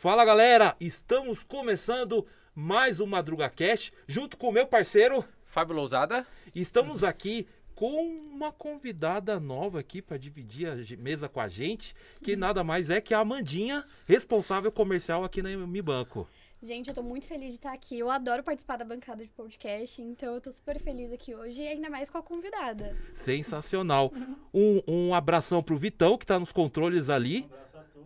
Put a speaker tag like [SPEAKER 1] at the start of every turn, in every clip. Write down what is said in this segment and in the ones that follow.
[SPEAKER 1] Fala galera, estamos começando mais um Madruga Cast junto com o meu parceiro.
[SPEAKER 2] Fábio Lousada.
[SPEAKER 1] Estamos aqui com uma convidada nova aqui para dividir a mesa com a gente, que nada mais é que a Amandinha, responsável comercial aqui na Mi Banco.
[SPEAKER 3] Gente, eu tô muito feliz de estar aqui. Eu adoro participar da bancada de podcast, então eu tô super feliz aqui hoje, e ainda mais com a convidada.
[SPEAKER 1] Sensacional. Um, um abração pro Vitão, que tá nos controles ali.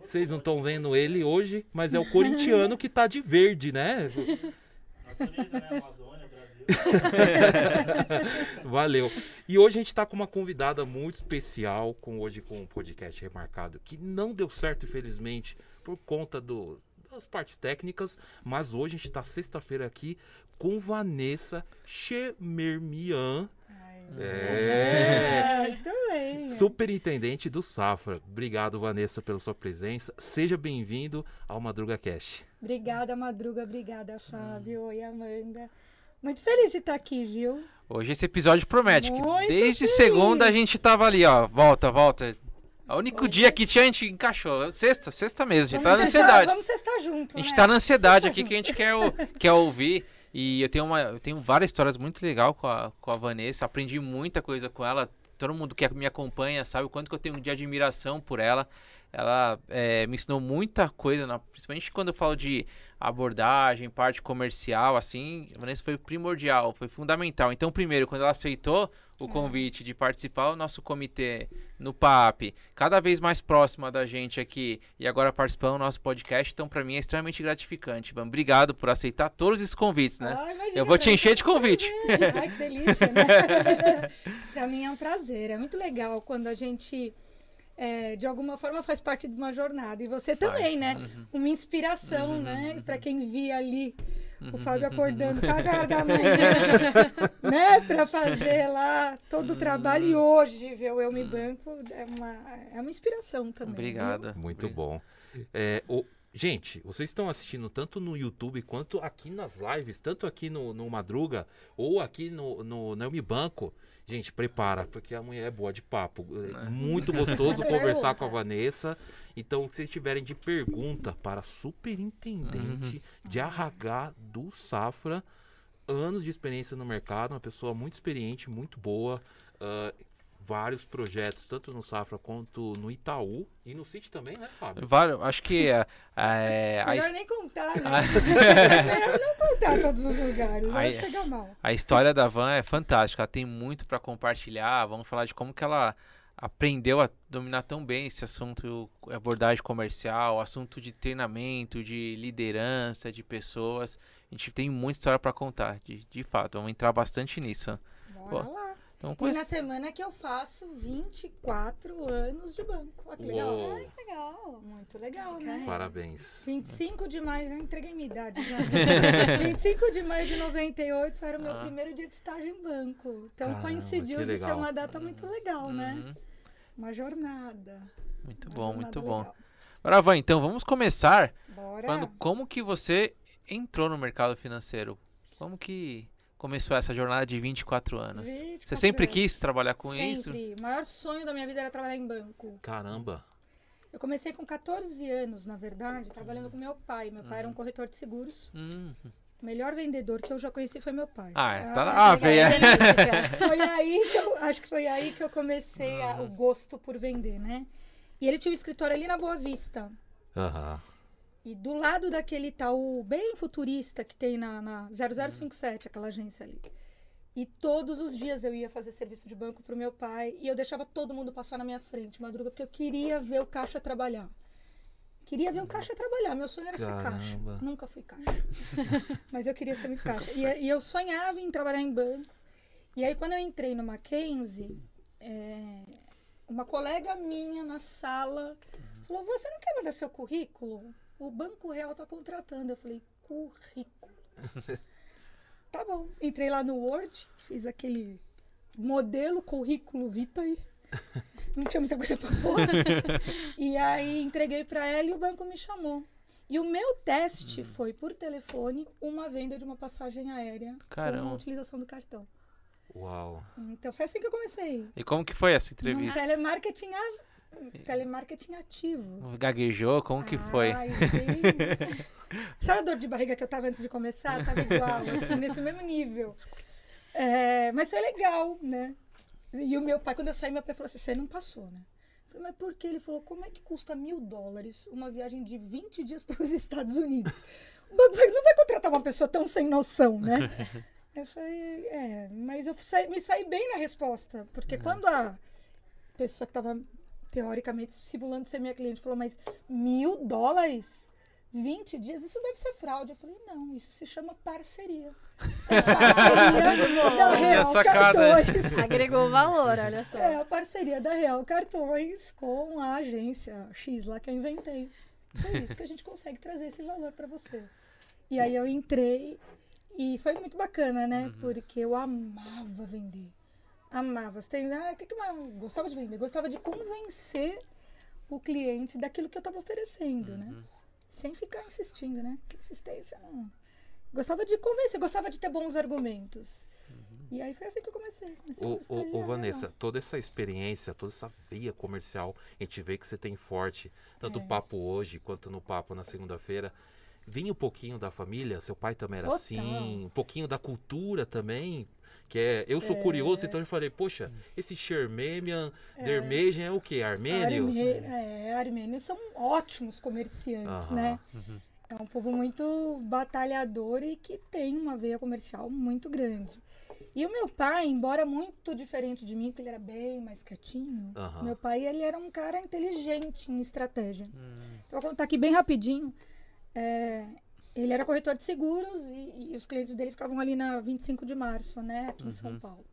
[SPEAKER 1] Vocês não estão vendo ele hoje, mas é o corintiano que tá de verde, né?
[SPEAKER 4] Natureza, né? Amazônia, Brasil.
[SPEAKER 1] Valeu. E hoje a gente tá com uma convidada muito especial, com hoje com um podcast remarcado, que não deu certo, infelizmente, por conta do, das partes técnicas, mas hoje a gente tá sexta-feira aqui com Vanessa Chemermian, é, superintendente do Safra. Obrigado, Vanessa, pela sua presença. Seja bem-vindo ao Madruga Cash.
[SPEAKER 5] Obrigada, Madruga. Obrigada, Fábio. Oi, Amanda. Muito feliz de estar aqui, viu?
[SPEAKER 2] Hoje esse episódio promete. que
[SPEAKER 5] Muito
[SPEAKER 2] desde
[SPEAKER 5] feliz.
[SPEAKER 2] segunda a gente tava ali, ó. Volta, volta. O único dia que tinha a gente encaixou. Sexta, sexta mesmo. A gente tá na
[SPEAKER 5] sextar-
[SPEAKER 2] ansiedade.
[SPEAKER 5] Vamos sextar junto,
[SPEAKER 2] A gente
[SPEAKER 5] né?
[SPEAKER 2] tá na ansiedade
[SPEAKER 5] Sextar
[SPEAKER 2] aqui
[SPEAKER 5] junto.
[SPEAKER 2] que a gente quer, quer ouvir. E eu tenho, uma, eu tenho várias histórias muito legais com a, com a Vanessa. Aprendi muita coisa com ela. Todo mundo que me acompanha sabe o quanto que eu tenho de admiração por ela. Ela é, me ensinou muita coisa, na- principalmente quando eu falo de abordagem, parte comercial, assim. A Vanessa foi primordial, foi fundamental. Então, primeiro, quando ela aceitou o convite de participar do nosso comitê no PAP, cada vez mais próxima da gente aqui e agora participando do nosso podcast, então para mim é extremamente gratificante. Ivan, obrigado por aceitar todos esses convites, né?
[SPEAKER 5] Ah, imagina,
[SPEAKER 2] Eu vou te
[SPEAKER 5] mim
[SPEAKER 2] encher de
[SPEAKER 5] é
[SPEAKER 2] convite.
[SPEAKER 5] Ai, que delícia, né? pra mim é um prazer. É muito legal quando a gente, é, de alguma forma, faz parte de uma jornada. E você também, né?
[SPEAKER 2] Uhum.
[SPEAKER 5] Uma inspiração, né? Pra quem via ali
[SPEAKER 2] Uhum.
[SPEAKER 5] o Fábio acordando cada hora da manhã, né? Pra fazer lá todo o trabalho. E hoje ver o Eu Me Banco é uma, é uma inspiração também. viu?
[SPEAKER 2] Obrigado.
[SPEAKER 1] Muito bom. É, o- gente, vocês estão assistindo tanto no YouTube quanto aqui nas lives, tanto aqui no, no Madruga ou aqui no, no, no Eu Me Banco. Gente, prepara, porque a mulher é boa de papo. É muito gostoso conversar com a Vanessa. Então, se vocês tiverem de pergunta para superintendente de RH do Safra, anos de experiência no mercado, uma pessoa muito experiente, muito boa. ah, vários projetos, tanto no Safra quanto no Itaú e no City também, né, Fábio?
[SPEAKER 2] Vários- acho que é, é, a,
[SPEAKER 5] Melhor
[SPEAKER 2] his-
[SPEAKER 5] nem contar, né? Melhor não contar todos os lugares, vai pegar mal.
[SPEAKER 2] a história da Van é fantástica. Ela tem muito para compartilhar. Vamos falar de como que ela aprendeu a dominar tão bem esse assunto, abordagem comercial, assunto de treinamento, de liderança, de pessoas. A gente tem muita história para contar, de, de fato. Vamos entrar bastante nisso.
[SPEAKER 5] Bora
[SPEAKER 2] Pô,
[SPEAKER 5] lá.
[SPEAKER 2] Então,
[SPEAKER 5] E
[SPEAKER 2] coisa-
[SPEAKER 5] na semana que eu faço 24 anos de banco. Olha que legal.
[SPEAKER 1] Uou,
[SPEAKER 3] Legal.
[SPEAKER 5] Muito legal, né?
[SPEAKER 1] parabéns.
[SPEAKER 5] 25 de maio, já entreguei minha idade já. 25 de maio de 98 era o meu
[SPEAKER 2] Ah.
[SPEAKER 5] primeiro dia de estágio em banco. Então
[SPEAKER 1] Caramba,
[SPEAKER 5] coincidiu
[SPEAKER 1] que
[SPEAKER 5] de ser uma data muito legal, né?
[SPEAKER 2] Uhum.
[SPEAKER 5] Uma jornada.
[SPEAKER 2] Muito
[SPEAKER 5] uma
[SPEAKER 2] bom,
[SPEAKER 5] jornada
[SPEAKER 2] muito bom.
[SPEAKER 5] legal.
[SPEAKER 2] Agora, Van, então vamos começar
[SPEAKER 5] Bora.
[SPEAKER 2] falando como que você entrou no mercado financeiro. Como que começou essa jornada de 24 anos?
[SPEAKER 5] 24
[SPEAKER 2] Você sempre
[SPEAKER 5] anos.
[SPEAKER 2] quis trabalhar com isso?
[SPEAKER 5] Sempre. O maior sonho da minha vida era trabalhar em banco.
[SPEAKER 1] Caramba.
[SPEAKER 5] Eu comecei com 14 anos, na verdade, trabalhando com meu pai. Meu pai era um corretor de seguros.
[SPEAKER 2] Hum.
[SPEAKER 5] O melhor vendedor que eu já conheci foi meu pai.
[SPEAKER 2] Ah, é, tá
[SPEAKER 5] Ah,
[SPEAKER 2] na- ah, veio.
[SPEAKER 5] Foi aí que eu acho que foi aí que eu comecei a- o gosto por vender, né? E ele tinha um escritório ali na Boa Vista.
[SPEAKER 1] Aham.
[SPEAKER 5] E do lado daquele Itaú bem futurista que tem na, na 0057, aquela agência ali. E todos os dias eu ia fazer serviço de banco pro meu pai e eu deixava todo mundo passar na minha frente, madruga, porque eu queria ver o caixa trabalhar. Queria ver o caixa trabalhar. Meu sonho era ser caixa.
[SPEAKER 1] Caramba.
[SPEAKER 5] Nunca fui caixa. Mas eu queria ser muito caixa. E, e eu sonhava em trabalhar em banco. E aí, quando eu entrei no Mackenzie, é, uma colega minha na sala falou: Você não quer mandar seu currículo? O Banco Real está contratando. Eu falei: Currículo. tá bom. Entrei lá no Word, fiz aquele modelo currículo Vitae. Não tinha muita coisa pra pôr. e aí entreguei pra ela e o banco me chamou. E o meu teste foi por telefone uma venda de uma passagem aérea
[SPEAKER 2] Caramba.
[SPEAKER 5] com a utilização do cartão.
[SPEAKER 1] Uau.
[SPEAKER 5] Então foi assim que eu comecei.
[SPEAKER 2] E como que foi essa
[SPEAKER 5] Num
[SPEAKER 2] entrevista?
[SPEAKER 5] telemarketing a- telemarketing ativo.
[SPEAKER 2] Gaguejou? Como que foi?
[SPEAKER 5] Ai, gente. Sabe a dor de barriga que eu tava antes de começar? Tava igual, assim, nesse mesmo nível. É, mas foi legal, né? E o meu pai, quando eu saí, meu pai falou assim: você não passou, né? Eu falei, mas por quê? Ele falou: como é que custa mil dólares uma viagem de 20 dias para os Estados Unidos? O banco vai- não vai contratar uma pessoa tão sem noção, né? Eu falei: é, mas eu saí- me saí bem na resposta, porque quando a pessoa que estava teoricamente simulando ser minha cliente falou: mas mil dólares? 20 dias, isso deve ser fraude. Eu falei, não, isso se chama parceria. É parceria da Real. Cartões.
[SPEAKER 3] Agregou valor, olha só.
[SPEAKER 5] É a parceria da Real Cartões com a agência X lá que eu inventei. Por isso que a gente consegue trazer esse valor para você. E aí eu entrei e foi muito bacana, né? Porque eu amava vender. Amava. Você tem, ah, o que que eu gostava de vender? Gostava de convencer o cliente daquilo que eu estava oferecendo, né? Sem ficar insistindo, né? Que insistência não. Gostava de convencer, gostava de ter bons argumentos. E aí foi assim que eu comecei. comecei
[SPEAKER 1] ô, ô,
[SPEAKER 5] estagiária,
[SPEAKER 1] Vanessa,
[SPEAKER 5] não.
[SPEAKER 1] toda essa experiência, toda essa veia comercial, a gente vê que você tem forte, tanto
[SPEAKER 5] É.
[SPEAKER 1] no papo hoje quanto no papo na segunda-feira. Vinha um pouquinho da família, seu pai também era
[SPEAKER 5] Total.
[SPEAKER 1] assim, um pouquinho da cultura também, que é, eu sou curioso, então eu falei, poxa, esse Shermemian, Dermejan é o quê? Armênio?
[SPEAKER 5] Armê- é, armênios são ótimos comerciantes,
[SPEAKER 1] Aham.
[SPEAKER 5] né? É um povo muito batalhador e que tem uma veia comercial muito grande. E o meu pai, embora muito diferente de mim, porque ele era bem mais quietinho,
[SPEAKER 1] Aham.
[SPEAKER 5] meu pai ele era um cara inteligente em estratégia. Então, vou contar aqui bem rapidinho. É, ele era corretor de seguros e, e os clientes dele ficavam ali na 25 de março, né, aqui em São Paulo.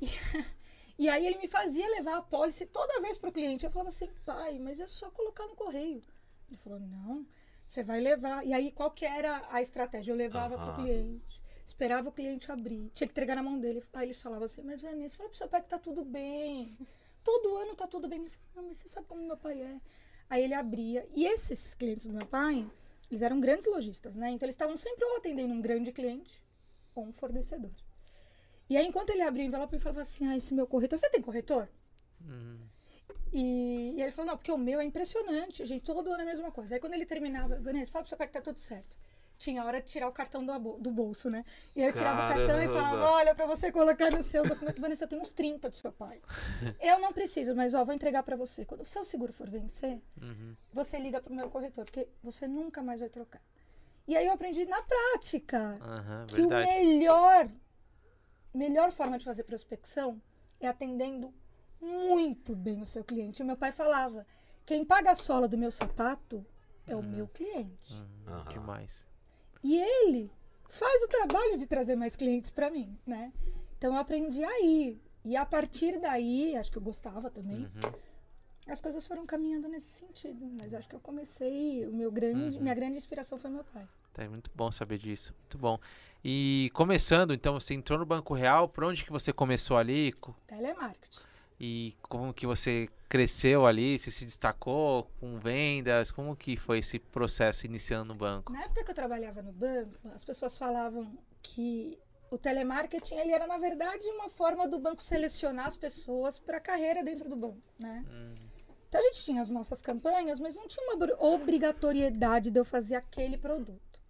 [SPEAKER 5] E, e aí ele me fazia levar a pólice toda vez para o cliente. Eu falava assim, pai, mas é só colocar no correio. Ele falou, não, você vai levar. E aí qual que era a estratégia? Eu levava para o cliente, esperava o cliente abrir, tinha que entregar na mão dele. Aí eles falavam assim, mas Vanessa, fala pro seu pai que tá tudo bem. Todo ano tá tudo bem. Ele falou, não, mas você sabe como meu pai é. Aí ele abria. E esses clientes do meu pai, eles eram grandes lojistas, né? Então eles estavam sempre ou atendendo um grande cliente ou um fornecedor. E aí, enquanto ele abria o envelope, ele falava assim: Ah, esse meu corretor, você tem corretor? E, e ele falou: Não, porque o meu é impressionante, gente, todo ano é a mesma coisa. Aí quando ele terminava, Vanessa, fala pro seu pai que tá tudo certo. Tinha a hora de tirar o cartão do, do bolso, né? E aí eu tirava o cartão e
[SPEAKER 1] Caramba!
[SPEAKER 5] falava: Olha, pra você colocar no seu documento, Vanessa, eu tenho uns 30 do seu pai. eu não preciso, mas ó, vou entregar pra você. Quando o seu seguro for vencer, você liga pro meu corretor, porque você nunca mais vai trocar. E aí eu aprendi na prática
[SPEAKER 2] Aham,
[SPEAKER 5] que o
[SPEAKER 2] verdade.
[SPEAKER 5] melhor, melhor forma de fazer prospecção é atendendo muito bem o seu cliente. O meu pai falava: quem paga a sola do meu sapato é o meu cliente.
[SPEAKER 2] Demais.
[SPEAKER 5] E ele faz o trabalho de trazer mais clientes para mim, né? Então eu aprendi aí. E a partir daí, acho que eu gostava também. As coisas foram caminhando nesse sentido, mas eu acho que eu comecei, o meu grande, minha grande inspiração foi meu pai.
[SPEAKER 2] Tá, é muito bom saber disso. Muito bom. E começando, então, você entrou no Banco Real, por onde que você começou ali?
[SPEAKER 5] Telemarketing.
[SPEAKER 2] E como que você cresceu ali? Você se destacou com vendas? Como que foi esse processo iniciando no banco?
[SPEAKER 5] Na época que eu trabalhava no banco, as pessoas falavam que o telemarketing ele era na verdade uma forma do banco selecionar as pessoas para a carreira dentro do banco, né? Então a gente tinha as nossas campanhas, mas não tinha uma obri- obrigatoriedade de eu fazer aquele produto.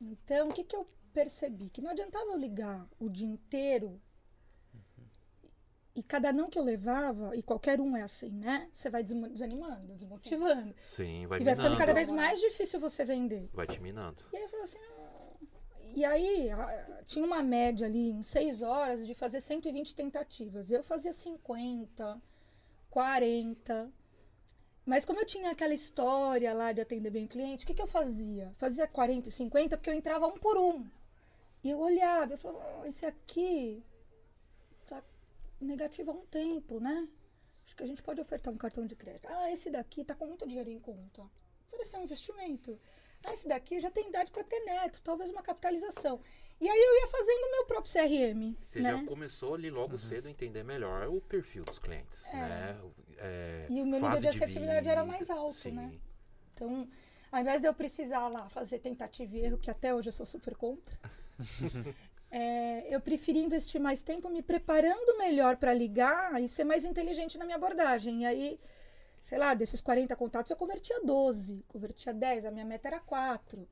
[SPEAKER 5] Então o que que eu percebi? Que não adiantava eu ligar o dia inteiro e cada não que eu levava, e qualquer um é assim, né? Você vai desanimando, desmotivando.
[SPEAKER 1] Sim, vai
[SPEAKER 5] E vai ficando
[SPEAKER 1] minando.
[SPEAKER 5] cada vez mais difícil você vender.
[SPEAKER 1] Vai te minando.
[SPEAKER 5] E aí eu falei assim. "Ah." E aí a- tinha uma média ali em seis horas de fazer 120 tentativas. Eu fazia 50, 40. Mas como eu tinha aquela história lá de atender bem o cliente, o que, que eu fazia? Fazia 40 e 50 porque eu entrava um por um. E eu olhava, eu falava, "Ah, esse aqui negativo há um tempo, né? Acho que a gente pode ofertar um cartão de crédito. Ah, esse daqui tá com muito dinheiro em conta. Oferecer um investimento. Ah, esse daqui já tem idade para ter neto, talvez uma capitalização. E aí eu ia fazendo o meu próprio CRM.
[SPEAKER 1] Você
[SPEAKER 5] né?
[SPEAKER 1] já começou ali logo cedo a entender melhor o perfil dos clientes, né? É,
[SPEAKER 5] E o meu nível de assertividade era mais alto,
[SPEAKER 1] sim.
[SPEAKER 5] né? Então, ao invés de eu precisar lá fazer tentativa e erro, que até hoje eu sou super contra, é, eu preferi investir mais tempo me preparando melhor para ligar e ser mais inteligente na minha abordagem. E aí sei lá, desses 40 contatos eu convertia 12, convertia 10, a minha meta era 4.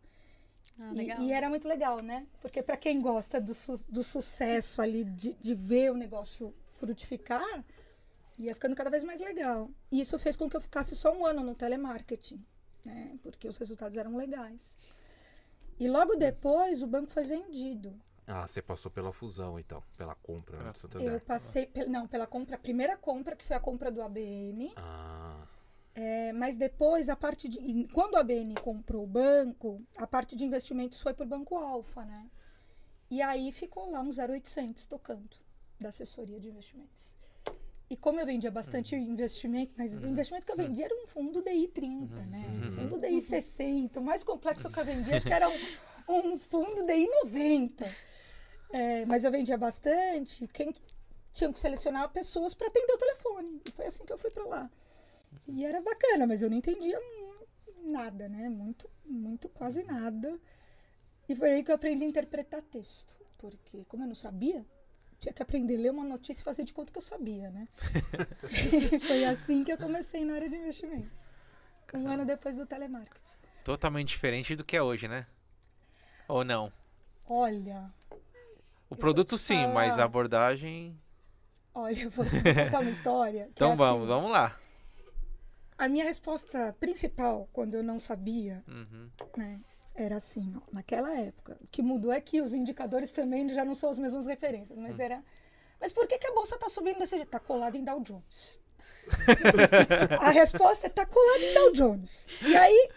[SPEAKER 3] Ah,
[SPEAKER 5] E-. E, era muito legal, né? Porque para quem gosta do, su- do sucesso ali, de, de ver o negócio frutificar, ia ficando cada vez mais legal. E isso fez com que eu ficasse só um ano no telemarketing, né? Porque os resultados eram legais. E logo depois o banco foi vendido.
[SPEAKER 1] Ah, você passou pela fusão, então. Pela compra né, do Santander.
[SPEAKER 5] Eu passei, pe- não, pela compra, a primeira compra, que foi a compra do ABN.
[SPEAKER 1] Ah,
[SPEAKER 5] É, mas depois, a parte de. Quando a ABN comprou o banco, a parte de investimentos foi para o Banco Alfa, né? E aí ficou lá um 0800 tocando da assessoria de investimentos. E como eu vendia bastante investimento, mas o investimento que eu vendia era um fundo DI 30, né? Um fundo DI 60. O mais complexo que eu vendia, acho que era um, um fundo DI 90. É, mas eu vendia bastante. Quem tinha que selecionar pessoas para atender o telefone. E foi assim que eu fui para lá. E era bacana, mas eu não entendia nada, né? Muito, muito, quase nada. E foi aí que eu aprendi a interpretar texto. Porque, como eu não sabia, tinha que aprender a ler uma notícia e fazer de conta que eu sabia, né? e foi assim que eu comecei na área de investimentos. Um ano depois do telemarketing.
[SPEAKER 2] Totalmente diferente do que é hoje, né? Ou não?
[SPEAKER 5] Olha,
[SPEAKER 2] O produto sim, mas a abordagem.
[SPEAKER 5] olha, eu vou contar uma história. é
[SPEAKER 2] Então
[SPEAKER 5] assim,
[SPEAKER 2] vamos, vamos lá.
[SPEAKER 5] A minha resposta principal, quando eu não sabia,
[SPEAKER 2] Uhum.
[SPEAKER 5] né? Era assim, ó, naquela época. O que mudou é que os indicadores também já não são as mesmas referências, mas era. Mas por que, que a bolsa está subindo desse jeito? Está colada em Dow Jones. a resposta é tá colada em Dow Jones. E aí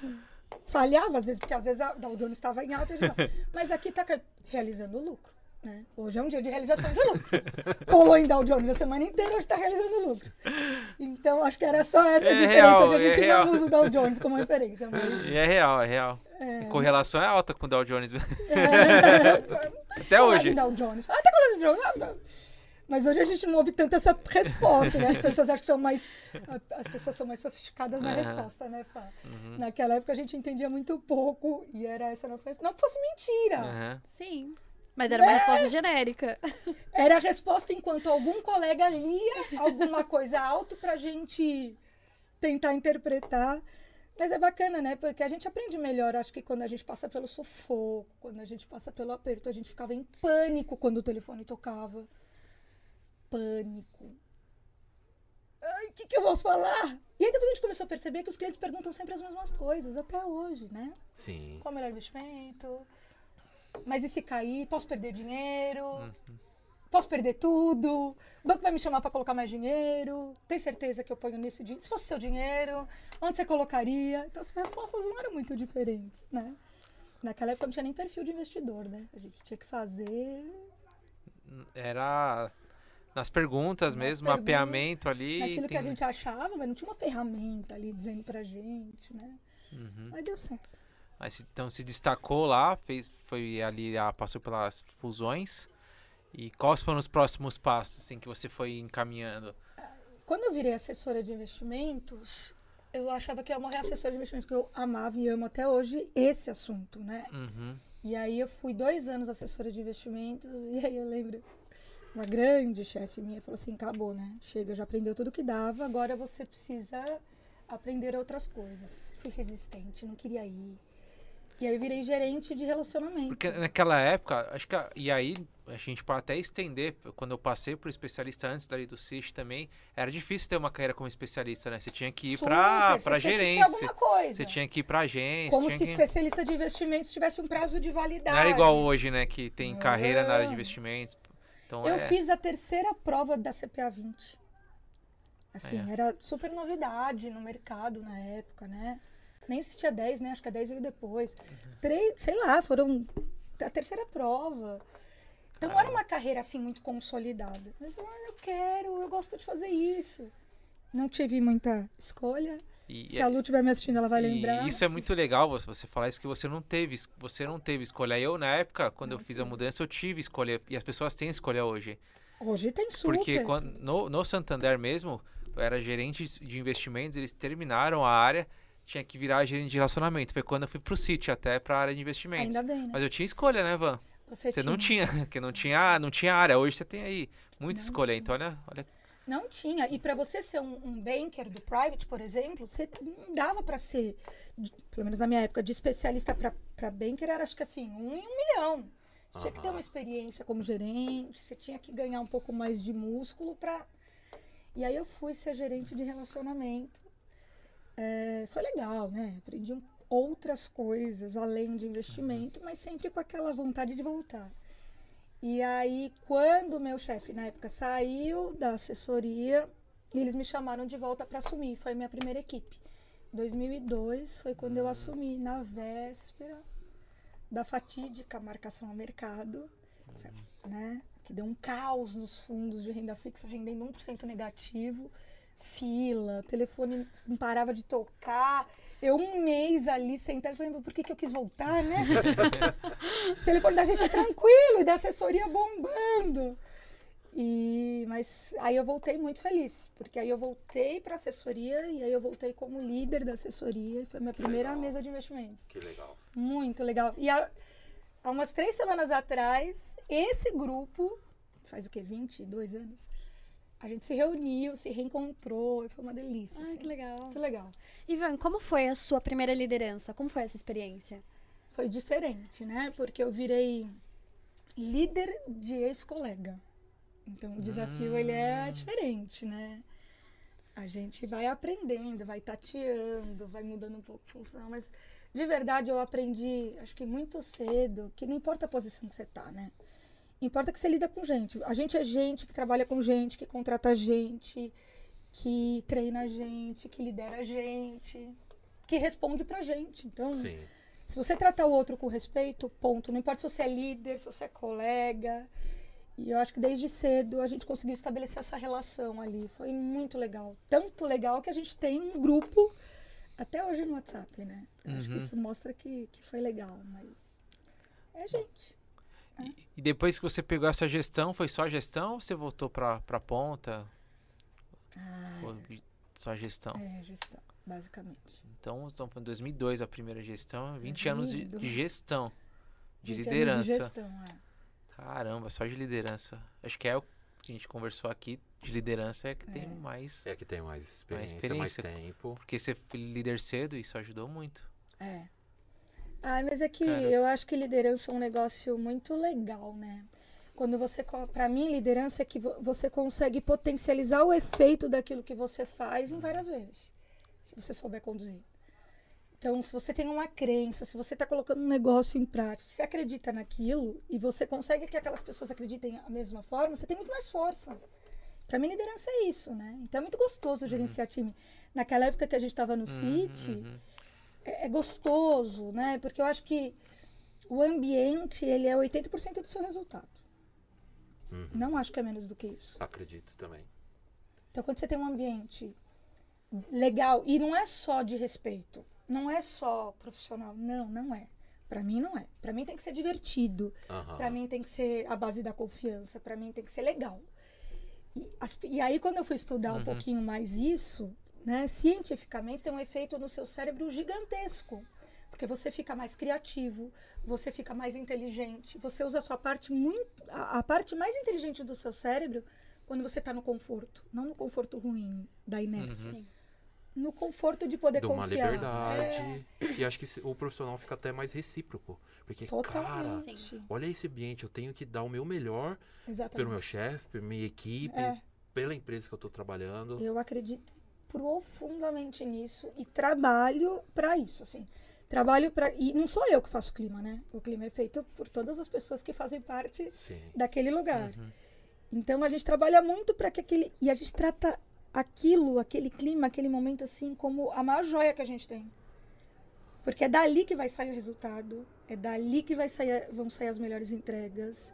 [SPEAKER 5] falhava às vezes, porque às vezes a Dow Jones estava em alta, mas aqui está realizando lucro. Né? Hoje é um dia de realização de lucro. Colou em Dow Jones a semana inteira, hoje está realizando lucro. Então, acho que era só essa a
[SPEAKER 2] É
[SPEAKER 5] diferença.
[SPEAKER 2] real,
[SPEAKER 5] Hoje a
[SPEAKER 2] é
[SPEAKER 5] gente
[SPEAKER 2] real.
[SPEAKER 5] não usa o Dow Jones como referência. Mas,
[SPEAKER 2] E é real, é real. A correlação é alta com o Dow Jones.
[SPEAKER 5] é,
[SPEAKER 2] Até hoje.
[SPEAKER 5] Dow Jones. Ah, tá colando Jones. Mas hoje a gente não ouve tanto essa resposta, né? As pessoas acham que são mais. As pessoas são mais sofisticadas na
[SPEAKER 2] Aham.
[SPEAKER 5] resposta, né, Fá?
[SPEAKER 2] Uhum.
[SPEAKER 5] Naquela época a gente entendia muito pouco e era essa noção. Não que fosse mentira.
[SPEAKER 2] Aham.
[SPEAKER 3] Sim. Mas era uma resposta genérica.
[SPEAKER 5] Era a resposta enquanto algum colega lia alguma coisa alto pra gente tentar interpretar. Mas é bacana, né? Porque a gente aprende melhor, acho que quando a gente passa pelo sufoco, quando a gente passa pelo aperto, a gente ficava em pânico quando o telefone tocava. Pânico. Ai, o que, que eu posso falar? E aí depois a gente começou a perceber que os clientes perguntam sempre as mesmas coisas, até hoje, né?
[SPEAKER 1] sim.
[SPEAKER 5] Qual o melhor investimento? Mas e se cair? Posso perder dinheiro? Posso perder tudo? O banco vai me chamar para colocar mais dinheiro? Tem certeza que eu ponho nesse dinheiro? Se fosse seu dinheiro, onde você colocaria? Então as respostas não eram muito diferentes, né? Naquela época não tinha nem perfil de investidor, né? A gente tinha que fazer
[SPEAKER 2] Era nas perguntas
[SPEAKER 5] Nas
[SPEAKER 2] mesmo,
[SPEAKER 5] perguntas,
[SPEAKER 2] mapeamento ali.
[SPEAKER 5] naquilo que a
[SPEAKER 2] tem-
[SPEAKER 5] gente achava, mas não tinha uma ferramenta ali dizendo pra gente, né?
[SPEAKER 2] Uhum.
[SPEAKER 5] Mas deu certo.
[SPEAKER 2] Mas então se destacou lá, fez, foi ali, ah, passou pelas fusões. E quais foram os próximos passos assim, que você foi encaminhando?
[SPEAKER 5] Quando eu virei assessora de investimentos, eu achava que eu ia morrer assessora de investimentos, porque eu amava e amo até hoje esse assunto, né?
[SPEAKER 2] Uhum.
[SPEAKER 5] E aí eu fui dois anos assessora de investimentos, e aí eu lembro, uma grande chefe minha falou assim, acabou, né? Chega, já aprendeu tudo que dava, agora você precisa aprender outras coisas. Fui resistente, não queria ir. E aí eu virei gerente de relacionamento.
[SPEAKER 2] Porque naquela época, acho que. a- E aí, a gente pode até estender. Quando eu passei para especialista antes dali do CIS também, era difícil ter uma carreira como especialista, né? Você tinha que ir para para
[SPEAKER 5] tinha
[SPEAKER 2] gerência.
[SPEAKER 5] alguma coisa.
[SPEAKER 2] Você tinha que ir para agência.
[SPEAKER 5] Como
[SPEAKER 2] tinha
[SPEAKER 5] se
[SPEAKER 2] que...
[SPEAKER 5] especialista de investimentos tivesse um prazo de validade.
[SPEAKER 2] Não era igual hoje, né? Que tem carreira na área de investimentos. Então,
[SPEAKER 5] Eu
[SPEAKER 2] é...
[SPEAKER 5] fiz a terceira prova da CPA 20. Assim,
[SPEAKER 2] É.
[SPEAKER 5] era super novidade no mercado na época, né? Nem existia 10, né? Acho que a 10 veio depois.
[SPEAKER 2] Uhum.
[SPEAKER 5] Três, sei lá, foram a terceira prova. Então não era uma carreira assim muito consolidada. Mas "Ah, eu quero, eu gosto de fazer isso. Não tive muita escolha.
[SPEAKER 2] E,
[SPEAKER 5] Se a Lu estiver me assistindo, ela vai lembrar.
[SPEAKER 2] isso é muito legal você, falar isso que você não teve, você não teve escolha. Eu na época, quando eu fiz a mudança, eu tive escolha e as pessoas têm escolha hoje.
[SPEAKER 5] Hoje tem super.
[SPEAKER 2] Porque quando, no, no Santander mesmo, eu era gerente de investimentos, eles terminaram a área, tinha que virar gerente de relacionamento. Foi quando eu fui pro City até pra área de investimentos.
[SPEAKER 5] Ainda bem, né?
[SPEAKER 2] Mas eu tinha escolha, né, Van?
[SPEAKER 5] Você,
[SPEAKER 2] Você não tinha, que não tinha, não tinha área. Hoje você tem aí muita
[SPEAKER 5] Não
[SPEAKER 2] escolha.
[SPEAKER 5] tinha.
[SPEAKER 2] Então, olha, olha
[SPEAKER 5] Não tinha. E para você ser um, um banker do private, por exemplo, você não dava para ser, de- pelo menos na minha época, de especialista para banker era acho que assim, um em um milhão. Você tinha que ter uma experiência como gerente, você tinha que ganhar um pouco mais de músculo para. E aí eu fui ser gerente de relacionamento. É, foi legal, né? Aprendi um- outras coisas além de investimento, mas sempre com aquela vontade de voltar. E aí, quando meu chefe na época saiu da assessoria, eles me chamaram de volta para assumir. Foi a minha primeira equipe. 2002 foi quando eu assumi, na véspera da fatídica marcação ao mercado, né? Que deu um caos nos fundos de renda fixa, rendendo 1% negativo, fila, telefone não parava de tocar. Eu um mês ali sentada, falei, por que, que eu quis voltar, né? o telefone da agência tranquilo e da assessoria bombando. E, mas aí eu voltei muito feliz, porque aí eu voltei para assessoria e aí eu voltei como líder da assessoria e foi minha primeira
[SPEAKER 1] legal.
[SPEAKER 5] mesa de investimentos.
[SPEAKER 1] Que legal.
[SPEAKER 5] Muito legal. E há, há umas três semanas atrás, esse grupo, faz o quê? 22 anos? A gente se reuniu, se reencontrou e foi uma delícia.
[SPEAKER 3] Ai,
[SPEAKER 5] assim.
[SPEAKER 3] que legal.
[SPEAKER 5] Muito legal.
[SPEAKER 3] Ivan, como foi a sua primeira liderança? Como foi essa experiência?
[SPEAKER 5] Foi diferente, né? Porque eu virei líder de ex-colega. Então o desafio ele é diferente, né? A gente vai aprendendo, vai tateando, vai mudando um pouco a função, mas de verdade eu aprendi, acho que muito cedo, que não importa a posição que você tá, né? Importa que você lida com gente. A gente é gente que trabalha com gente, que contrata gente, que treina a gente, que lidera a gente, que responde pra gente. Então,
[SPEAKER 1] Sim.
[SPEAKER 5] se você tratar o outro com respeito, ponto. Não importa se você é líder, se você é colega. E eu acho que desde cedo a gente conseguiu estabelecer essa relação ali. Foi muito legal. Tanto legal que a gente tem um grupo até hoje no WhatsApp, né? Eu Acho que
[SPEAKER 2] Uhum.
[SPEAKER 5] isso mostra que, que foi legal, mas é gente.
[SPEAKER 2] E, e depois que você pegou essa gestão, foi só gestão ou você voltou pra, pra ponta? Ou vi- só gestão?
[SPEAKER 5] É, gestão, basicamente.
[SPEAKER 2] Então, estamos de 2002 a primeira gestão, 20 anos de, de
[SPEAKER 5] 2002.
[SPEAKER 2] gestão, de
[SPEAKER 5] 20 anos
[SPEAKER 2] liderança.
[SPEAKER 5] De gestão, é.
[SPEAKER 2] Caramba, só de liderança. Acho que é o que a gente conversou aqui, de liderança é que tem
[SPEAKER 5] É.
[SPEAKER 2] mais.
[SPEAKER 1] É que tem mais experiência,
[SPEAKER 2] experiência.
[SPEAKER 1] mais tempo.
[SPEAKER 2] Porque você foi líder cedo, isso ajudou muito.
[SPEAKER 5] É. Ah, mas é que
[SPEAKER 2] Cara.
[SPEAKER 5] eu acho que liderança é um negócio muito legal, né? Quando você, pra mim, liderança é que vo- você consegue potencializar o efeito daquilo que você faz em várias vezes, se você souber conduzir. Então, se você tem uma crença, se você está colocando um negócio em prática, se acredita naquilo e você consegue que aquelas pessoas acreditem da mesma forma, você tem muito mais força. Para mim, liderança é isso, né? Então, é muito gostoso gerenciar time. Naquela época que a gente estava no City,
[SPEAKER 2] Uhum.
[SPEAKER 5] É, é gostoso, né? Porque eu acho que o ambiente, ele é 80% do seu resultado.
[SPEAKER 1] Uhum.
[SPEAKER 5] Não acho que é menos do que isso.
[SPEAKER 1] Acredito também.
[SPEAKER 5] Então, quando você tem um ambiente legal, e não é só de respeito, não é só profissional, não, não é. Pra mim não é. Pra mim tem que ser divertido.
[SPEAKER 1] Aham.
[SPEAKER 5] Pra mim tem que ser a base da confiança. Pra mim tem que ser legal. E, as- e aí, quando eu fui estudar um
[SPEAKER 2] Uhum.
[SPEAKER 5] pouquinho mais isso, né, cientificamente tem um efeito no seu cérebro gigantesco. Porque você fica mais criativo, você fica mais inteligente, você usa a sua parte muito. A, a parte mais inteligente do seu cérebro quando você está no conforto. Não no conforto ruim da inércia.
[SPEAKER 3] Sim.
[SPEAKER 5] No conforto de poder
[SPEAKER 1] De uma
[SPEAKER 5] confiar.
[SPEAKER 1] liberdade.
[SPEAKER 5] É,
[SPEAKER 1] E acho que o profissional fica até mais recíproco. Porque, cara,
[SPEAKER 5] totalmente.
[SPEAKER 1] olha esse ambiente, eu tenho que dar o meu melhor pelo
[SPEAKER 5] Exatamente.
[SPEAKER 1] meu chefe, pela minha equipe,
[SPEAKER 5] É.
[SPEAKER 1] pela empresa que eu tô trabalhando.
[SPEAKER 5] Eu acredito profundamente nisso e trabalho para isso, assim. Trabalho para e não sou eu que faço o clima, né? O clima é feito por todas as pessoas que fazem parte
[SPEAKER 1] Sim.
[SPEAKER 5] daquele lugar.
[SPEAKER 2] Uhum.
[SPEAKER 5] Então a gente trabalha muito para que aquele e a gente trata aquilo, aquele clima, aquele momento assim como a maior joia que a gente tem. Porque é dali que vai sair o resultado, é dali que vai sair, vão sair as melhores entregas,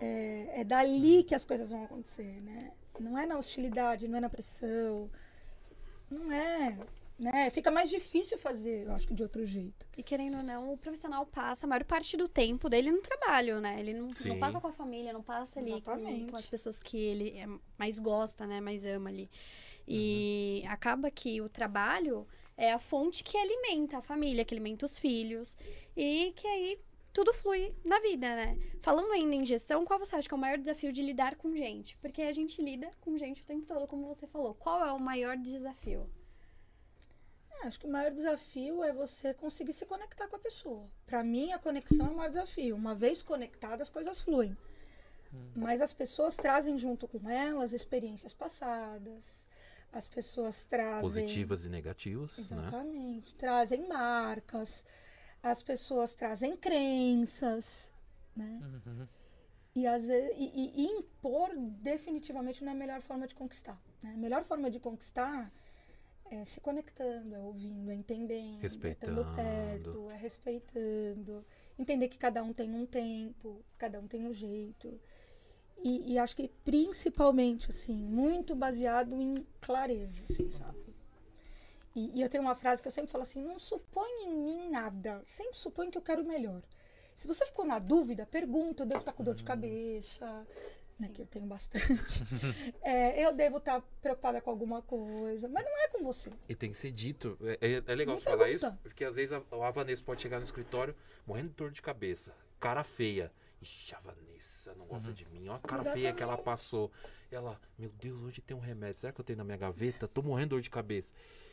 [SPEAKER 5] é, é dali que as coisas vão acontecer, né? Não é na hostilidade, não é na pressão, não é, né? Fica mais difícil fazer, eu acho que de outro jeito.
[SPEAKER 3] E querendo ou não, o profissional passa a maior parte do tempo dele no trabalho, né? Ele não, não passa com a família, não passa ali com,
[SPEAKER 5] Exatamente.
[SPEAKER 3] com as pessoas que ele é- mais gosta, né? Mais ama ali. E acaba que o trabalho é a fonte que alimenta a família, que alimenta os filhos. E que aí tudo flui na vida, né? Falando ainda em gestão, qual você acha que é o maior desafio de lidar com gente? Porque a gente lida com gente o tempo todo, como você falou. Qual é o maior desafio?
[SPEAKER 5] É, Acho que o maior desafio é você conseguir se conectar com a pessoa. Para mim, a conexão é o maior desafio. Uma vez conectada, as coisas fluem. Mas as pessoas trazem junto com elas experiências passadas. As pessoas trazem.
[SPEAKER 1] Positivas e negativas, né?
[SPEAKER 5] Exatamente. Trazem marcas. As pessoas trazem crenças. Né?
[SPEAKER 2] Uhum.
[SPEAKER 5] E, às vezes, e, e- impor definitivamente não é a melhor forma de conquistar. né? A melhor forma de conquistar é se conectando, é ouvindo, é entendendo, é estando
[SPEAKER 1] Respeitando.
[SPEAKER 5] perto, é respeitando. Entender que cada um tem um tempo, cada um tem um jeito. E, e acho que principalmente, assim, muito baseado em clareza, assim, sabe? E, e eu tenho uma frase que eu sempre falo assim: não supõe em mim nada, sempre supõe que eu quero o melhor. Se você ficou na dúvida, pergunta, eu devo estar com dor de cabeça, né, que eu tenho bastante. É, eu devo estar preocupada com alguma coisa, mas não é com você.
[SPEAKER 1] E tem que ser dito. É, é- é legal
[SPEAKER 5] Me
[SPEAKER 1] falar
[SPEAKER 5] pergunta.
[SPEAKER 1] isso, porque às vezes a, a Vanessa pode chegar no escritório morrendo de dor de cabeça, cara feia. Ixi, a Vanessa não gosta de mim. Olha a cara feia que ela
[SPEAKER 5] Exatamente.
[SPEAKER 1] passou. Ela, meu Deus, hoje tem um remédio. Será que eu tenho na minha gaveta? Tô morrendo de dor de cabeça.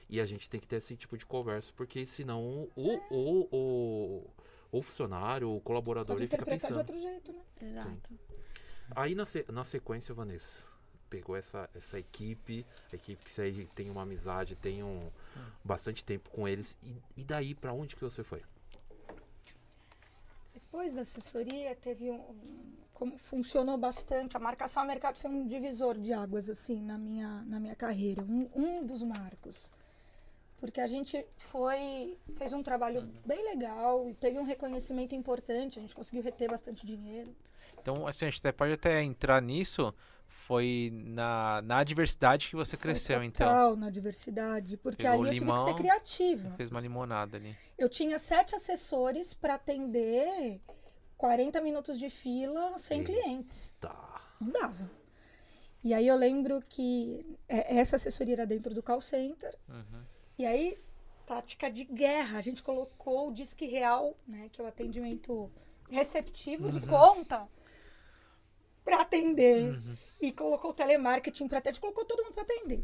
[SPEAKER 1] E a gente tem que ter esse tipo de conversa, porque senão o, o, o, o funcionário, o colaborador,
[SPEAKER 5] Pode
[SPEAKER 1] ele fica
[SPEAKER 5] interpretar de
[SPEAKER 1] pensando.
[SPEAKER 5] outro jeito, né?
[SPEAKER 3] Exato.
[SPEAKER 1] Aí na, na sequência, Vanessa, pegou essa, essa equipe, a equipe que você tem uma amizade, tem um bastante tempo com eles. E, e daí, pra onde que você foi?
[SPEAKER 5] Depois da assessoria, teve um, um- como funcionou bastante. A marcação ao mercado foi um divisor de águas, assim, na minha, na minha carreira. Um, um dos marcos. Porque a gente foi, fez um trabalho bem legal e teve um reconhecimento importante. A gente conseguiu reter bastante dinheiro.
[SPEAKER 2] Então, assim, a gente até pode até entrar nisso. Foi na, na diversidade que você
[SPEAKER 5] Foi
[SPEAKER 2] cresceu, então.
[SPEAKER 5] total na diversidade. Porque
[SPEAKER 2] Pegou
[SPEAKER 5] ali eu tive que
[SPEAKER 2] limão.
[SPEAKER 5] ser criativa.
[SPEAKER 2] Fez uma limonada ali.
[SPEAKER 5] Eu tinha sete assessores para atender 40 minutos de fila sem
[SPEAKER 1] Ei.
[SPEAKER 5] clientes. Não dava. E aí eu lembro que é, essa assessoria era dentro do call center.
[SPEAKER 2] Uhum.
[SPEAKER 5] E aí, tática de guerra, a gente colocou o Disque Real, né, que é o atendimento receptivo de conta, para atender. E colocou o telemarketing para atender, a gente colocou todo mundo para atender.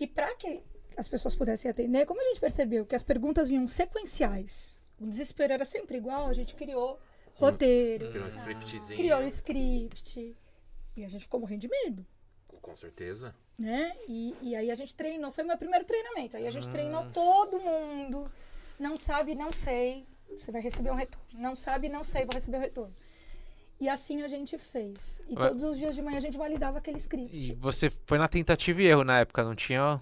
[SPEAKER 5] E para que as pessoas pudessem atender, como a gente percebeu que as perguntas vinham sequenciais, o desespero era sempre igual, a gente criou roteiro,
[SPEAKER 1] Criou um scriptzinho.
[SPEAKER 5] criou um script. E a gente ficou morrendo de medo
[SPEAKER 1] Com certeza.
[SPEAKER 5] Né? E, e aí a gente treinou, foi meu primeiro treinamento. Aí a gente treinou todo mundo. Não sabe, não sei. Você vai receber um retorno. Não sabe, não sei, vou receber um retorno. E assim a gente fez. E
[SPEAKER 2] Ué.
[SPEAKER 5] todos os dias de manhã a gente validava aquele script.
[SPEAKER 2] E você foi na tentativa e erro na época, não tinha,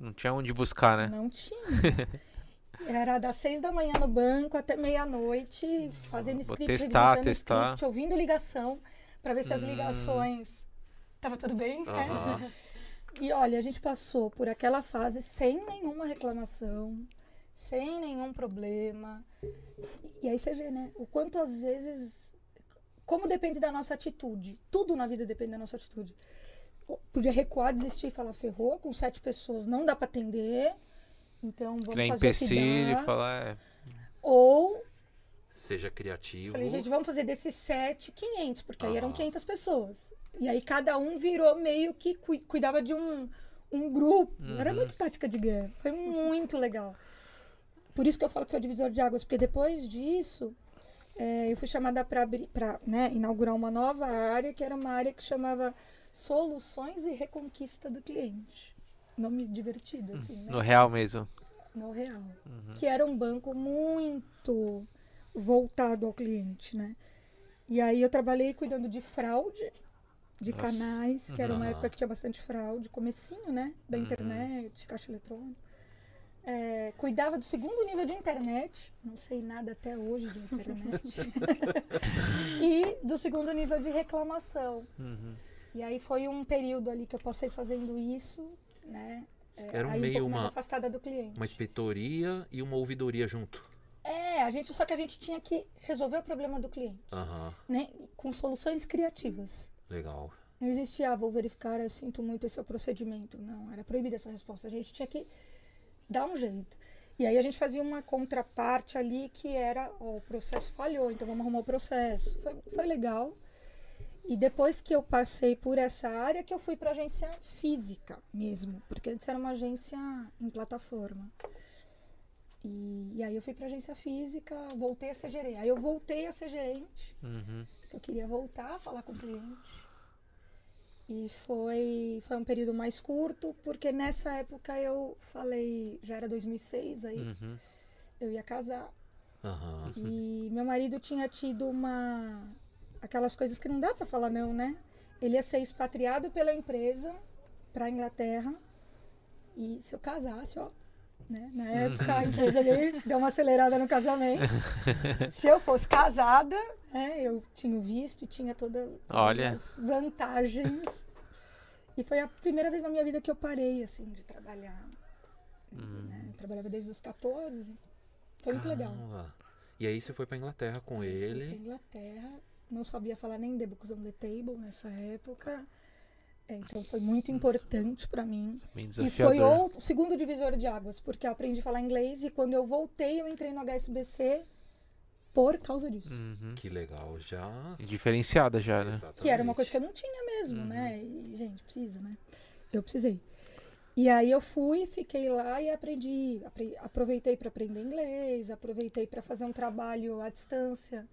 [SPEAKER 2] não tinha onde buscar, né?
[SPEAKER 5] Não tinha. Era das seis da manhã no banco até meia-noite, fazendo
[SPEAKER 2] Vou
[SPEAKER 5] script,
[SPEAKER 2] testar, testar.
[SPEAKER 5] script, ouvindo ligação, para ver se as
[SPEAKER 2] Hum.
[SPEAKER 5] ligações. Tava tudo bem? É. E olha, a gente passou por aquela fase sem nenhuma reclamação, sem nenhum problema. E aí você vê, né? O quanto às vezes. Como depende da nossa atitude. Tudo na vida depende da nossa atitude. Podia recuar, desistir e falar, ferrou, com sete pessoas não dá pra atender. Então vamos
[SPEAKER 2] nem
[SPEAKER 5] fazer
[SPEAKER 2] empecilho, falar. É,
[SPEAKER 5] Ou,
[SPEAKER 1] Seja criativo.
[SPEAKER 5] falei, gente, vamos fazer desses sete 500, porque aí eram
[SPEAKER 1] Ah.
[SPEAKER 5] 500 pessoas. E aí cada um virou meio que cui- cuidava de um, um grupo. Era
[SPEAKER 2] Uhum.
[SPEAKER 5] muito tática de guerra. Foi muito legal. Por isso que eu falo que foi o divisor de águas, porque depois disso, eh, eu fui chamada para né, inaugurar uma nova área, que era uma área que chamava Soluções e Reconquista do Cliente. Nome divertido, assim, né?
[SPEAKER 2] no real mesmo.
[SPEAKER 5] No real.
[SPEAKER 2] Uhum.
[SPEAKER 5] Que era um banco muito voltado ao cliente, né? E aí eu trabalhei cuidando de fraude, de
[SPEAKER 2] Nossa.
[SPEAKER 5] canais, que era uma
[SPEAKER 1] Uhum.
[SPEAKER 5] época que tinha bastante fraude, comecinho, né? Da
[SPEAKER 2] Uhum.
[SPEAKER 5] internet, caixa eletrônica. É, cuidava do segundo nível de internet, não sei nada até hoje de internet. e do segundo nível de reclamação.
[SPEAKER 2] Uhum.
[SPEAKER 5] E aí foi um período ali que eu passei fazendo isso, né? É,
[SPEAKER 1] Era um
[SPEAKER 5] um
[SPEAKER 1] meio
[SPEAKER 5] pouco mais
[SPEAKER 1] uma-
[SPEAKER 5] afastada do cliente.
[SPEAKER 1] Uma inspetoria e uma ouvidoria junto.
[SPEAKER 5] É, a gente, só que a gente tinha que resolver o problema do cliente, né? Com soluções criativas.
[SPEAKER 1] Legal.
[SPEAKER 5] Não existia, ah, vou verificar, eu sinto muito esse é o procedimento. Não, era proibida essa resposta. A gente tinha que dar um jeito. E aí a gente fazia uma contraparte ali que era, o processo falhou, então vamos arrumar o processo. Foi, foi legal. E depois que eu passei por essa área, que eu fui para agência física mesmo, porque antes era uma agência em plataforma. E, e aí eu fui para agência física, voltei a ser gerente. Aí eu voltei a ser gerente,
[SPEAKER 2] Uhum.
[SPEAKER 5] Eu queria voltar a falar com o cliente. E foi, foi um período mais curto, porque nessa época eu falei, já era 2006, aí
[SPEAKER 2] Uhum.
[SPEAKER 5] eu ia casar.
[SPEAKER 1] Aham.
[SPEAKER 5] E meu marido tinha tido uma. aquelas coisas que não dá pra falar não, né? Ele ia ser expatriado pela empresa pra Inglaterra. E se eu casasse, ó. Né? Na época a empresa dele deu uma acelerada no casamento. se eu fosse casada, né, eu tinha visto e tinha toda, todas
[SPEAKER 2] Olha.
[SPEAKER 5] as vantagens. E foi a primeira vez na minha vida que eu parei, assim, de trabalhar. né? Eu trabalhava desde os 14. Foi muito legal.
[SPEAKER 1] Caramba. E aí você foi pra Inglaterra com
[SPEAKER 5] Aí eu fui pra
[SPEAKER 1] ele.
[SPEAKER 5] Inglaterra, não sabia falar nem The Books on the Table nessa época. É, Então foi muito importante para mim. E foi o segundo divisor de águas, porque eu aprendi a falar inglês e quando eu voltei eu entrei no HSBC por causa disso.
[SPEAKER 2] Uhum.
[SPEAKER 1] Que legal, já.
[SPEAKER 2] Diferenciada já, né?
[SPEAKER 5] Que era uma coisa que eu não tinha mesmo, né? E, gente, precisa, né? Eu precisei. E aí eu fui, fiquei lá e aprendi. apre- aproveitei para aprender inglês, aproveitei para fazer um trabalho à distância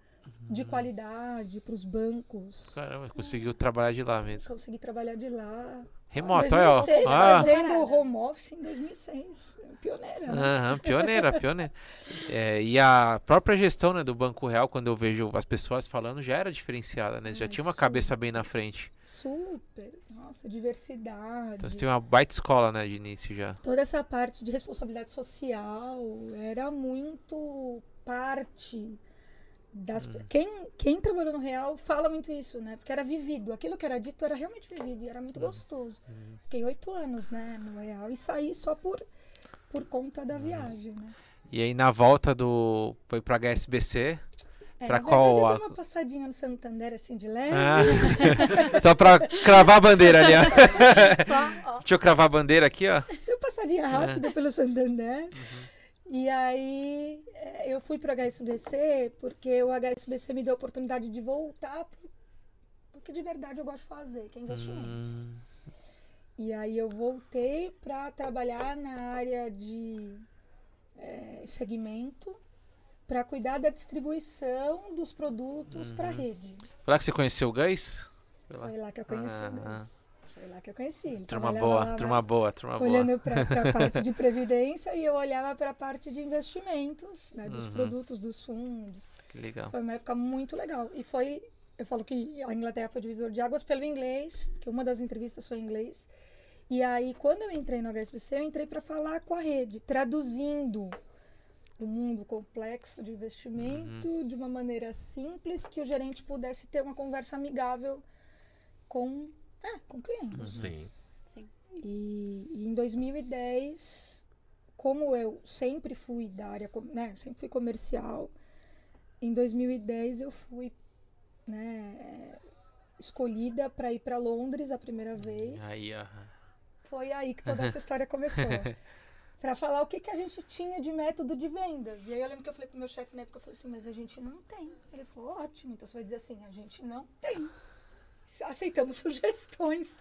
[SPEAKER 5] de qualidade para os bancos.
[SPEAKER 2] Caramba, conseguiu trabalhar de lá mesmo.
[SPEAKER 5] Consegui trabalhar de lá.
[SPEAKER 2] Remoto, olha, ó.
[SPEAKER 5] 2006,
[SPEAKER 2] Ah,
[SPEAKER 5] fazendo home office em 2006. Pioneira, né?
[SPEAKER 2] Aham, pioneira, pioneira. É, e a própria gestão né, do Banco Real, quando eu vejo as pessoas falando, já era diferenciada, né? Já
[SPEAKER 5] Ah,
[SPEAKER 2] tinha uma
[SPEAKER 5] sim.
[SPEAKER 2] cabeça bem na frente.
[SPEAKER 5] Super. Nossa, diversidade.
[SPEAKER 2] Então você tem uma baita escola, né, de início já.
[SPEAKER 5] Toda essa parte de responsabilidade social era muito parte das. Quem, quem trabalhou no Real fala muito isso, né? Porque era vivido. Aquilo que era dito era realmente vivido e era muito gostoso. Fiquei oito anos, né, no Real e saí só por, por conta da viagem, né?
[SPEAKER 2] E aí na volta do. Foi pra HSBC.
[SPEAKER 5] É,
[SPEAKER 2] Pra
[SPEAKER 5] na
[SPEAKER 2] qual
[SPEAKER 5] verdade, eu dei uma passadinha no Santander, assim, de leve.
[SPEAKER 2] Ah, só pra cravar a bandeira ali, ó.
[SPEAKER 3] Só, ó.
[SPEAKER 2] Deixa eu cravar a bandeira aqui, ó.
[SPEAKER 5] Deu uma passadinha rápida pelo Santander.
[SPEAKER 2] Uhum.
[SPEAKER 5] E aí eh, eu fui para o HSBC porque o HSBC me deu a oportunidade de voltar porque de verdade eu gosto de fazer, que é investimentos.
[SPEAKER 2] Hum,
[SPEAKER 5] E aí eu voltei para trabalhar na área de eh, segmento para cuidar da distribuição dos produtos para a
[SPEAKER 2] Uhum.
[SPEAKER 5] rede.
[SPEAKER 2] Foi lá que você conheceu o Gás? Foi lá.
[SPEAKER 5] Foi lá que eu conheci o
[SPEAKER 2] Ah.
[SPEAKER 5] Foi lá que eu conheci. Ele
[SPEAKER 2] Turma boa, turma boa, turma boa.
[SPEAKER 5] olhando para a parte de previdência e eu olhava para a parte de investimentos, né, dos
[SPEAKER 2] Uhum.
[SPEAKER 5] produtos, dos fundos.
[SPEAKER 2] Que legal.
[SPEAKER 5] Foi uma época muito legal. E foi, eu falo que a Inglaterra foi divisor de águas pelo inglês, que uma das entrevistas foi em inglês. E aí, quando eu entrei no HSBC, eu entrei para falar com a rede, traduzindo o mundo complexo de investimento de uma maneira simples, que o gerente pudesse ter uma conversa amigável com, é, com clientes.
[SPEAKER 1] Sim.
[SPEAKER 5] E, e em 2010, como eu sempre fui da área, né, sempre fui comercial, em 2010 eu fui, né, escolhida para ir para Londres a primeira vez.
[SPEAKER 2] Aí, ó.
[SPEAKER 5] Foi aí que toda essa história começou. Para falar o que, que a gente tinha de método de vendas. E aí eu lembro que eu falei pro meu chefe na época, eu falei assim, mas a gente não tem. Ele falou, ótimo, então você vai dizer assim, a gente não tem. Aceitamos sugestões.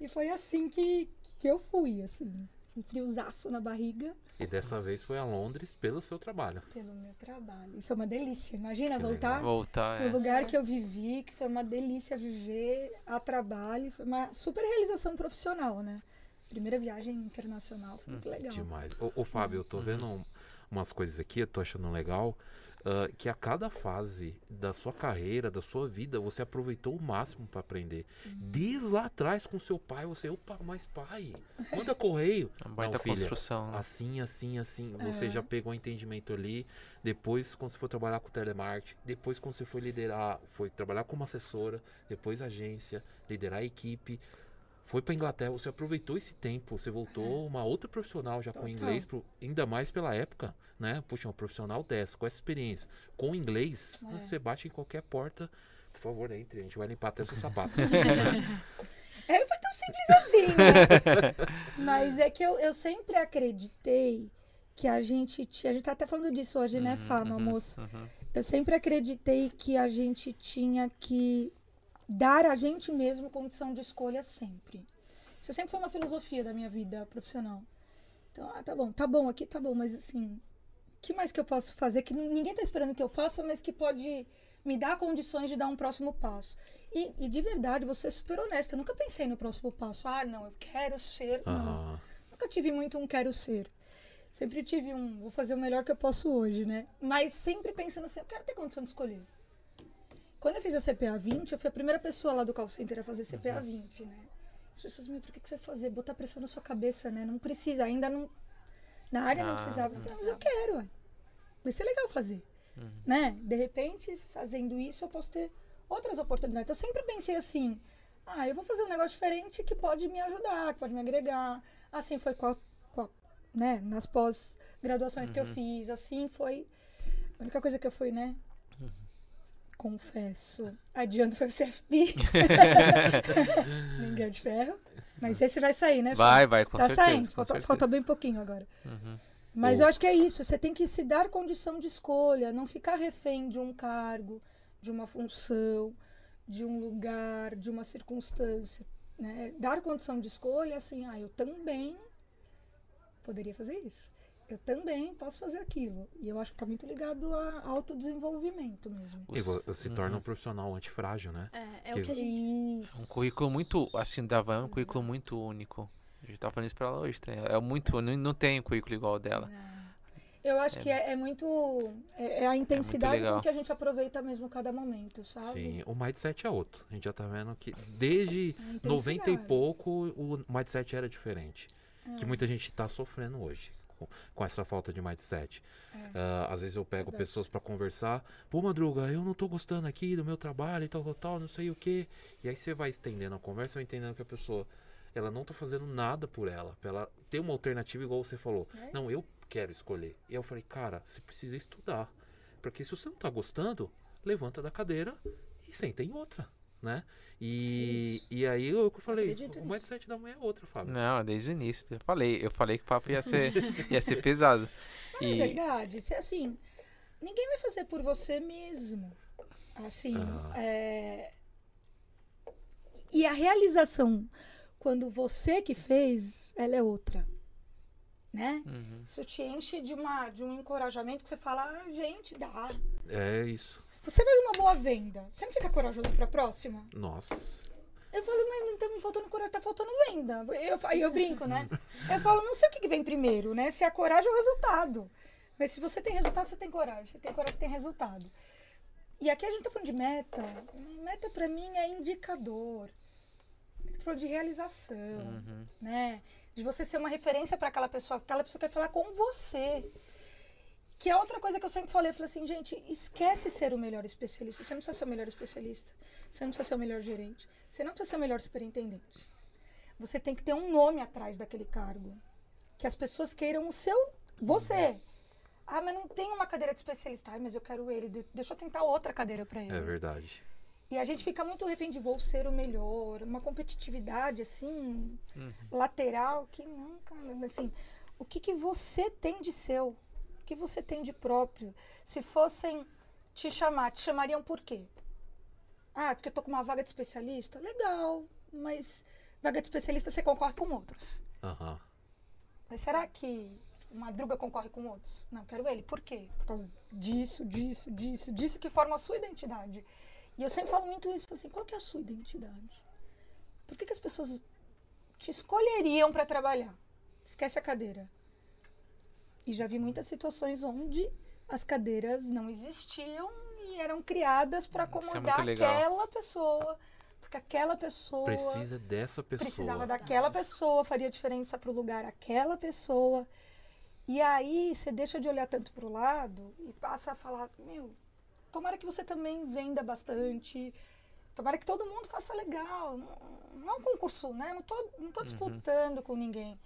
[SPEAKER 5] E foi assim que, que eu fui, assim, um friozaço na barriga
[SPEAKER 1] E dessa vez foi a Londres pelo seu trabalho.
[SPEAKER 5] pelo meu trabalho. E foi uma delícia. Imagina
[SPEAKER 1] Que
[SPEAKER 5] voltar
[SPEAKER 2] Voltar,
[SPEAKER 5] foi o
[SPEAKER 2] é.
[SPEAKER 5] lugar que eu vivi, que foi uma delícia viver a trabalho. Foi uma super realização profissional, né? Primeira viagem internacional, foi muito legal.
[SPEAKER 1] Demais. Ô, ô, Fábio, eu
[SPEAKER 2] Uhum.
[SPEAKER 1] tô vendo um- umas coisas aqui, eu tô achando legal. Ah, que a cada fase da sua carreira, da sua vida, você aproveitou o máximo para aprender.
[SPEAKER 2] Uhum.
[SPEAKER 1] Desde lá atrás com seu pai, você, opa, mas pai, manda correio.
[SPEAKER 2] Uma baita
[SPEAKER 1] Não, filha,
[SPEAKER 2] construção. né?
[SPEAKER 1] Assim, assim, assim. Você
[SPEAKER 5] É.
[SPEAKER 1] já pegou o entendimento ali. Depois, quando você for trabalhar com telemarketing. Depois, quando você foi liderar, foi trabalhar como assessora. Depois, agência. Liderar a equipe. Foi pra Inglaterra. Você aproveitou esse tempo. Você voltou uma outra profissional já com inglês. pro- ainda mais pela época, né? Puxa, uma profissional dessa, com essa experiência. Com inglês,
[SPEAKER 5] É.
[SPEAKER 1] você bate em qualquer porta. Por favor, entre. A gente vai limpar até seu sapato.
[SPEAKER 5] É, foi tão simples assim, né? Mas é que eu, eu sempre acreditei que a gente tinha. A gente tá até falando disso hoje, né, Fá, no
[SPEAKER 2] Uhum,
[SPEAKER 5] almoço.
[SPEAKER 2] uhum.
[SPEAKER 5] Eu sempre acreditei que a gente tinha que dar a gente mesmo condição de escolha sempre. Isso sempre foi uma filosofia da minha vida profissional. Então, ah, tá bom, tá bom, aqui tá bom, mas assim, que mais que eu posso fazer que ninguém tá esperando que eu faça, mas que pode me dar condições de dar um próximo passo. E, e de verdade, vou ser super honesta, eu nunca pensei no próximo passo. Ah, não, eu quero ser. Não.
[SPEAKER 1] Aham.
[SPEAKER 5] Nunca tive muito um quero ser. Sempre tive um, vou fazer o melhor que eu posso hoje, né? Mas sempre pensando assim, eu quero ter condição de escolher. Quando eu fiz a CPA 20, eu fui a primeira pessoa lá do call center a fazer CPA 20, né? As pessoas me por que, que você vai fazer? Botar pressão na sua cabeça, né? Não precisa, ainda não. Na área não
[SPEAKER 2] Ah,
[SPEAKER 5] precisava. Eu falei, mas eu quero, ué. Vai ser legal fazer. Né? De repente, fazendo isso, eu posso ter outras oportunidades. Eu sempre pensei assim: ah, eu vou fazer um negócio diferente que pode me ajudar, que pode me agregar. Assim foi com a, com a- né, nas pós-graduações que eu fiz. Assim foi. A única coisa que eu fui, né? Confesso. Adianto foi o CFP. Ninguém é de ferro. Mas esse vai sair, né?
[SPEAKER 2] Vai, vai, com
[SPEAKER 5] tá
[SPEAKER 2] certeza.
[SPEAKER 5] saindo.
[SPEAKER 2] com
[SPEAKER 5] Falta, bem pouquinho agora.
[SPEAKER 2] Uhum.
[SPEAKER 5] Mas
[SPEAKER 1] O-
[SPEAKER 5] eu acho que é isso. Você tem que se dar condição de escolha, não ficar refém de um cargo, de uma função, de um lugar, de uma circunstância. Né? Dar condição de escolha, assim, ah, eu também poderia fazer isso. Eu também posso fazer aquilo. E eu acho que está muito ligado a autodesenvolvimento mesmo.
[SPEAKER 1] E se torna
[SPEAKER 2] Uhum.
[SPEAKER 1] um profissional antifrágil, né?
[SPEAKER 3] É, é
[SPEAKER 1] Que-
[SPEAKER 3] o que a gente.
[SPEAKER 5] Isso.
[SPEAKER 2] Um currículo muito, assim, da Van é um currículo muito único. A gente tá falando isso pra ela hoje. Tem, é muito, não, não tem um currículo igual ao dela.
[SPEAKER 5] Eu acho que é, é muito. É, é a intensidade com que a gente aproveita mesmo cada momento, sabe?
[SPEAKER 1] Sim, o mindset é outro. A gente já tá vendo que desde
[SPEAKER 5] A intensidade.
[SPEAKER 1] 90 e pouco o mindset era diferente. Que
[SPEAKER 5] É.
[SPEAKER 1] muita gente tá sofrendo hoje com, com essa falta de mindset. Ah, às vezes eu pego
[SPEAKER 5] É. Verdade.
[SPEAKER 1] pessoas pra conversar. Pô, Madruga, eu não tô gostando aqui do meu trabalho e tal, tal, tal, não sei o que. E aí você vai estendendo a conversa, vai entendendo que a pessoa ela não tá fazendo nada por ela, pra ela ter uma alternativa igual você falou.
[SPEAKER 5] É
[SPEAKER 1] Não, eu quero escolher. E eu falei, cara, você precisa estudar. Porque se você não tá gostando, levanta da cadeira e senta em outra, né? E, e aí eu que falei,
[SPEAKER 5] Acredito
[SPEAKER 1] o
[SPEAKER 5] nisso.
[SPEAKER 1] mindset da mulher é outra, Fábio.
[SPEAKER 2] Não, desde o início. Eu falei, eu falei que o papo ia ser, ia ser pesado.
[SPEAKER 5] É
[SPEAKER 2] E
[SPEAKER 5] verdade. Se assim, ninguém vai fazer por você mesmo. Assim,
[SPEAKER 1] Ah.
[SPEAKER 5] é... E a realização, quando você que fez, ela é outra. Né?
[SPEAKER 2] Uhum.
[SPEAKER 5] Isso te enche de, uma, de um encorajamento que você fala, ah, gente, dá.
[SPEAKER 1] É isso.
[SPEAKER 5] Você faz uma boa venda, você não fica corajoso pra próxima?
[SPEAKER 1] Nossa.
[SPEAKER 5] Eu falo, mas não tá me faltando coragem, tá faltando venda. Eu, aí eu brinco, né? Eu falo, não sei o que, que vem primeiro, né? Se é a coragem ou o resultado. Mas se você tem resultado, você tem coragem. Se tem coragem, você tem resultado. E aqui a gente tá falando de meta. Meta pra mim é indicador. Eu tô falando de realização,
[SPEAKER 2] Uhum.
[SPEAKER 5] né? De você ser uma referência para aquela pessoa. Aquela pessoa quer falar com você. Que é outra coisa que eu sempre falei. Eu falei assim, gente, esquece ser o melhor especialista. Você não precisa ser o melhor especialista. Você não precisa ser o melhor gerente. Você não precisa ser o melhor superintendente. Você tem que ter um nome atrás daquele cargo. Que as pessoas queiram o seu. Você. Ah, mas não tem uma cadeira de especialista. Ai, mas eu quero ele. De- Deixa eu tentar outra cadeira para ele.
[SPEAKER 1] É verdade.
[SPEAKER 5] E a gente fica muito refém de vou ser o melhor, uma competitividade assim, lateral, que não, cara, assim, o que, que você tem de seu? O que você tem de próprio? Se fossem te chamar, te chamariam por quê? Ah, porque eu tô com uma vaga de especialista? Legal, mas vaga de especialista você concorre com outros.
[SPEAKER 1] Aham.
[SPEAKER 5] Mas será que Madruga concorre com outros? Não, quero ele. Por quê? Por causa disso, disso, disso, disso que forma a sua identidade. E eu sempre falo muito isso, assim, qual que é a sua identidade? Por que, que as pessoas te escolheriam para trabalhar? Esquece a cadeira. E já vi muitas situações onde as cadeiras não existiam e eram criadas para
[SPEAKER 2] é
[SPEAKER 5] acomodar
[SPEAKER 2] legal.
[SPEAKER 5] aquela pessoa. Porque aquela pessoa
[SPEAKER 1] Precisa dessa pessoa.
[SPEAKER 5] precisava daquela pessoa, faria diferença pro lugar aquela pessoa. E aí você deixa de olhar tanto pro lado e passa a falar, meu, tomara que você também venda bastante. Tomara que todo mundo faça legal. Não, não é um concurso, né? Não tô, não tô disputando com ninguém.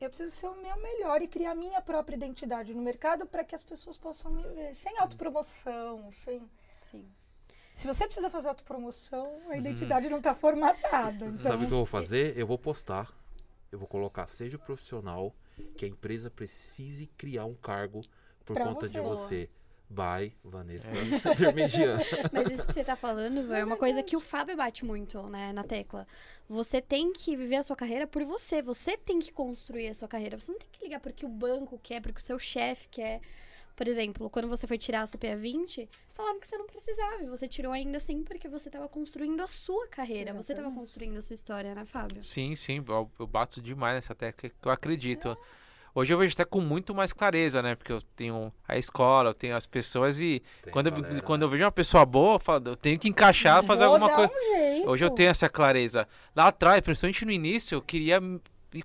[SPEAKER 5] Eu preciso ser o meu melhor e criar a minha própria identidade no mercado para que as pessoas possam me ver. Sem autopromoção, sem...
[SPEAKER 3] Sim.
[SPEAKER 5] Se você precisa fazer autopromoção, a identidade não está formatada. Então...
[SPEAKER 1] Sabe o que eu vou fazer? Eu vou postar. Eu vou colocar seja profissional que a empresa precise criar um cargo por
[SPEAKER 5] Pra
[SPEAKER 1] conta
[SPEAKER 5] você.
[SPEAKER 1] de você. Vai, Vanessa, intermediando.
[SPEAKER 3] Mas isso que você tá falando, é uma coisa que o Fábio bate muito, né, na tecla. Você tem que viver a sua carreira por você. Você tem que construir a sua carreira. Você não tem que ligar porque o banco quer, porque o seu chefe quer. Por exemplo, quando você foi tirar a CPA 20, falaram que você não precisava. E você tirou ainda assim porque você tava construindo a sua carreira. Você tava
[SPEAKER 5] Exatamente.
[SPEAKER 3] construindo a sua história, né, Fábio?
[SPEAKER 2] Sim, sim, eu, eu bato demais nessa tecla que eu acredito. Hoje eu vejo até com muito mais clareza, né? Porque eu tenho a escola, eu tenho as pessoas e
[SPEAKER 1] Tem
[SPEAKER 2] quando, eu,
[SPEAKER 1] galera,
[SPEAKER 2] quando
[SPEAKER 1] né?
[SPEAKER 2] eu vejo uma pessoa boa, eu, falo, eu tenho que encaixar, fazer
[SPEAKER 5] Vou
[SPEAKER 2] alguma coisa.
[SPEAKER 5] um jeito.
[SPEAKER 2] Hoje eu tenho essa clareza. Lá atrás, principalmente no início, eu queria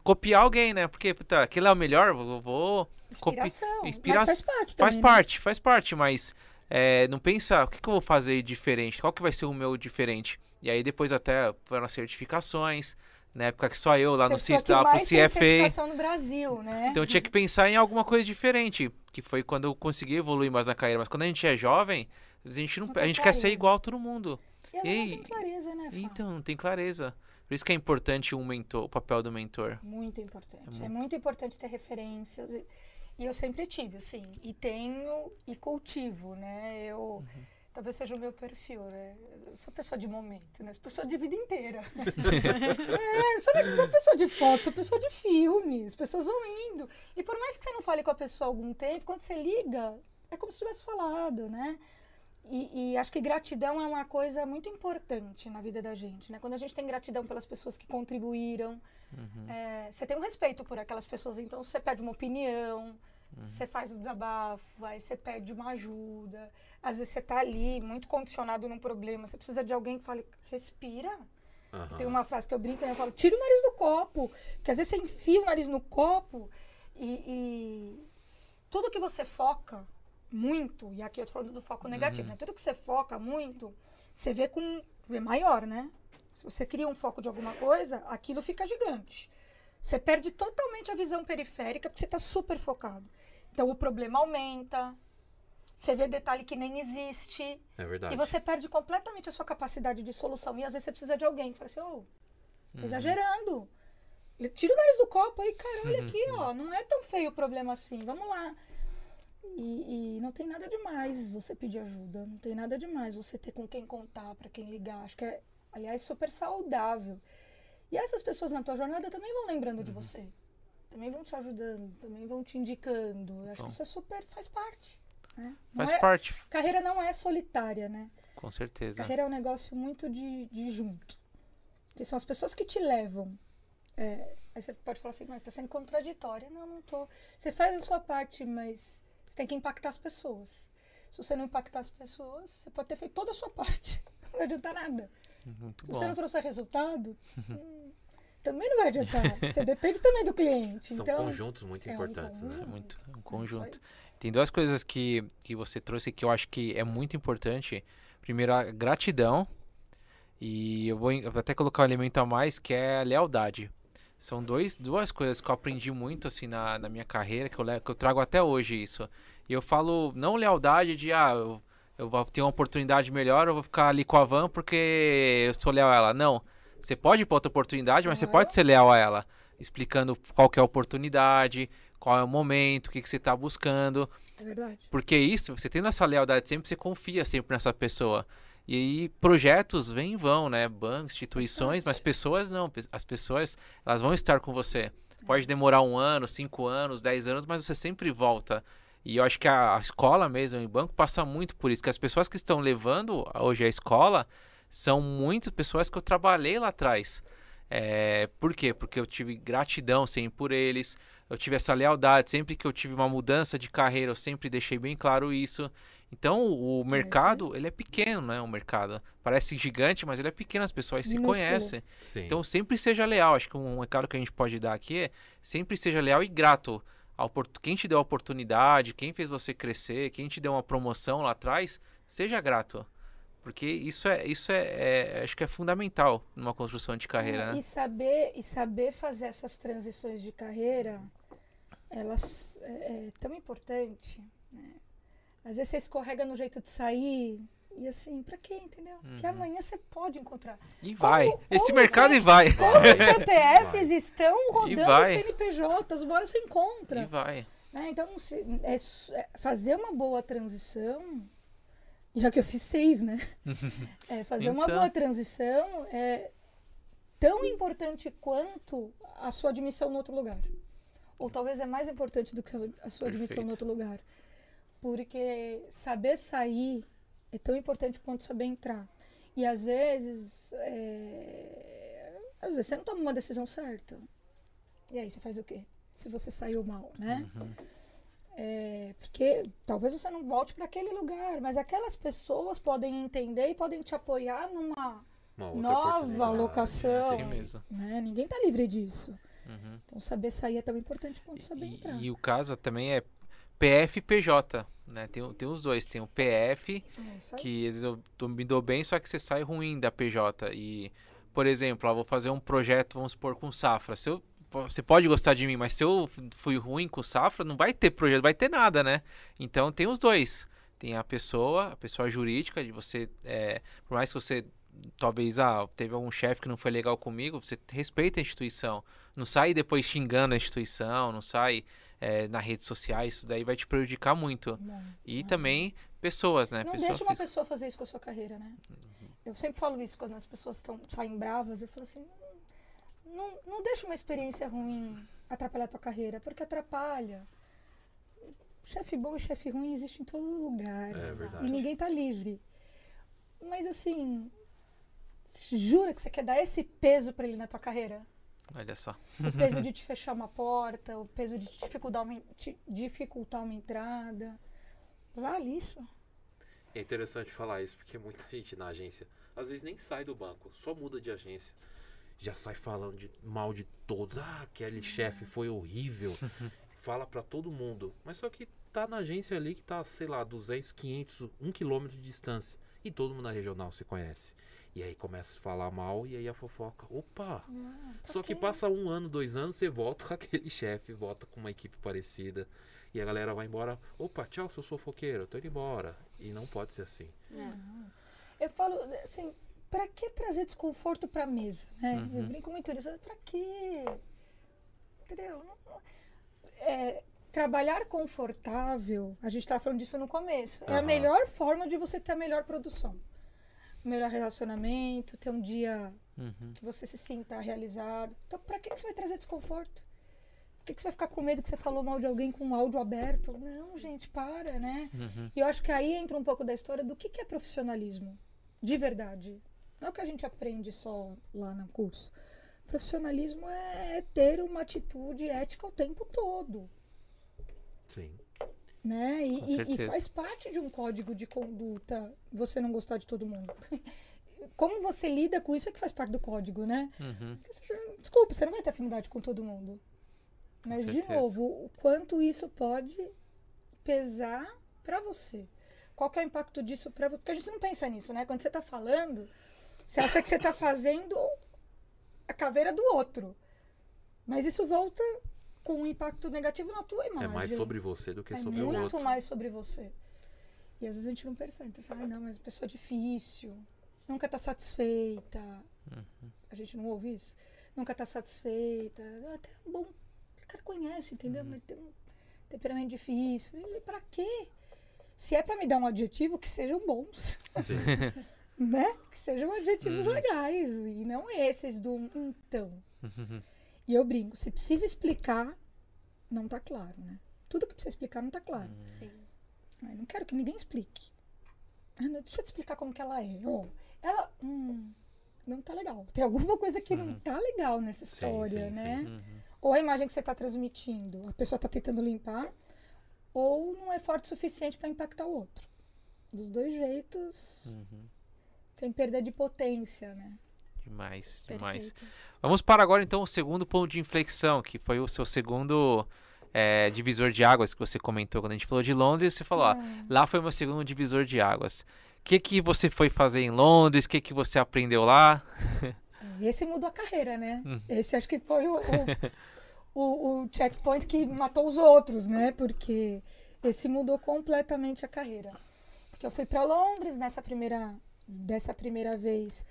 [SPEAKER 2] copiar alguém, né? Porque, puta, aquele é o melhor, eu vou. copi-
[SPEAKER 5] Inspiração.
[SPEAKER 2] inspira-
[SPEAKER 5] Mas faz parte
[SPEAKER 2] Faz
[SPEAKER 5] também, né?
[SPEAKER 2] parte, faz parte, mas é, não pensa, o que, que eu vou fazer diferente? Qual que vai ser o meu diferente? E aí depois até foram as certificações, na época que só eu lá no
[SPEAKER 5] Pessoa
[SPEAKER 2] CIS, lá pro CFA.
[SPEAKER 5] no Brasil, né?
[SPEAKER 2] Então eu tinha que pensar em alguma coisa diferente, que foi quando eu consegui evoluir mais na carreira. Mas quando a gente é jovem, a gente, não,
[SPEAKER 5] Não
[SPEAKER 2] a gente quer ser igual a todo mundo.
[SPEAKER 5] E
[SPEAKER 2] Ei,
[SPEAKER 5] não tem clareza, né, Fá?
[SPEAKER 2] Então, não tem clareza. Por isso que é importante um mentor, o papel do mentor.
[SPEAKER 5] Muito importante.
[SPEAKER 2] É
[SPEAKER 5] É muito importante ter referências. E, e eu sempre tive, assim. E tenho e cultivo, né? Eu.
[SPEAKER 2] Uhum.
[SPEAKER 5] Talvez seja o meu perfil, né? Eu sou pessoa de momento, né? Sou pessoa de vida inteira. é, sou sou pessoa de foto, sou pessoa de filme. As pessoas vão indo. E por mais que você não fale com a pessoa há algum tempo, quando você liga, é como se tivesse falado, né? E, e acho que gratidão é uma coisa muito importante na vida da gente, né? Quando a gente tem gratidão pelas pessoas que contribuíram, é, você tem um respeito por aquelas pessoas, então você pede uma opinião, você faz um desabafo, aí você pede uma ajuda. Às vezes você tá ali, muito condicionado num problema, você precisa de alguém que fale, respira.
[SPEAKER 1] Aham.
[SPEAKER 5] Tem uma frase que eu brinco, né? Eu falo, tira o nariz do copo. Porque às vezes você enfia o nariz no copo e, e tudo que você foca muito, e aqui eu tô falando do foco negativo, né? Tudo que você foca muito, você vê com. vê maior, né? Se você cria um foco de alguma coisa, aquilo fica gigante. Você perde totalmente a visão periférica porque você está super focado. Então o problema aumenta, você vê detalhe que nem existe.
[SPEAKER 1] É verdade.
[SPEAKER 5] E você perde completamente a sua capacidade de solução. E às vezes você precisa de alguém fala assim, ô, tô exagerando. Tira o nariz do copo aí, cara, olha aqui, ó. Não é tão feio o problema assim, vamos lá. E, e não tem nada demais você pedir ajuda. Não tem nada demais você ter com quem contar, para quem ligar. Acho que é, aliás, super saudável. E essas pessoas na tua jornada também vão lembrando de você. Também vão te ajudando, também vão te indicando. Eu acho
[SPEAKER 2] Bom.
[SPEAKER 5] que isso é super, faz parte. Né?
[SPEAKER 2] Faz
[SPEAKER 5] é-
[SPEAKER 2] parte,
[SPEAKER 5] Carreira não é solitária, né?
[SPEAKER 2] com certeza.
[SPEAKER 5] Carreira é um negócio muito de, de junto. Porque são as pessoas que te levam. É, aí você pode falar assim, mas tá sendo contraditória. Não, não tô. Você faz a sua parte, mas você tem que impactar as pessoas. Se você não impactar as pessoas, você pode ter feito toda a sua parte. Não vai adiantar nada.
[SPEAKER 2] Muito
[SPEAKER 5] Se
[SPEAKER 2] bom.
[SPEAKER 5] você não trouxer resultado, hum, também não vai adiantar. Você depende também do cliente.
[SPEAKER 1] São
[SPEAKER 5] então,
[SPEAKER 1] conjuntos muito
[SPEAKER 5] é um
[SPEAKER 1] importantes,
[SPEAKER 2] Isso é
[SPEAKER 1] né?
[SPEAKER 2] muito é um
[SPEAKER 5] aí.
[SPEAKER 2] conjunto. Tem duas coisas que, que você trouxe que eu acho que é muito importante. Primeiro, a gratidão. E eu vou, eu vou até colocar um elemento a mais, que é a lealdade. São dois, duas coisas que eu aprendi muito assim na, na minha carreira, que eu, que eu trago até hoje isso. E eu falo não lealdade de, ah, eu, eu vou ter uma oportunidade melhor, eu vou ficar ali com a van porque eu sou leal a ela. Não. Você pode ir para outra oportunidade, mas você
[SPEAKER 5] Aham.
[SPEAKER 2] pode ser leal a ela. Explicando qual que é a oportunidade, qual é o momento, o que, que você está buscando.
[SPEAKER 5] É verdade.
[SPEAKER 2] Porque isso, você tendo essa lealdade sempre, você confia sempre nessa pessoa. E aí, projetos vêm e vão, né? Bancos, instituições, mas pessoas não. As pessoas, elas vão estar com você. Pode demorar um ano, cinco anos, dez anos, mas você sempre volta. E eu acho que a, a escola mesmo, o banco, passa muito por isso. Que as pessoas que estão levando hoje a escola são muitas pessoas que eu trabalhei lá atrás. É, por quê? Porque eu tive gratidão sempre por eles, eu tive essa lealdade, sempre que eu tive uma mudança de carreira, eu sempre deixei bem claro isso. Então, o mercado, ele é pequeno, né? O mercado parece gigante, mas ele é pequeno, as pessoas se
[SPEAKER 5] Minúsculo.
[SPEAKER 2] conhecem.
[SPEAKER 1] Sim.
[SPEAKER 2] Então, sempre seja leal. Acho que um recado que a gente pode dar aqui é sempre seja leal e grato. ao Quem te deu a oportunidade, quem fez você crescer, quem te deu uma promoção lá atrás, seja grato. Porque isso é, isso é, é- acho que é fundamental numa construção de carreira,
[SPEAKER 5] É,
[SPEAKER 2] né?
[SPEAKER 5] E saber, e saber fazer essas transições de carreira, elas é, é tão importante. né? Às vezes você escorrega no jeito de sair, E assim, pra quê, entendeu?
[SPEAKER 2] Uhum.
[SPEAKER 5] Que amanhã você pode encontrar.
[SPEAKER 2] E vai.
[SPEAKER 5] Como-
[SPEAKER 2] Esse
[SPEAKER 5] como
[SPEAKER 2] mercado
[SPEAKER 5] você-
[SPEAKER 2] e vai.
[SPEAKER 5] Como os CPFs estão rodando
[SPEAKER 2] vai.
[SPEAKER 5] CNPJs, bora você encontra.
[SPEAKER 2] E vai.
[SPEAKER 5] né? Então, se- é é fazer uma boa transição, já que eu fiz seis, né? É, fazer uma
[SPEAKER 2] Então.
[SPEAKER 5] boa transição é tão importante quanto a sua admissão no outro lugar. Ou talvez é mais importante do que a sua- admissão no outro lugar. Porque saber sair é tão importante quanto saber entrar. E às vezes, é, às vezes você não toma uma decisão certa. E aí você faz o quê? Se você saiu mal, né? É, porque talvez você não volte para aquele lugar, mas aquelas pessoas podem entender e podem te apoiar numa nova locação.
[SPEAKER 2] Assim.
[SPEAKER 5] Né? Ninguém tá livre disso.
[SPEAKER 2] Uhum.
[SPEAKER 5] Então saber sair é tão importante quanto saber
[SPEAKER 2] E,
[SPEAKER 5] entrar.
[SPEAKER 2] e o caso também é PF e PJ, né? Tem, tem os dois. Tem o PF,
[SPEAKER 5] É
[SPEAKER 2] que às vezes eu tô- me dou bem, só que você sai ruim da PJ. E, por exemplo, eu vou fazer um projeto, vamos supor, com safra. Se eu, você pode gostar de mim, mas se eu fui ruim com safra, não vai ter projeto, vai ter nada, né? Então tem os dois. Tem a pessoa, a pessoa jurídica, de você, é, por mais que você talvez ah, teve algum chefe que não foi legal comigo, você respeita a instituição. Não sai depois xingando a instituição, não sai é, nas redes sociais, isso daí vai te prejudicar muito.
[SPEAKER 5] Bom,
[SPEAKER 2] E
[SPEAKER 5] imagina.
[SPEAKER 2] também pessoas, né?
[SPEAKER 5] Não
[SPEAKER 2] Pessoa
[SPEAKER 5] deixa uma
[SPEAKER 2] física.
[SPEAKER 5] pessoa fazer isso com a sua carreira, né? Eu sempre falo isso quando as pessoas tão, saem bravas. Eu falo assim: não, não deixa uma experiência ruim atrapalhar a tua carreira, porque atrapalha. Chefe bom e chefe ruim existe em todo lugar.
[SPEAKER 1] É verdade.
[SPEAKER 5] E ninguém tá livre. Mas assim, jura que você quer dar esse peso pra ele na tua carreira?
[SPEAKER 2] Olha só.
[SPEAKER 5] O peso de te fechar uma porta, o peso de te dificultar uma, te dificultar uma entrada. Vale isso?
[SPEAKER 1] É interessante falar isso, porque muita gente na agência, às vezes nem sai do banco, só muda de agência. Já sai falando de mal de todos. Ah, aquele chefe foi horrível. Fala pra todo mundo. Mas só que tá na agência ali que tá, sei lá, 200, 500, 1 quilômetro de distância. E todo mundo na regional se conhece. E aí começa a falar mal e aí a fofoca. Opa! Só que passa um ano, dois anos, você volta com aquele chefe, volta com uma equipe parecida. E a galera vai embora. Opa, tchau, seu fofoqueiro, tô indo embora. E não pode ser assim.
[SPEAKER 5] Eu falo, assim, pra que trazer desconforto pra mesa, né?
[SPEAKER 2] Uhum.
[SPEAKER 5] Eu brinco muito nisso. Pra quê? Entendeu? Não- não- é, trabalhar confortável, a gente estava falando disso no começo, é a melhor forma de você ter a melhor produção. Melhor relacionamento, ter um dia
[SPEAKER 2] Uhum.
[SPEAKER 5] que você se sinta realizado. Então, pra que, que você vai trazer desconforto? Por que, que você vai ficar com medo que você falou mal de alguém com o áudio aberto? Não, gente, para, né?
[SPEAKER 2] Uhum.
[SPEAKER 5] E eu acho que aí entra um pouco da história do que, que é profissionalismo, de verdade. Não é o que a gente aprende só lá no curso. Profissionalismo é ter uma atitude ética o tempo todo. Né? E, e- faz parte de um código de conduta você não gostar de todo mundo. Como você lida com isso é que faz parte do código, né?
[SPEAKER 2] Uhum.
[SPEAKER 5] Desculpa, você não vai ter afinidade com todo mundo. Mas, de novo, o quanto isso pode pesar pra você. Qual que é o impacto disso pra você? Porque a gente não pensa nisso, né? Quando você tá falando, você acha que você tá fazendo a caveira do outro. Mas isso volta com um impacto negativo na tua
[SPEAKER 1] É
[SPEAKER 5] imagem.
[SPEAKER 1] mais sobre você do que
[SPEAKER 5] É
[SPEAKER 1] sobre o
[SPEAKER 5] muito
[SPEAKER 1] outro.
[SPEAKER 5] mais sobre você. E às vezes a gente não percebe. Então, "Ai, não, mas a pessoa é difícil. Nunca tá satisfeita.
[SPEAKER 1] Uhum.
[SPEAKER 5] A gente não ouve isso. Nunca tá satisfeita. Até um bom. O cara conhece, entendeu? Mas tem um temperamento difícil. E pra quê? Se é pra me dar um adjetivo, que sejam bons.
[SPEAKER 1] Sim.
[SPEAKER 5] né? Que sejam adjetivos
[SPEAKER 2] Uhum.
[SPEAKER 5] legais. E não esses do então. E eu brinco, se precisa explicar, não tá claro, né? Tudo que precisa explicar não tá claro.
[SPEAKER 3] Sim.
[SPEAKER 5] Eu não quero que ninguém explique. Ah, deixa eu te explicar como que ela é. Ó, ela. Hum, não tá legal. Tem alguma coisa que não tá legal nessa
[SPEAKER 1] Sim,
[SPEAKER 5] história,
[SPEAKER 1] sim,
[SPEAKER 5] né?
[SPEAKER 2] Uhum.
[SPEAKER 5] Ou a imagem que você tá transmitindo, a pessoa tá tentando limpar, ou não é forte o suficiente para impactar o outro. Dos dois jeitos,
[SPEAKER 2] Uhum.
[SPEAKER 5] tem perda de potência, né?
[SPEAKER 2] Demais, demais.
[SPEAKER 3] Perfeito.
[SPEAKER 2] Vamos para agora então o segundo ponto de inflexão, que foi o seu segundo é, divisor de águas que você comentou quando a gente falou de Londres. Você falou, ó,
[SPEAKER 5] Ah.
[SPEAKER 2] lá foi meu segundo divisor de águas. O que, que você foi fazer em Londres? O que, que você aprendeu lá?
[SPEAKER 5] Esse mudou a carreira, né?
[SPEAKER 2] Hum.
[SPEAKER 5] Esse acho que foi o, o, o, o checkpoint que matou os outros, né? Porque esse mudou completamente a carreira. Porque eu fui para Londres nessa primeira, dessa primeira vez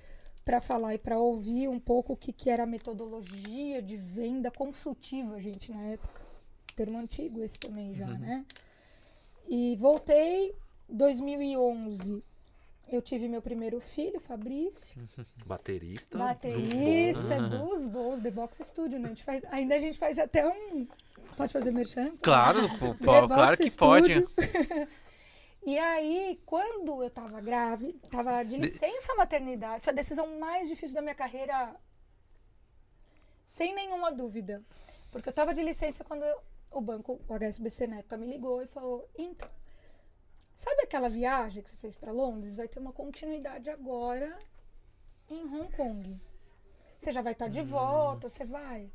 [SPEAKER 5] para falar e para ouvir um pouco o que, que era a metodologia de venda consultiva, gente, na época. Termo antigo esse também já, né? E voltei 2011. Eu tive meu primeiro filho, Fabrício.
[SPEAKER 1] Baterista.
[SPEAKER 5] Baterista
[SPEAKER 1] dos
[SPEAKER 5] voos, The Box Studio, né? A gente faz, ainda a gente faz até um. Pode fazer merchan?
[SPEAKER 2] Claro, pô, claro que pode.
[SPEAKER 5] E aí, quando eu tava grávida, tava de licença maternidade, foi a decisão mais difícil da minha carreira, sem nenhuma dúvida. Porque eu tava de licença quando eu- o banco, o HSBC na época, me ligou e falou: então, sabe aquela viagem que você fez para Londres? Vai ter uma continuidade agora em Hong Kong. Você já vai estar de volta, você vai.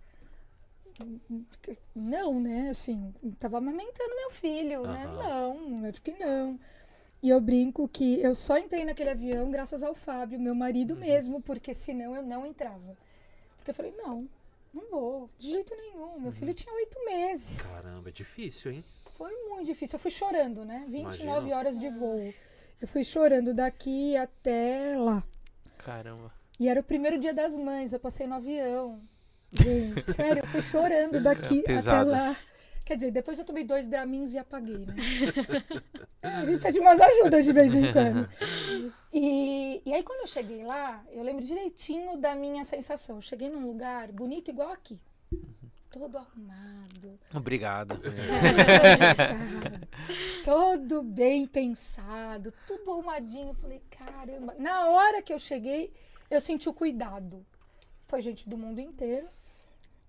[SPEAKER 5] Não, né? Assim, tava amamentando meu filho, né? Não, acho que não. E eu brinco que eu só entrei naquele avião graças ao Fábio, meu marido mesmo, porque senão eu não entrava. Porque eu falei, não, não vou, de jeito nenhum. Meu filho tinha oito meses.
[SPEAKER 1] Caramba, é difícil, hein?
[SPEAKER 5] Foi muito difícil. Eu fui chorando, né? 29
[SPEAKER 1] Imagino.
[SPEAKER 5] horas de voo. Eu fui chorando daqui até lá.
[SPEAKER 2] Caramba.
[SPEAKER 5] E era o primeiro dia das mães, eu passei no avião. Gente, sério, eu fui chorando daqui até
[SPEAKER 2] pesado.
[SPEAKER 5] lá. Quer dizer, depois eu tomei dois dramins e apaguei, né? É, a gente precisa de umas ajudas de vez em quando. E, e aí, quando eu cheguei lá, eu lembro direitinho da minha sensação. Eu cheguei num lugar bonito igual aqui. Todo arrumado,
[SPEAKER 2] Obrigado.
[SPEAKER 5] todo todo bem pensado, tudo arrumadinho. Eu falei, caramba. Na hora que eu cheguei, eu senti o cuidado. Foi gente do mundo inteiro.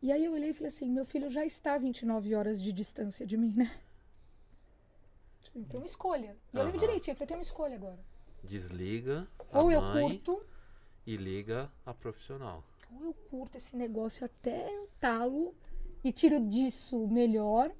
[SPEAKER 5] E aí eu olhei e falei assim, meu filho já está a 29 horas de distância de mim, né? Assim, Tem uma escolha. E eu lembro
[SPEAKER 1] Aham.
[SPEAKER 5] direitinho, eu falei, tem uma escolha agora.
[SPEAKER 1] Desliga a
[SPEAKER 5] Ou eu curto,
[SPEAKER 1] e liga a profissional.
[SPEAKER 5] ou eu curto esse negócio até o talo e tiro disso o melhor,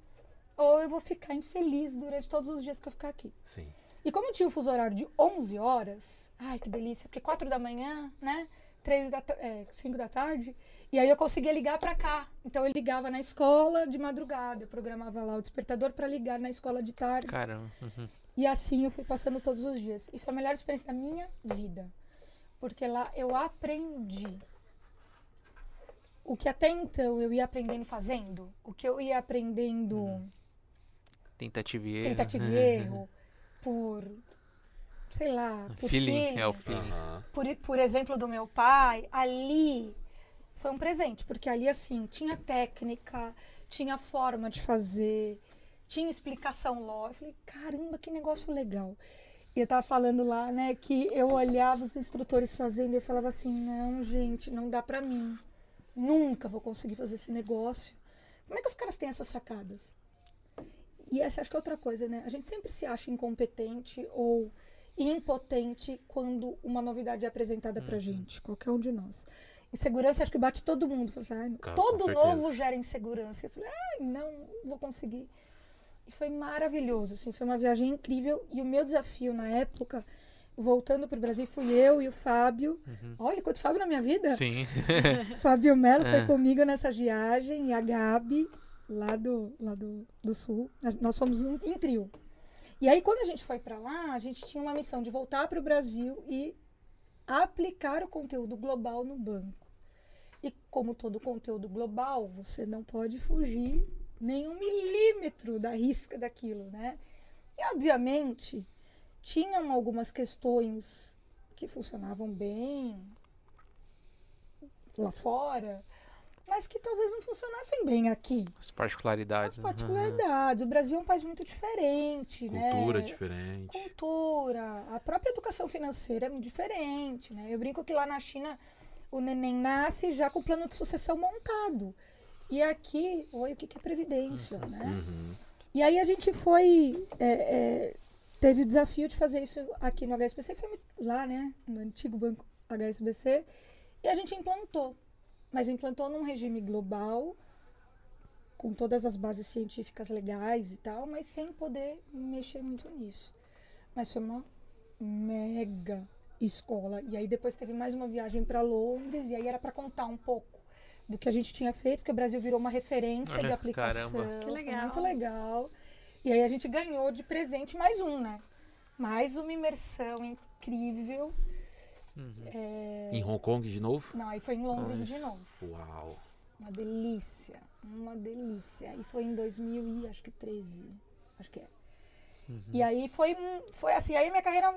[SPEAKER 5] ou eu vou ficar infeliz durante todos os dias que eu ficar aqui.
[SPEAKER 1] Sim.
[SPEAKER 5] E como eu tinha o fuso horário de 11 horas, ai que delícia, porque 4 da manhã, né? 3 da, é, 5 da tarde, e aí eu conseguia ligar pra cá. Então eu ligava na escola de madrugada, eu programava lá o despertador pra ligar na escola de tarde.
[SPEAKER 2] Caramba. Uhum.
[SPEAKER 5] E assim eu fui passando todos os dias. E foi a melhor experiência da minha vida. Porque lá eu aprendi o que até então eu ia aprendendo fazendo, o que eu ia aprendendo
[SPEAKER 2] Tentativa e erro.
[SPEAKER 5] tentativa e erro, por, sei lá, por
[SPEAKER 2] Feeling,
[SPEAKER 5] feeling,
[SPEAKER 2] é o feeling.
[SPEAKER 5] Por, por exemplo do meu pai, ali foi um presente, porque ali assim, tinha técnica, tinha forma de fazer, tinha explicação lógica. Eu falei, caramba, que negócio legal. E eu tava falando lá, né, que eu olhava os instrutores fazendo e eu falava assim, não, gente, não dá pra mim. Nunca vou conseguir fazer esse negócio. Como é que os caras têm essas sacadas? E essa acho que é outra coisa, né? A gente sempre se acha incompetente ou impotente quando uma novidade é apresentada pra gente, qualquer um de nós. Insegurança acho que bate todo mundo. Assim, "Ai,
[SPEAKER 1] Com
[SPEAKER 5] todo novo gera insegurança. Eu falei, ai, não vou conseguir. E foi maravilhoso, assim, foi uma viagem incrível. E o meu desafio na época, voltando para o Brasil, fui eu e o Fábio. Olha, quanto Fábio na minha vida.
[SPEAKER 2] Sim.
[SPEAKER 5] Fábio Melo foi
[SPEAKER 2] É.
[SPEAKER 5] comigo nessa viagem e a Gabi, lá do, lá do, do Sul. Nós fomos um, em trio. E aí, quando a gente foi para lá, a gente tinha uma missão de voltar para o Brasil e aplicar o conteúdo global no banco. E como todo conteúdo global, você não pode fugir nem um milímetro da risca daquilo, né? E, obviamente, tinham algumas questões que funcionavam bem lá fora, mas que talvez não funcionassem bem aqui.
[SPEAKER 2] As particularidades.
[SPEAKER 5] As
[SPEAKER 2] né?
[SPEAKER 5] particularidades. O Brasil é um país muito diferente, né?
[SPEAKER 1] Cultura diferente.
[SPEAKER 5] cultura, a própria educação financeira é muito diferente, né? Eu brinco que lá na China o neném nasce já com o plano de sucessão montado. E aqui, oi, o que que é previdência, né?
[SPEAKER 1] Uhum.
[SPEAKER 5] E aí a gente foi, é, é, teve o desafio de fazer isso aqui no HSBC, foi lá, né, no antigo banco HSBC, e a gente implantou. Mas implantou num regime global, com todas as bases científicas legais e tal, mas sem poder mexer muito nisso. Mas foi uma mega escola. E aí depois teve mais uma viagem para Londres, e aí era para contar um pouco do que a gente tinha feito, porque o Brasil virou uma referência
[SPEAKER 2] Olha,
[SPEAKER 5] de aplicação.
[SPEAKER 2] caramba.
[SPEAKER 3] Que
[SPEAKER 5] Foi
[SPEAKER 3] legal.
[SPEAKER 5] muito legal. E aí a gente ganhou de presente mais um, né? mais uma imersão incrível. É,
[SPEAKER 1] Em Hong Kong de novo?
[SPEAKER 5] Não, aí foi em Londres de novo.
[SPEAKER 1] Uau.
[SPEAKER 5] Uma delícia, uma delícia. E foi em 2000 e acho que 13, acho que é. E aí foi, foi assim, aí minha carreira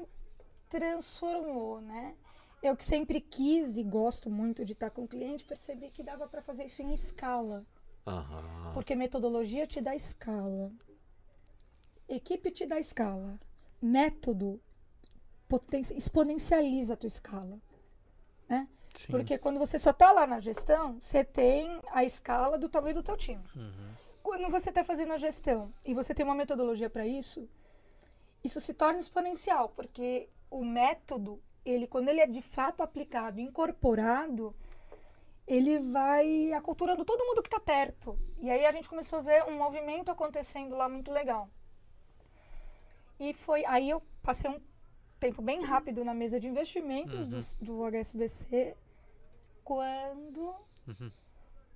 [SPEAKER 5] transformou, né? Eu que sempre quis e gosto muito de estar com o cliente, percebi que dava para fazer isso em escala.
[SPEAKER 1] Aham.
[SPEAKER 5] Porque metodologia te dá escala. Equipe te dá escala. Método poten- exponencializa a tua escala. Né?
[SPEAKER 2] Sim.
[SPEAKER 5] Porque quando você só está lá na gestão, você tem a escala do tamanho do teu time.
[SPEAKER 2] Uhum.
[SPEAKER 5] Quando você está fazendo a gestão e você tem uma metodologia para isso, isso se torna exponencial, porque o método, ele quando ele é de fato aplicado, incorporado, ele vai aculturando todo mundo que está perto. E aí a gente começou a ver um movimento acontecendo lá muito legal. E foi aí eu passei um tempo bem rápido na mesa de investimentos do, do HSBC quando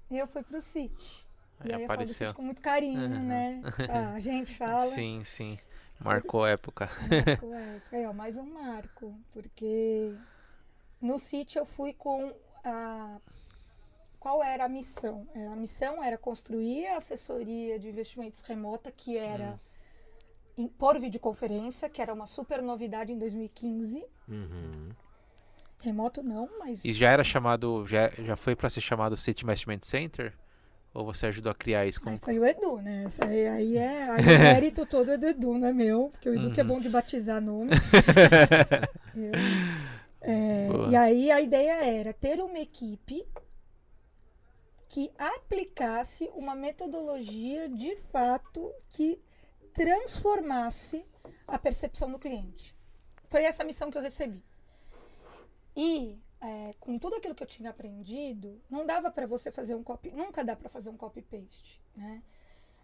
[SPEAKER 5] eu fui para o City.
[SPEAKER 2] Aí
[SPEAKER 5] E aí eu falo do
[SPEAKER 2] apareceu.
[SPEAKER 5] City com muito carinho, né? Ah, a gente fala.
[SPEAKER 2] Sim, sim. Marcou a época.
[SPEAKER 5] Marco, é. Aí, ó, mais um marco. Porque no City eu fui com a. Qual era a missão? Era- A missão era construir a assessoria de investimentos remota, que era em- por videoconferência, que era uma super novidade em 2015.
[SPEAKER 1] Uhum.
[SPEAKER 5] Remoto não, mas.
[SPEAKER 2] E já era chamado, já, já foi pra ser chamado City Investment Center? Ou você ajudou a criar isso? Como...
[SPEAKER 5] Aí foi o Edu, né? Isso aí, aí é. Aí o mérito todo é do Edu, não é meu. Porque o Edu que é
[SPEAKER 2] Uhum.
[SPEAKER 5] bom de batizar nome. Eu- é, e aí a ideia era ter uma equipe que aplicasse uma metodologia de fato que transformasse a percepção do cliente. Foi essa a missão que eu recebi. E é, com tudo aquilo que eu tinha aprendido, não dava para você fazer um copy, nunca dá para fazer um copy paste, né?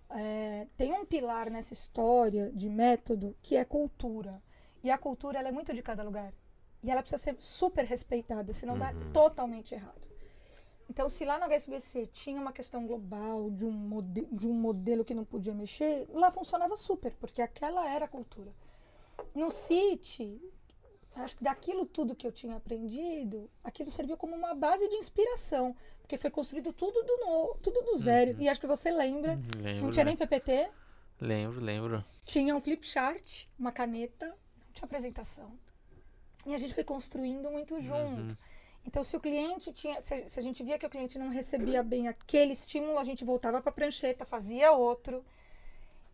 [SPEAKER 5] É, tem um pilar nessa história de método que é cultura. E a cultura ela é muito de cada lugar. E ela precisa ser super respeitada, senão dá totalmente errado. Então, se lá no HSBC tinha uma questão global de um, mode de um modelo que não podia mexer, lá funcionava super, porque aquela era a cultura. No City, acho que daquilo tudo que eu tinha aprendido, aquilo serviu como uma base de inspiração, porque foi construído tudo do, no, tudo do zero. E acho que você lembra,
[SPEAKER 2] Lembro,
[SPEAKER 5] não tinha nem? PPT,
[SPEAKER 2] lembro, lembro.
[SPEAKER 5] tinha um flip chart, uma caneta, não tinha apresentação. E a gente foi construindo muito junto. Então, se o cliente tinha, se a, se a gente via que o cliente não recebia bem aquele estímulo, a gente voltava para a prancheta, fazia outro.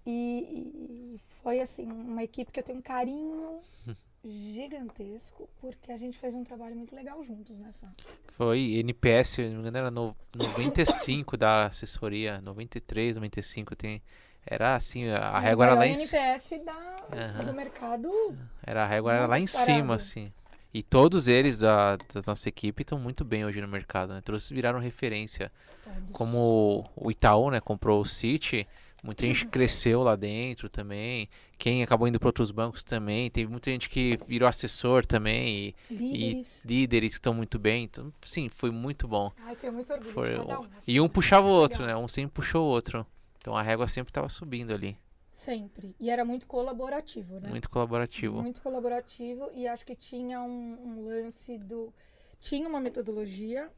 [SPEAKER 5] E, e foi assim, uma equipe que eu tenho um carinho gigantesco, porque a gente fez um trabalho muito legal juntos, né, Fá?
[SPEAKER 2] Foi NPS, se não me engano, era no, 95 da assessoria, 93, 95 tem. Era assim, a régua era lá em cima.
[SPEAKER 5] NPS da,
[SPEAKER 2] Aham.
[SPEAKER 5] do mercado.
[SPEAKER 2] Era, a régua era lá em cima, assim. E todos eles da, da nossa equipe estão muito bem hoje no mercado, né? Todos viraram referência.
[SPEAKER 5] Todos.
[SPEAKER 2] Como o Itaú, né, comprou o City, muita gente cresceu lá dentro também. Quem acabou indo para outros bancos também. Teve muita gente que virou assessor também e, e
[SPEAKER 5] Líderes.
[SPEAKER 2] líderes que estão muito bem. Então, sim, foi muito bom.
[SPEAKER 5] Ai, tenho muito orgulho
[SPEAKER 2] Foi um-
[SPEAKER 5] um.
[SPEAKER 2] E um
[SPEAKER 5] assim.
[SPEAKER 2] puxava o outro, né? Um sempre puxou o outro. Então a régua sempre estava subindo ali.
[SPEAKER 5] Sempre. E era muito colaborativo, né?
[SPEAKER 2] Muito colaborativo.
[SPEAKER 5] Muito colaborativo e acho que tinha um, um lance do. Tinha uma metodologia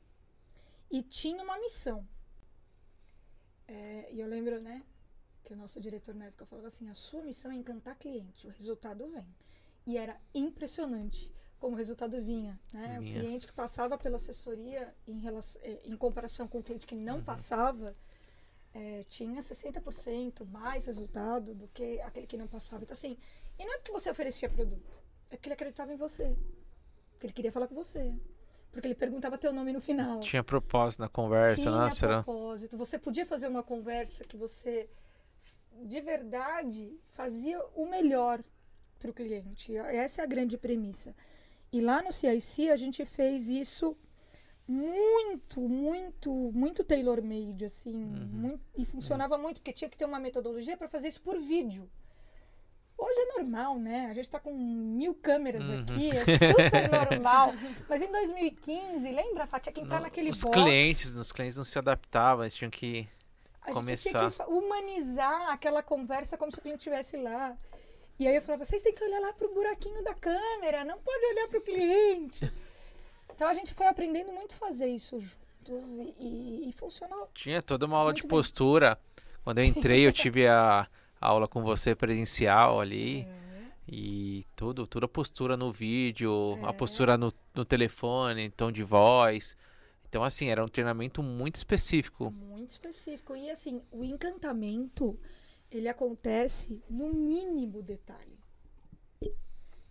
[SPEAKER 5] e tinha uma missão. É, e eu lembro, né, que o nosso diretor na época falava assim: a sua missão é encantar cliente, o resultado vem. E era impressionante como o resultado vinha. Né? O cliente que passava pela assessoria em, relação, eh, em comparação com o cliente que
[SPEAKER 2] Uhum.
[SPEAKER 5] não passava. Eh, tinha 60% mais resultado do que aquele que não passava. Então, assim, e não é porque você oferecia produto, é porque ele acreditava em você. Porque ele queria falar com você. Porque ele perguntava teu nome no final.
[SPEAKER 2] Tinha propósito na conversa,
[SPEAKER 5] Tinha
[SPEAKER 2] nossa, era...
[SPEAKER 5] propósito. Você podia fazer uma conversa que você, de verdade, fazia o melhor para o cliente. Essa é a grande premissa. E lá no CIC a gente fez isso muito, muito, muito tailor-made, assim. muito- e funcionava muito, porque tinha que ter uma metodologia para fazer isso por vídeo. Hoje é normal, né? A gente está com mil câmeras
[SPEAKER 2] Uhum.
[SPEAKER 5] aqui, é super normal. Mas em 2015, lembra, Fá? Tinha que entrar
[SPEAKER 2] Não,
[SPEAKER 5] naquele
[SPEAKER 2] os
[SPEAKER 5] box.
[SPEAKER 2] clientes, os clientes não se adaptavam, eles tinham que
[SPEAKER 5] A gente
[SPEAKER 2] começar.
[SPEAKER 5] tinha que humanizar aquela conversa como se o cliente estivesse lá. E aí eu falava, vocês têm que olhar lá pro buraquinho da câmera, não pode olhar pro cliente. Então a gente foi aprendendo muito a fazer isso juntos e, e- e funcionou.
[SPEAKER 2] Tinha toda uma aula de
[SPEAKER 5] bem.
[SPEAKER 2] postura. Quando eu entrei, eu tive a, a aula com você presencial ali. E tudo, toda a postura no vídeo, a
[SPEAKER 5] É.
[SPEAKER 2] postura no, no telefone, tom de voz. Então, assim, era um treinamento muito específico.
[SPEAKER 5] Muito específico. E assim, o encantamento, ele acontece no mínimo detalhe.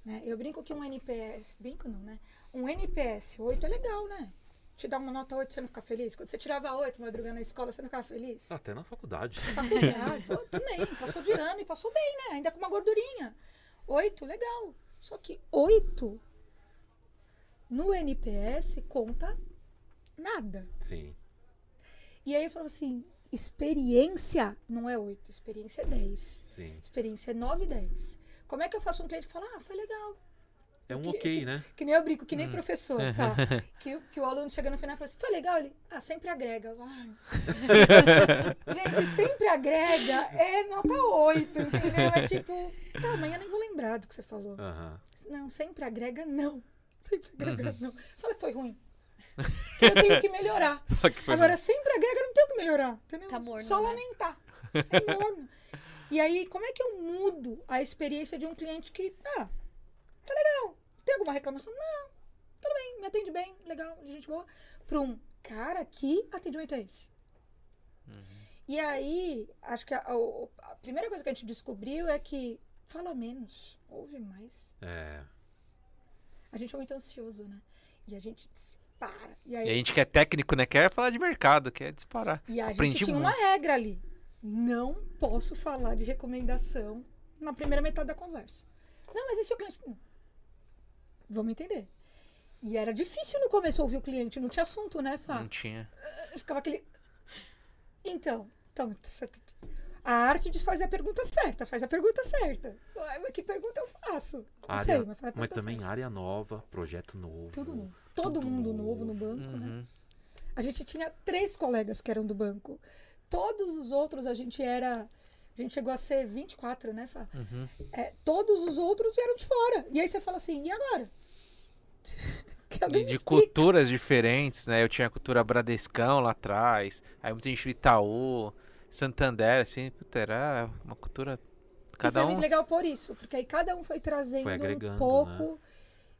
[SPEAKER 5] Né? Eu brinco que um NPS, brinco não, né? Um NPS 8 é legal, né? Te dar uma nota 8, você não fica feliz? Quando você tirava 8 madrugada na escola, você não ficava feliz?
[SPEAKER 1] Até na faculdade.
[SPEAKER 5] Faculdade, pô, também. Passou de ano e passou bem, né? Ainda com uma gordurinha. Oito, legal. Só que oito no NPS conta nada.
[SPEAKER 1] Sim.
[SPEAKER 5] E aí eu falo assim, experiência não é oito, experiência é dez.
[SPEAKER 1] Sim.
[SPEAKER 5] Experiência é nove, dez. Como é que eu faço um cliente que fala, ah, foi legal.
[SPEAKER 1] É um
[SPEAKER 5] Que-
[SPEAKER 1] ok,
[SPEAKER 5] que-
[SPEAKER 1] né?
[SPEAKER 5] Que nem eu brinco, que nem professor. Fala, que, o- que o aluno chega no final e fala assim, foi legal? Ele, ah, sempre agrega. Gente, sempre agrega é nota 8, entendeu? É tipo, tá, amanhã nem vou lembrar do que você falou.
[SPEAKER 1] Aham.
[SPEAKER 5] Não, sempre agrega não. Sempre agrega
[SPEAKER 2] Uhum.
[SPEAKER 5] não. Fala que foi ruim. Que eu tenho que melhorar. Agora, sempre agrega, não tenho que melhorar, entendeu?
[SPEAKER 3] Tá morno,
[SPEAKER 5] Só
[SPEAKER 3] né?
[SPEAKER 5] lamentar. É morno. E aí, como é que eu mudo a experiência de um cliente que, ah, tá legal. Tem alguma reclamação? Não. Tudo bem, me atende bem, legal, gente boa. Pra um cara que atendimento é esse? E aí, acho que a, a- a primeira coisa que a gente descobriu é que fala menos, ouve mais.
[SPEAKER 1] É.
[SPEAKER 5] A gente é muito ansioso, né? E a gente dispara. E aí,
[SPEAKER 2] E a gente que é técnico, né? Quer falar de mercado, quer disparar.
[SPEAKER 5] E a
[SPEAKER 2] Aprendi
[SPEAKER 5] gente tinha uma regra ali. Não posso falar de recomendação na primeira metade da conversa. Não, mas e se o cliente. Não. Vamos entender. E era difícil no começo ouvir o cliente, não tinha assunto, né, Fá?
[SPEAKER 2] Não tinha.
[SPEAKER 5] Ficava aquele. Então, então, certo. a arte de fazer a pergunta certa, faz a pergunta certa. Mas que pergunta eu faço? Não
[SPEAKER 1] Área,
[SPEAKER 5] sei, mas
[SPEAKER 1] mas também
[SPEAKER 5] certa.
[SPEAKER 1] área nova, projeto novo.
[SPEAKER 5] Tudo novo. Todo
[SPEAKER 1] tudo
[SPEAKER 5] mundo novo no banco, né?
[SPEAKER 2] Uhum.
[SPEAKER 5] A gente tinha três colegas que eram do banco. Todos os outros a gente era. A gente chegou a ser 24, né, Fá?
[SPEAKER 2] Uhum.
[SPEAKER 5] É, todos os outros vieram de fora. E aí você fala assim, e agora? Que
[SPEAKER 2] E de culturas diferentes, né? Eu tinha a cultura Bradescão lá atrás, aí muita gente do Itaú, Santander, assim, puta, era uma cultura.
[SPEAKER 5] E
[SPEAKER 2] Cada
[SPEAKER 5] foi
[SPEAKER 2] um.
[SPEAKER 5] muito legal por isso, porque aí cada um foi trazendo
[SPEAKER 1] Foi
[SPEAKER 5] um pouco.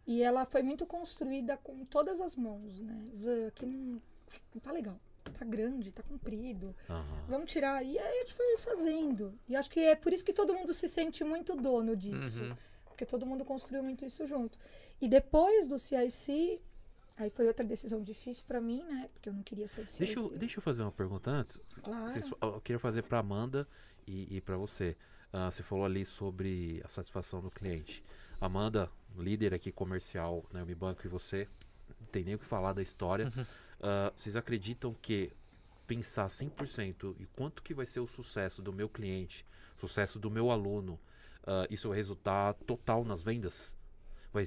[SPEAKER 5] E ela foi muito construída com todas as mãos, né? Aqui não, não tá legal. Tá grande, tá comprido.
[SPEAKER 1] Aham.
[SPEAKER 5] Vamos tirar. E aí a gente foi fazendo. E acho que é por isso que todo mundo se sente muito dono disso.
[SPEAKER 2] Uhum.
[SPEAKER 5] Porque todo mundo construiu muito isso junto. E depois do CIC, aí foi outra decisão difícil pra mim, né? Porque eu não queria sair do CIC.
[SPEAKER 1] Deixa, eu, deixa eu fazer uma pergunta antes.
[SPEAKER 5] Claro.
[SPEAKER 1] Eu queria fazer para Amanda e, e para você. Ah, você falou ali sobre a satisfação do cliente. Amanda, líder aqui comercial na né, Banco e você, não tem nem o que falar da história. Ah, vocês acreditam que pensar 100% e quanto que vai ser o sucesso do meu cliente, sucesso do meu aluno, ah, isso vai resultar total nas vendas? Vai,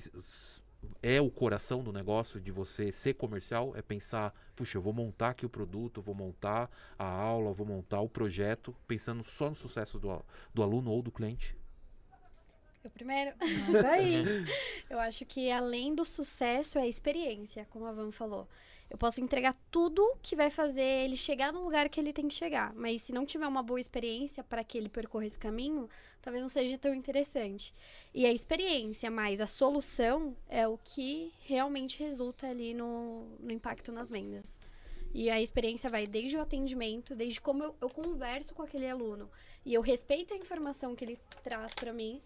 [SPEAKER 1] é o coração do negócio de você ser comercial? É pensar, puxa, eu vou montar aqui o produto, vou montar a aula, vou montar o projeto, pensando só no sucesso do, do aluno ou do cliente?
[SPEAKER 3] Eu primeiro.
[SPEAKER 5] Mas aí.
[SPEAKER 3] Eu acho que além do sucesso é a experiência, como a Van falou. Eu posso entregar tudo que vai fazer ele chegar no lugar que ele tem que chegar, mas se não tiver uma boa experiência para que ele percorra esse caminho, talvez não seja tão interessante. E a experiência mais a solução é o que realmente resulta ali no, no impacto nas vendas. E a experiência vai desde o atendimento, desde como eu, eu converso com aquele aluno e eu respeito a informação que ele traz para mim,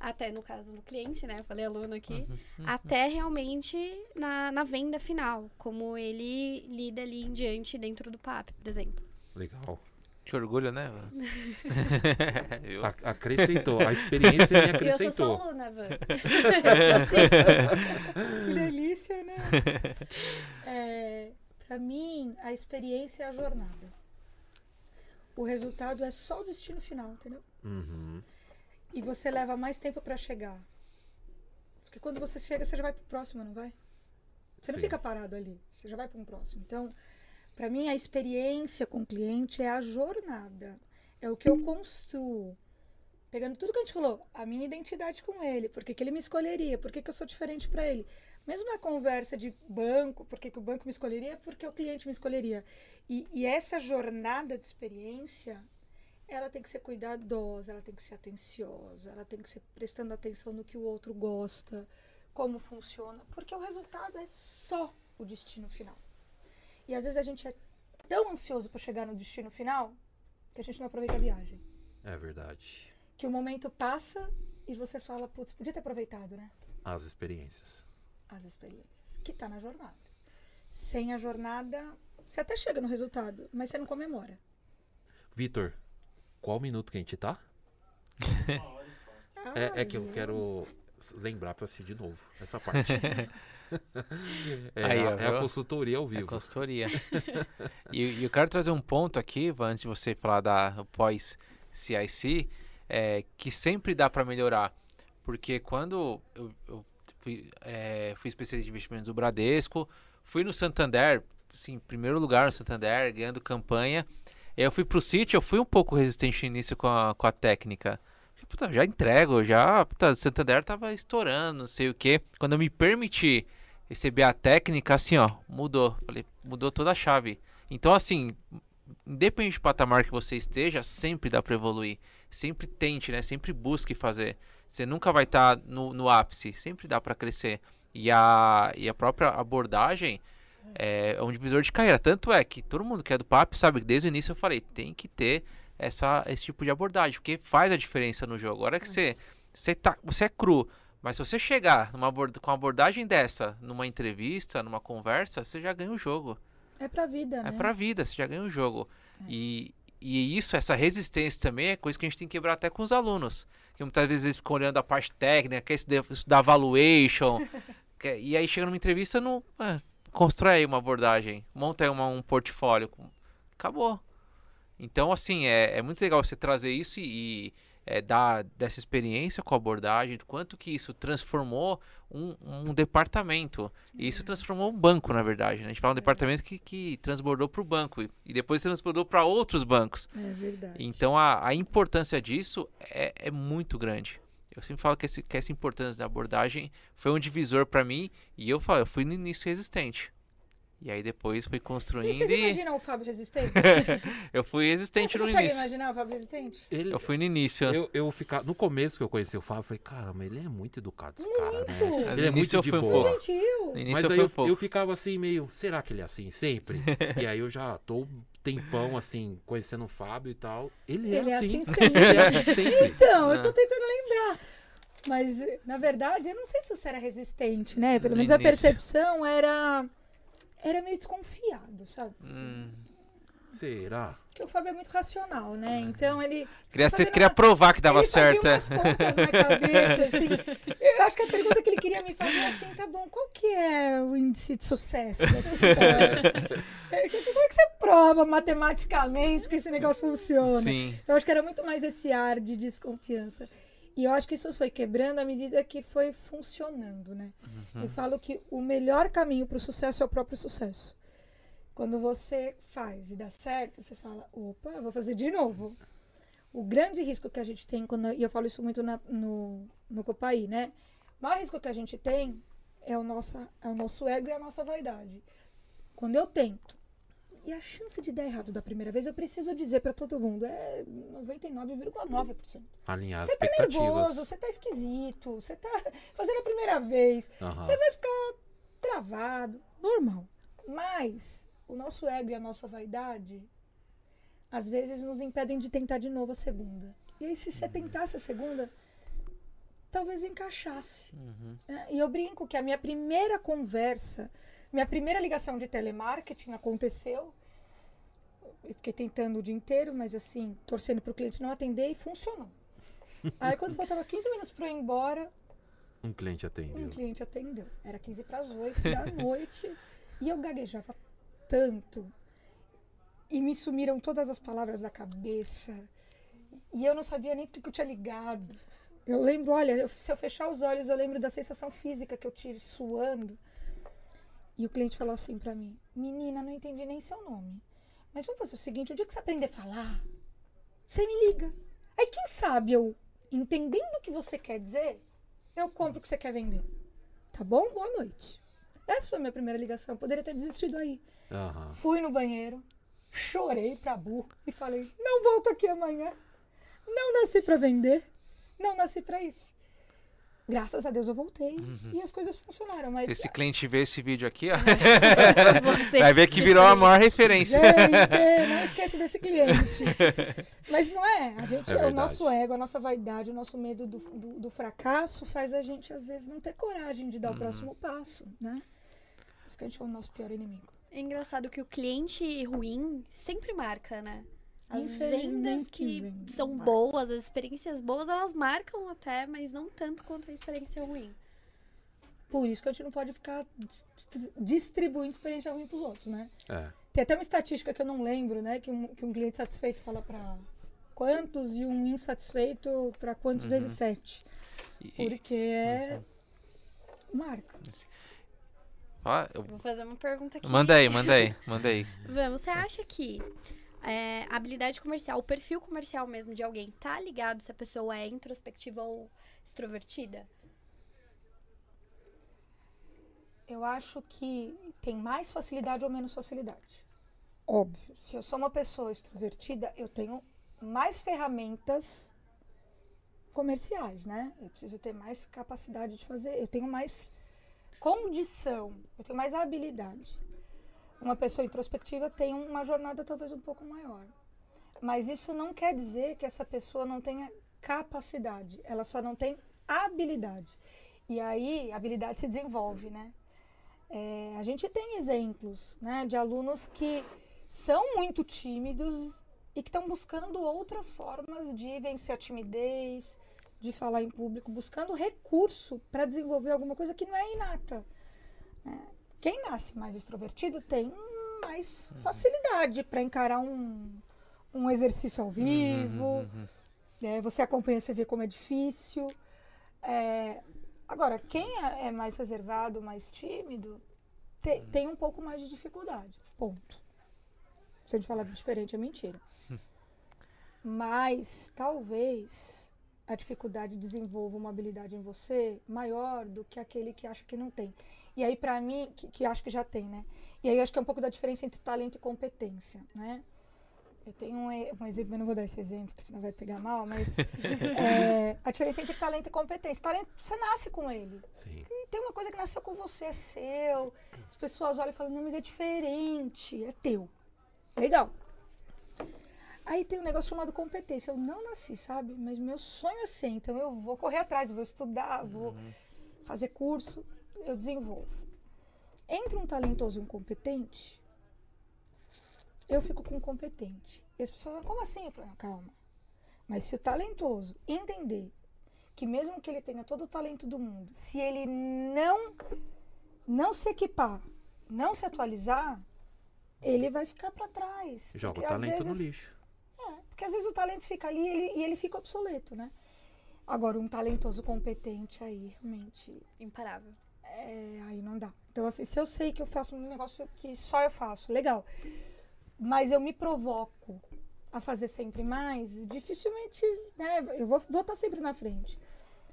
[SPEAKER 3] até no caso do cliente, né? Eu falei aluno aqui, até realmente na, na venda final, como ele lida ali em diante dentro do PAP, por exemplo.
[SPEAKER 1] Legal.
[SPEAKER 2] Que orgulho, né? Eu-
[SPEAKER 1] A- acrescentou. A experiência me
[SPEAKER 3] E eu sou
[SPEAKER 1] acrescentou.
[SPEAKER 3] só aluna, Van. eu.
[SPEAKER 5] Que delícia, né? É, para mim, a experiência é a jornada. O resultado é só o destino final, entendeu?
[SPEAKER 1] Uhum.
[SPEAKER 5] E você leva mais tempo pra chegar. Porque quando você chega, você já vai pro próximo, não vai? Você não
[SPEAKER 1] Sim.
[SPEAKER 5] fica parado ali, você já vai para um próximo. Então, para mim, a experiência com o cliente é a jornada. É o que eu construo pegando tudo que a gente falou, a minha identidade com ele, por que, que ele me escolheria, por que, que eu sou diferente para ele. Mesmo na conversa de banco, por que, que o banco me escolheria, por que o cliente me escolheria. E, e essa jornada de experiência, ela tem que ser cuidadosa, ela tem que ser atenciosa, ela tem que ser prestando atenção no que o outro gosta, como funciona, porque o resultado é só o destino final. E às vezes a gente é tão ansioso para chegar no destino final que a gente não aproveita a viagem.
[SPEAKER 1] É verdade.
[SPEAKER 5] Que o momento passa e você fala, putz, podia ter aproveitado, né?
[SPEAKER 1] As experiências.
[SPEAKER 5] As experiências. Que tá na jornada. Sem a jornada, você até chega no resultado, mas você não comemora.
[SPEAKER 1] Vitor, qual minuto que a gente tá? É, é que eu quero lembrar pra assistir de novo essa parte. é,
[SPEAKER 2] Aí,
[SPEAKER 1] a, é a consultoria ao
[SPEAKER 2] É
[SPEAKER 1] vivo.
[SPEAKER 2] consultoria. e, e eu quero trazer um ponto aqui, antes de você falar da pós-CIC, é, que sempre dá para melhorar. Porque quando eu, eu fui, é, fui especialista de investimentos do Bradesco, fui no Santander, assim, primeiro lugar no Santander, ganhando campanha. Eu fui pro City, eu fui um pouco resistente no início com a, com a técnica. Puta, já entrego, já. Puta, Santander tava estourando, não sei o que. Quando eu me permiti receber a técnica, assim, ó, mudou. Falei, mudou toda a chave. Então, assim, independente do patamar que você esteja, sempre dá para evoluir. Sempre tente, né? Sempre busque fazer. Você nunca vai estar no, no ápice, sempre dá para crescer. E a, e a própria abordagem é, é um divisor de carreira. Tanto é que todo mundo que é do PAP sabe que desde o início eu falei, tem que ter essa, esse tipo de abordagem, porque faz a diferença no jogo. Agora que você, você, tá, você é cru, mas se você chegar numa com uma abordagem dessa, numa entrevista, numa conversa, você já ganha o jogo.
[SPEAKER 5] É pra vida, né?
[SPEAKER 2] É pra vida, você já ganha o jogo. E, e isso, essa resistência também é coisa que a gente tem que quebrar até com os alunos. Que muitas vezes eles ficam olhando a parte técnica, quer estudar, valuation. e aí chega numa entrevista, não, ah, constrói aí uma abordagem, monta aí uma, um portfólio. Acabou. Então, assim, é, é muito legal você trazer isso e, e, é, dar dessa experiência com a abordagem, quanto que isso transformou um, um departamento. E isso transformou um banco, na verdade. Né? A gente fala um departamento que, que transbordou para o banco e, e depois transbordou para outros bancos.
[SPEAKER 5] É verdade.
[SPEAKER 2] Então, a, a importância disso é, é muito grande. Eu sempre falo que, esse- que essa importância da abordagem foi um divisor para mim e eu falo, eu fui no início resistente. E aí depois fui construindo
[SPEAKER 5] vocês
[SPEAKER 2] e
[SPEAKER 5] imaginam o Fábio resistente?
[SPEAKER 2] eu fui resistente
[SPEAKER 5] Você
[SPEAKER 2] no
[SPEAKER 5] consegue
[SPEAKER 2] início.
[SPEAKER 5] imaginar o Fábio resistente?
[SPEAKER 1] Ele,
[SPEAKER 2] Eu fui no início.
[SPEAKER 1] eu, eu ficar, no começo que eu conheci o Fábio, eu falei, caramba, ele é muito educado, esse cara, né?
[SPEAKER 5] Muito.
[SPEAKER 2] Mas
[SPEAKER 1] Ele é muito de
[SPEAKER 2] eu fui
[SPEAKER 1] boa.
[SPEAKER 5] Gentil.
[SPEAKER 2] No início
[SPEAKER 1] Mas
[SPEAKER 2] eu
[SPEAKER 1] aí
[SPEAKER 2] fui um
[SPEAKER 1] eu,
[SPEAKER 2] pouco.
[SPEAKER 1] eu ficava assim, meio, será que ele é assim sempre? e aí eu já tô tempão, assim, conhecendo o Fábio e tal. Ele é
[SPEAKER 5] Ele é
[SPEAKER 1] assim.
[SPEAKER 5] assim sempre.
[SPEAKER 1] ele é assim sempre.
[SPEAKER 5] Então, eu tô tentando lembrar. Mas, na verdade, eu não sei se você era resistente, né? Pelo
[SPEAKER 2] No
[SPEAKER 5] menos a
[SPEAKER 2] início.
[SPEAKER 5] percepção era. Era meio desconfiado, sabe?
[SPEAKER 2] Hum,
[SPEAKER 1] Será?
[SPEAKER 5] Porque o Fábio é muito racional, né? Então ele.
[SPEAKER 2] queria, ser, queria
[SPEAKER 5] uma-
[SPEAKER 2] provar que dava
[SPEAKER 5] ele
[SPEAKER 2] certo. é.
[SPEAKER 5] Umas contas na cabeça, assim. Eu acho que a pergunta que ele queria me fazer é assim, tá bom, qual que é o índice de sucesso dessa história? Como é que você prova matematicamente que esse negócio funciona?
[SPEAKER 2] Sim.
[SPEAKER 5] Eu acho que era muito mais esse ar de desconfiança. E eu acho que isso foi quebrando à medida que foi funcionando, né?
[SPEAKER 2] Uhum.
[SPEAKER 5] Eu falo que o melhor caminho para o sucesso é o próprio sucesso. Quando você faz e dá certo, você fala, opa, eu vou fazer de novo. O grande risco que a gente tem, quando, e eu falo isso muito na- no, no Copaí, né? O maior risco que a gente tem é o, nossa, é o nosso ego e a nossa vaidade. Quando eu tento, e a chance de dar errado da primeira vez, eu preciso dizer para todo mundo, é 99,9%.
[SPEAKER 1] Alinhar as
[SPEAKER 5] Você tá nervoso, você tá esquisito, você tá fazendo a primeira vez,
[SPEAKER 1] Aham.
[SPEAKER 5] você vai ficar travado, normal. Mas o nosso ego e a nossa vaidade às vezes nos impedem de tentar de novo a segunda. E aí, se você tentasse a segunda, talvez encaixasse.
[SPEAKER 2] Uhum.
[SPEAKER 5] né? E eu brinco que a minha primeira conversa, minha primeira ligação de telemarketing aconteceu. Eu fiquei tentando o dia inteiro, mas assim, torcendo para o cliente não atender e funcionou. Aí, quando faltava 15 minutos para eu ir embora,
[SPEAKER 1] Um cliente atendeu.
[SPEAKER 5] um cliente atendeu. Era 15 para as 8 da noite e eu gaguejava tanto. E me sumiram todas as palavras da cabeça. E eu não sabia nem porque que eu tinha ligado. Eu lembro, olha, eu- se eu fechar os olhos, eu lembro da sensação física que eu tive suando. E o cliente falou assim pra mim: Menina, não entendi nem seu nome. Mas vamos fazer o seguinte: o dia que você aprender a falar, você me liga. Aí quem sabe eu entendendo o que você quer dizer, eu compro o que você quer vender. Tá bom? Boa noite. Essa foi a minha primeira ligação. Eu poderia ter desistido aí.
[SPEAKER 1] Aham.
[SPEAKER 5] Fui no banheiro, chorei pra burro e falei: não volto aqui amanhã. Não nasci pra vender. Não nasci pra isso. Graças a Deus eu voltei e as coisas funcionaram. Mas
[SPEAKER 2] Se esse cliente vê esse vídeo aqui, ó,
[SPEAKER 3] Você.
[SPEAKER 2] vai ver que virou a maior referência.
[SPEAKER 5] Gente, não esquece desse cliente. Mas não é. A gente,
[SPEAKER 1] É
[SPEAKER 5] o
[SPEAKER 1] verdade.
[SPEAKER 5] nosso ego, a nossa vaidade, o nosso medo do, do, do fracasso faz a gente, às vezes, não ter coragem de
[SPEAKER 1] Uhum.
[SPEAKER 5] dar o próximo passo, né? Por isso que a gente é o nosso pior inimigo.
[SPEAKER 3] É engraçado que o cliente ruim sempre marca, né? As vendas que
[SPEAKER 5] vende,
[SPEAKER 3] são
[SPEAKER 5] marca.
[SPEAKER 3] boas, as experiências boas, elas marcam até, mas não tanto quanto a experiência ruim.
[SPEAKER 5] Por isso que a gente não pode ficar dis- distribuindo experiência ruim pros outros, né?
[SPEAKER 1] É.
[SPEAKER 5] Tem até uma estatística que eu não lembro, né? Que um, que um cliente satisfeito fala para quantos e um insatisfeito para quantos
[SPEAKER 2] Uhum.
[SPEAKER 5] vezes sete.
[SPEAKER 2] E-
[SPEAKER 5] Porque é marca.
[SPEAKER 2] Ó, eu-
[SPEAKER 3] Vou fazer uma pergunta aqui.
[SPEAKER 2] Manda aí, manda aí, manda aí.
[SPEAKER 3] Vamos, você acha que é, a habilidade comercial, o perfil comercial mesmo de alguém, tá ligado se a pessoa é introspectiva ou extrovertida?
[SPEAKER 5] Eu acho que tem mais facilidade ou menos facilidade. Óbvio. Se eu sou uma pessoa extrovertida, eu tenho mais ferramentas comerciais, né? Eu preciso ter mais capacidade de fazer, eu tenho mais condição, eu tenho mais habilidade. Uma pessoa introspectiva tem uma jornada talvez um pouco maior. Mas isso não quer dizer que essa pessoa não tenha capacidade, ela só não tem habilidade. E aí a habilidade se desenvolve, né? É, a gente tem exemplos né, de alunos que são muito tímidos e que estão buscando outras formas de vencer a timidez, de falar em público, buscando recurso para desenvolver alguma coisa que não é inata. né? Quem nasce mais extrovertido tem mais facilidade para encarar um, um exercício ao vivo.
[SPEAKER 2] Uhum,
[SPEAKER 5] né? Você acompanha, você vê como é difícil. É, agora, quem é é mais reservado, mais tímido, te- tem um pouco mais de dificuldade. Ponto. Se a gente falar diferente, é mentira. Mas talvez a dificuldade desenvolva uma habilidade em você maior do que aquele que acha que não tem. E aí, pra mim, que, que acho que já tem, né? E aí eu acho que é um pouco da diferença entre talento e competência, né? Eu tenho um, um exemplo, eu não vou dar esse exemplo, porque senão vai pegar mal, mas é, a diferença entre talento e competência. Talento, você nasce com ele.
[SPEAKER 1] Sim.
[SPEAKER 5] E tem uma coisa que nasceu com você, é seu. As pessoas olham e falam, não, mas é diferente, é teu. Legal. Aí tem um negócio chamado competência. Eu não nasci, sabe? Mas meu sonho é ser. Então eu vou correr atrás, vou estudar, vou fazer curso, eu desenvolvo. Entre um talentoso e um competente, eu fico com o competente. E as pessoas falam, como assim? Eu falo, "Não, calma. Mas se o talentoso entender que mesmo que ele tenha todo o talento do mundo, se ele não não se equipar, não se atualizar, ele vai ficar para trás.
[SPEAKER 1] Joga o talento no
[SPEAKER 5] vezes-
[SPEAKER 1] lixo.
[SPEAKER 5] É, porque às vezes o talento fica ali e ele, e ele fica obsoleto, né? Agora, um talentoso competente aí, realmente,
[SPEAKER 3] Imparável.
[SPEAKER 5] é, aí não dá. Então, assim, se eu sei que eu faço um negócio que só eu faço, legal. Mas eu me provoco a fazer sempre mais, dificilmente, né? Eu vou estar sempre na frente.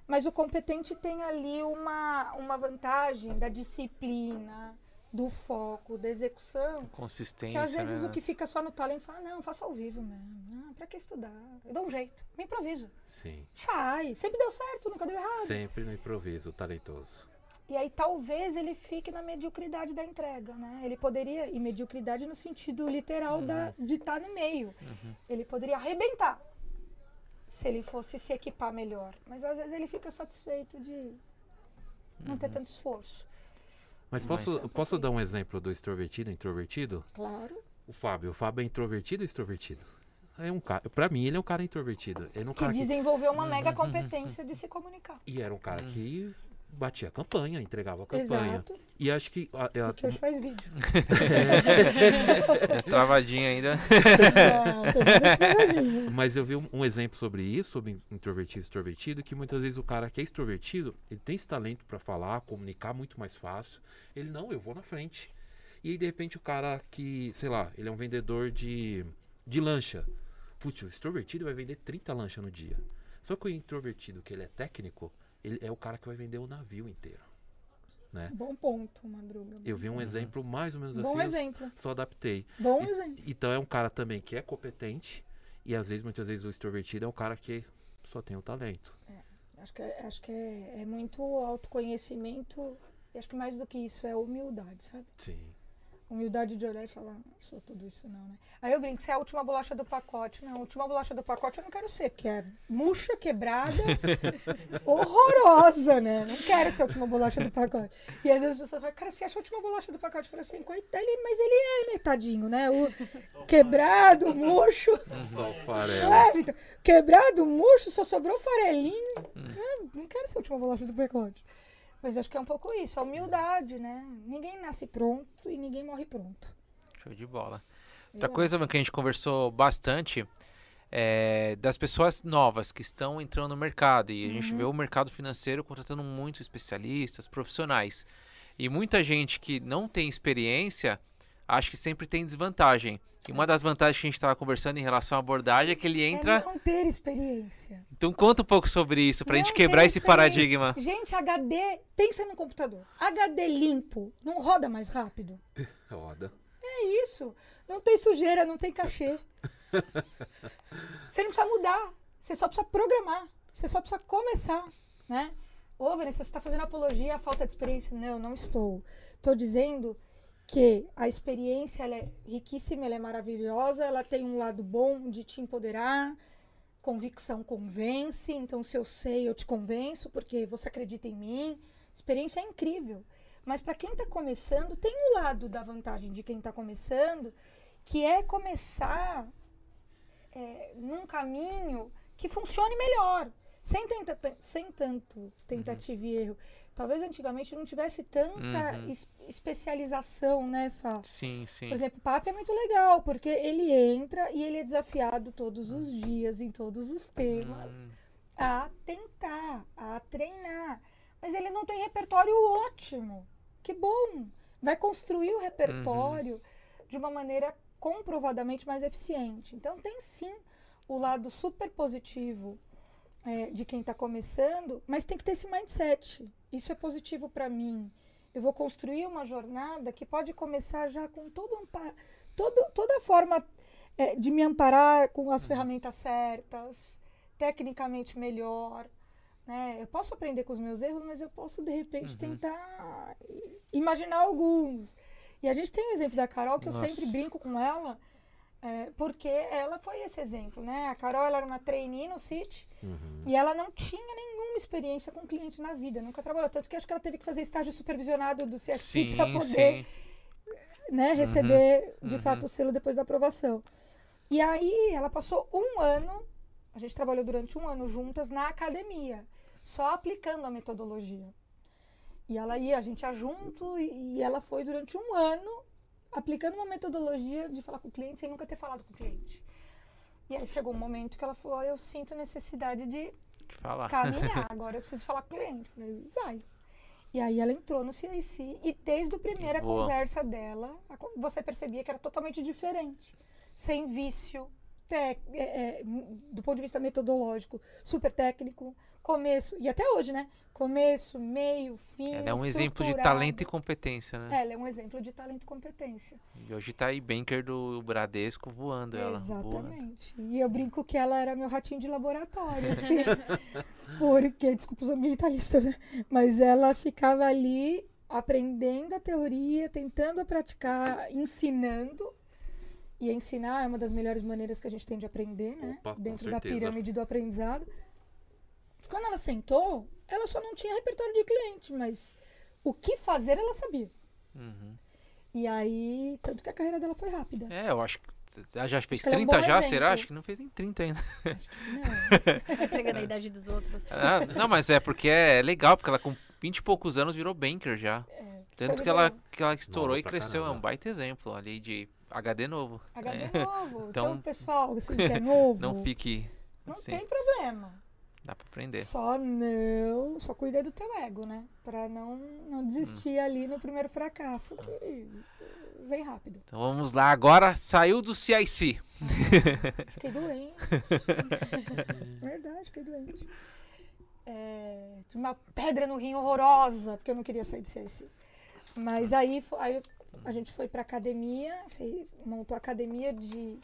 [SPEAKER 5] Mas o competente tem ali uma, uma vantagem da disciplina, do foco, da execução.
[SPEAKER 2] Consistência,
[SPEAKER 5] Que às vezes
[SPEAKER 2] né?
[SPEAKER 5] o que fica só no talento fala, não, faça ao vivo mesmo. Não, pra que estudar? Eu dou um jeito, me improviso.
[SPEAKER 1] Sim.
[SPEAKER 5] Sai, sempre deu certo, nunca deu errado.
[SPEAKER 1] Sempre no improviso, talentoso.
[SPEAKER 5] E aí talvez ele fique na mediocridade da entrega, né? Ele poderia, e mediocridade no sentido literal da, de estar no meio. Ele poderia arrebentar se ele fosse se equipar melhor. Mas às vezes ele fica satisfeito de não ter tanto esforço.
[SPEAKER 1] Mas
[SPEAKER 2] Mas-
[SPEAKER 1] posso, posso dar um exemplo do extrovertido e introvertido?
[SPEAKER 5] Claro.
[SPEAKER 1] O Fábio. O Fábio é introvertido ou extrovertido? É um cara. Pra mim, ele é um cara introvertido. Ele é um
[SPEAKER 5] Que
[SPEAKER 1] cara que,
[SPEAKER 5] desenvolveu uma mega competência de se comunicar.
[SPEAKER 1] E era um cara que batia a campanha, entregava a campanha.
[SPEAKER 5] Exato.
[SPEAKER 1] E acho que. a- a-
[SPEAKER 5] Porque hoje faz vídeo.
[SPEAKER 2] É travadinho ainda.
[SPEAKER 5] Travadinha.
[SPEAKER 1] Mas eu vi um, um exemplo sobre isso, sobre introvertido e extrovertido, que muitas vezes o cara que é extrovertido, ele tem esse talento pra falar, comunicar muito mais fácil. Ele, não, eu vou na frente. E aí, de repente, o cara que, sei lá, ele é um vendedor de, de lancha. Putz, o extrovertido vai vender 30 lanchas no dia. Só que o introvertido, que ele é técnico, ele é o cara que vai vender o navio inteiro. Né?
[SPEAKER 5] Bom ponto, Madruga.
[SPEAKER 1] Eu vi um exemplo mais ou menos
[SPEAKER 5] Bom
[SPEAKER 1] assim, eu
[SPEAKER 5] exemplo.
[SPEAKER 1] só adaptei.
[SPEAKER 5] Bom
[SPEAKER 1] E-
[SPEAKER 5] exemplo.
[SPEAKER 1] Então é um cara também que é competente e às vezes, muitas vezes, o extrovertido é o cara que só tem o talento.
[SPEAKER 5] Acho que, é- acho que é, é muito autoconhecimento. E acho que mais do que isso é humildade, sabe?
[SPEAKER 1] Sim.
[SPEAKER 5] Humildade de olhar e falar, não sou tudo isso não, né? Aí eu brinco, você é a última bolacha do pacote. Não, a última bolacha do pacote eu não quero ser, porque é murcha, quebrada, horrorosa, né? Não quero ser a última bolacha do pacote. E às vezes as pessoas falam, cara, você acha a última bolacha do pacote? Eu falo assim, coitado, mas ele é, né, tadinho, né? O quebrado, murcho.
[SPEAKER 1] Só farelo.
[SPEAKER 5] É, Vitor, quebrado, murcho, só sobrou farelinho. É, não quero ser a última bolacha do pacote. Mas acho que é um pouco isso, a humildade, né? Ninguém nasce pronto e ninguém morre pronto.
[SPEAKER 2] Show de bola. Outra coisa que a gente conversou bastante é das pessoas novas que estão entrando no mercado. E a gente
[SPEAKER 5] Uhum.
[SPEAKER 2] vê o mercado financeiro contratando muitos especialistas, profissionais. E muita gente que não tem experiência acha que sempre tem desvantagem. E uma das vantagens que a gente estava conversando em relação à abordagem é que ele entra.
[SPEAKER 5] É não ter experiência.
[SPEAKER 2] Então conta um pouco sobre isso, pra
[SPEAKER 5] Não
[SPEAKER 2] gente quebrar esse paradigma.
[SPEAKER 5] Gente, HD, pensa no computador. HD limpo, não roda mais rápido?
[SPEAKER 1] Roda.
[SPEAKER 5] É isso. Não tem sujeira, não tem cachê. Você não precisa mudar. Você só precisa programar. Você só precisa começar, né? Ô, Vanessa, você está fazendo apologia à falta de experiência? Não, não estou. Estou dizendo que a experiência é riquíssima, ela é maravilhosa, ela tem um lado bom de te empoderar, convicção convence, então se eu sei, eu te convenço, porque você acredita em mim. Experiência é incrível. Mas para quem está começando, tem um lado da vantagem de quem está começando, que é começar é, num caminho que funcione melhor, sem, tenta, sem tanto tentativa e erro. Talvez antigamente não tivesse tanta
[SPEAKER 2] Uhum.
[SPEAKER 5] es- especialização, né, Fá?
[SPEAKER 2] Sim, sim.
[SPEAKER 5] Por exemplo, o PAP é muito legal, porque ele entra e ele é desafiado todos os dias, em todos os temas,
[SPEAKER 2] Hum,
[SPEAKER 5] a tentar, a treinar. Mas ele não tem repertório ótimo. Que bom! Vai construir o repertório de uma maneira comprovadamente mais eficiente. Então, tem sim o lado super positivo é, de quem está começando, mas tem que ter esse mindset. Isso é positivo para mim. Eu vou construir uma jornada que pode começar já com todo amparo, todo, toda a forma é, de me amparar com as ferramentas certas, tecnicamente melhor. Né? Eu posso aprender com os meus erros, mas eu posso, de repente,
[SPEAKER 2] Uhum.
[SPEAKER 5] tentar imaginar alguns. E a gente tem o exemplo da Carol, que eu
[SPEAKER 2] Nossa.
[SPEAKER 5] sempre brinco com ela, é, porque ela foi esse exemplo. Né? A Carol ela era uma trainee no CIT
[SPEAKER 1] Uhum.
[SPEAKER 5] e ela não tinha nenhuma experiência com cliente na vida, nunca trabalhou. Tanto que acho que ela teve que fazer estágio supervisionado do CFP para poder né, receber de
[SPEAKER 2] uhum.
[SPEAKER 5] fato o selo depois da aprovação. E aí ela passou um ano, a gente trabalhou durante um ano juntas na academia, só aplicando a metodologia. E ela ia, a gente ia junto e ela foi durante um ano aplicando uma metodologia de falar com o cliente sem nunca ter falado com o cliente. E aí chegou um momento que ela falou: eu sinto necessidade de
[SPEAKER 2] falar.
[SPEAKER 5] caminhar, agora eu preciso falar com o cliente. Falei, vai. E aí ela entrou no CIC e desde a primeira
[SPEAKER 2] Boa.
[SPEAKER 5] conversa dela, você percebia que era totalmente diferente. Sem vício, tec- é, é, m- do ponto de vista metodológico, super técnico, começo, e até hoje, né? Começo, meio, fim.
[SPEAKER 2] Ela é um exemplo de talento e competência, né?
[SPEAKER 5] Ela é um exemplo de talento e competência.
[SPEAKER 2] E hoje tá aí banker do Bradesco voando ela.
[SPEAKER 5] Exatamente. E eu brinco que ela era meu ratinho de laboratório, assim. porque, desculpa os ambientalistas, né? Mas ela ficava ali aprendendo a teoria, tentando a praticar, ensinando. E ensinar é uma das melhores maneiras que a gente tem de aprender, né?
[SPEAKER 1] Opa,
[SPEAKER 5] Dentro da pirâmide do aprendizado. Quando ela sentou, ela só não tinha repertório de cliente, mas o que fazer ela sabia.
[SPEAKER 2] Uhum.
[SPEAKER 5] E aí, tanto que a carreira dela foi rápida.
[SPEAKER 2] É, eu acho que ela já fez
[SPEAKER 5] que ela é um
[SPEAKER 2] 30 já,
[SPEAKER 5] exemplo.
[SPEAKER 2] será? Acho que não fez nem 30 ainda.
[SPEAKER 5] Acho que não.
[SPEAKER 3] Entregando a idade dos outros.
[SPEAKER 2] Ah, não, mas é porque é legal, porque ela com 20 e poucos anos virou banker já.
[SPEAKER 5] É,
[SPEAKER 2] Tanto que ela, que ela estourou e cresceu. É
[SPEAKER 1] caramba.
[SPEAKER 2] um baita exemplo ali de HD novo.
[SPEAKER 5] HD
[SPEAKER 2] É,
[SPEAKER 5] novo. Então,
[SPEAKER 2] Então,
[SPEAKER 5] pessoal, assim, que é novo,
[SPEAKER 2] Não fique.
[SPEAKER 5] não
[SPEAKER 2] assim,
[SPEAKER 5] tem problema.
[SPEAKER 2] Dá pra aprender.
[SPEAKER 5] Só não, só cuida do teu ego, né? Pra não, não
[SPEAKER 2] Hum.
[SPEAKER 5] desistir ali no primeiro fracasso. Que vem rápido.
[SPEAKER 2] Então vamos lá, agora saiu do CIC.
[SPEAKER 5] Fiquei doente. Verdade, fiquei doente. É, tive uma pedra no rim horrorosa, porque eu não queria sair do CIC. Mas aí, fo- a gente foi pra academia, fez, montou a academia de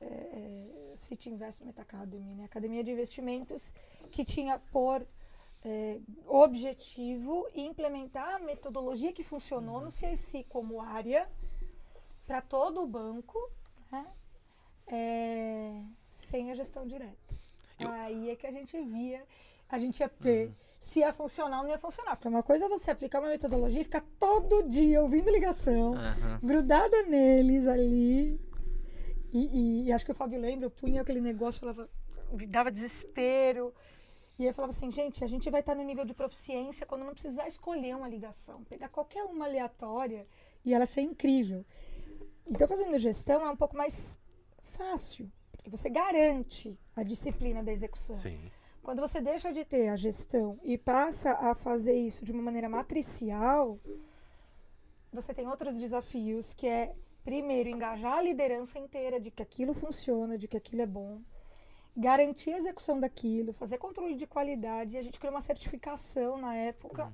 [SPEAKER 5] é, City Investment Academy, né? Academia de investimentos que tinha por é, objetivo implementar a metodologia que funcionou no CIC como área para todo o banco, né? É, sem a gestão direta.
[SPEAKER 2] Eu-
[SPEAKER 5] Aí é que a gente via, a gente ia ver se ia funcionar ou não ia funcionar. Porque uma coisa é você aplicar uma metodologia e ficar todo dia ouvindo ligação,
[SPEAKER 2] Aham.
[SPEAKER 5] grudada neles ali. E, e- e acho que o Fábio lembra, eu punha aquele negócio, falava, dava desespero. E eu falava assim, gente, a gente vai estar no nível de proficiência quando não precisar escolher uma ligação, pegar qualquer uma aleatória e ela ser incrível. Então, fazendo gestão é um pouco mais fácil, porque você garante a disciplina da execução.
[SPEAKER 1] Sim.
[SPEAKER 5] Quando você deixa de ter a gestão e passa a fazer isso de uma maneira matricial, você tem outros desafios, que é, primeiro, engajar a liderança inteira de que aquilo funciona, de que aquilo é bom, garantir a execução daquilo, fazer controle de qualidade. E a gente criou uma certificação na época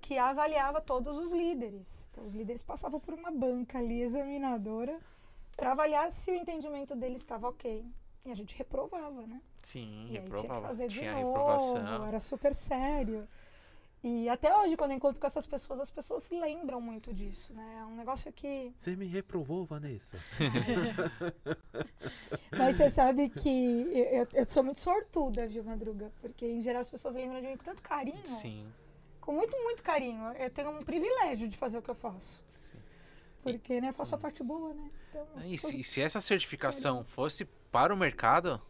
[SPEAKER 5] que avaliava todos os líderes. Então, os líderes passavam por uma banca ali examinadora para avaliar se o entendimento deles estava ok. E a gente reprovava, né?
[SPEAKER 2] Sim,
[SPEAKER 5] E aí tinha que
[SPEAKER 2] reprovava.
[SPEAKER 5] fazer de
[SPEAKER 2] Tinha
[SPEAKER 5] novo,
[SPEAKER 2] reprovação.
[SPEAKER 5] era super sério. E até hoje, quando eu encontro com essas pessoas, as pessoas se lembram muito disso, né? É um negócio que...
[SPEAKER 1] Você me reprovou, Vanessa.
[SPEAKER 5] Mas você sabe que eu, eu- sou muito sortuda, viu, Madruga? Porque, em geral, as pessoas lembram de mim com tanto carinho.
[SPEAKER 2] Sim.
[SPEAKER 5] Com muito, muito carinho. Eu tenho um privilégio de fazer o que eu faço. Porque, né, eu faço a parte boa, né? Então,
[SPEAKER 2] E
[SPEAKER 5] pessoas-
[SPEAKER 2] se, e se essa certificação fosse para o mercado,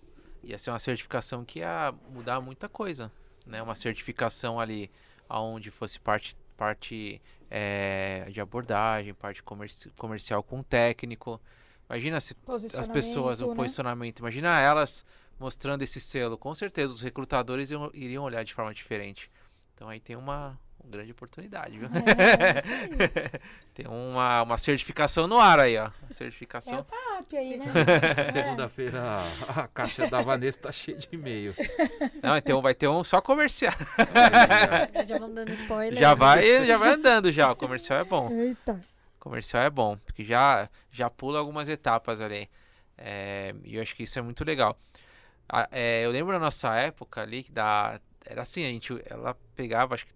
[SPEAKER 2] ia ser uma certificação que ia mudar muita coisa, né? Uma certificação ali aonde fosse parte, parte eh, de abordagem, parte comerci- comercial com técnico. Imagina se as pessoas, o
[SPEAKER 5] né?
[SPEAKER 2] posicionamento, imagina elas mostrando esse selo. Com certeza os recrutadores iam- iriam olhar de forma diferente. Então aí tem uma, uma grande oportunidade, viu?
[SPEAKER 5] É, aí.
[SPEAKER 2] tem uma, uma certificação no ar aí, ó. Uma
[SPEAKER 5] É
[SPEAKER 2] certificação.
[SPEAKER 5] o PAP aí, né? É.
[SPEAKER 1] Segunda-feira a caixa da Vanessa tá cheia de e-mail.
[SPEAKER 2] Não, então vai ter um só comercial.
[SPEAKER 3] Já vão dando spoiler.
[SPEAKER 2] Já vai, já vai andando já. O comercial é bom.
[SPEAKER 5] Eita.
[SPEAKER 2] O comercial é bom, porque já, já pula algumas etapas ali. É, e eu acho que isso é muito legal. A- é, eu lembro na nossa época ali que da, era assim, a gente, ela pegava acho que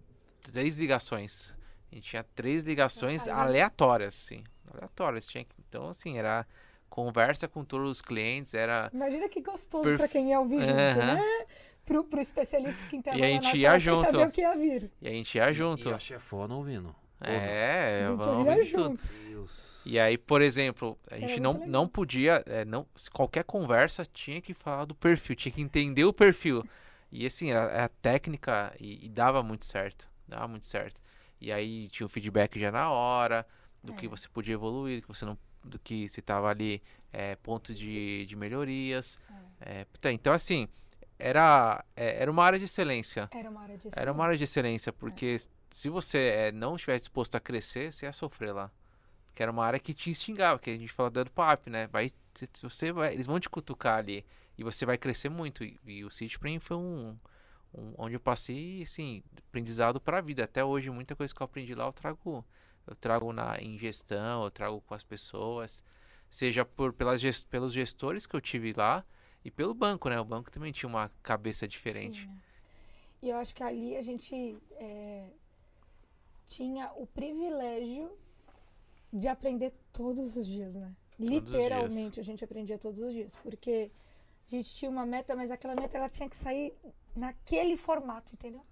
[SPEAKER 2] três ligações. A gente tinha três ligações aleatórias, assim. Aleatórias. Tinha, que- então, assim, era conversa com todos os clientes, era
[SPEAKER 5] Imagina que gostoso
[SPEAKER 2] Perfe-
[SPEAKER 5] pra quem ia ouvir junto,
[SPEAKER 2] Aham.
[SPEAKER 5] né? Pro, pro especialista que entrava
[SPEAKER 2] E a gente ia junto.
[SPEAKER 5] saber o que ia vir.
[SPEAKER 2] E a gente ia junto.
[SPEAKER 1] E a chefona ouvindo.
[SPEAKER 2] É,
[SPEAKER 5] A
[SPEAKER 2] vamos ouvir tudo.
[SPEAKER 5] junto.
[SPEAKER 1] Deus.
[SPEAKER 2] E aí, por exemplo, a
[SPEAKER 5] Isso
[SPEAKER 2] gente não,
[SPEAKER 5] legal.
[SPEAKER 2] não podia, é, não, qualquer conversa tinha que falar do perfil, tinha que entender o perfil. E assim, era, a técnica e, e dava muito certo, dava muito certo. E aí tinha o feedback já na hora, do que
[SPEAKER 5] É.
[SPEAKER 2] você podia evoluir, do que você não, do que se tava ali, é, pontos de, de melhorias. É, tá, então assim, era, é, era uma área de excelência.
[SPEAKER 5] Era uma área de
[SPEAKER 2] Era uma área de excelência, porque se você não estiver disposto a crescer, você ia sofrer lá. Porque era uma área que te instigava, que a gente fala dando papo, né? Vai, você vai, eles vão te cutucar ali e você vai crescer muito. E, e o City pra mim foi um, um- onde eu passei, assim, aprendizado pra vida. Até hoje, muita coisa que eu aprendi lá eu trago, eu trago na, em gestão, eu trago com as pessoas, seja por pelas, ges- pelos gestores que eu tive lá e pelo banco, né? O banco também tinha uma cabeça diferente.
[SPEAKER 5] E eu acho que ali a gente é, tinha o privilégio de aprender todos os dias, né?
[SPEAKER 2] os dias.
[SPEAKER 5] Literalmente a gente aprendia todos os dias, porque a gente tinha uma meta, mas aquela meta ela tinha que sair naquele formato, entendeu?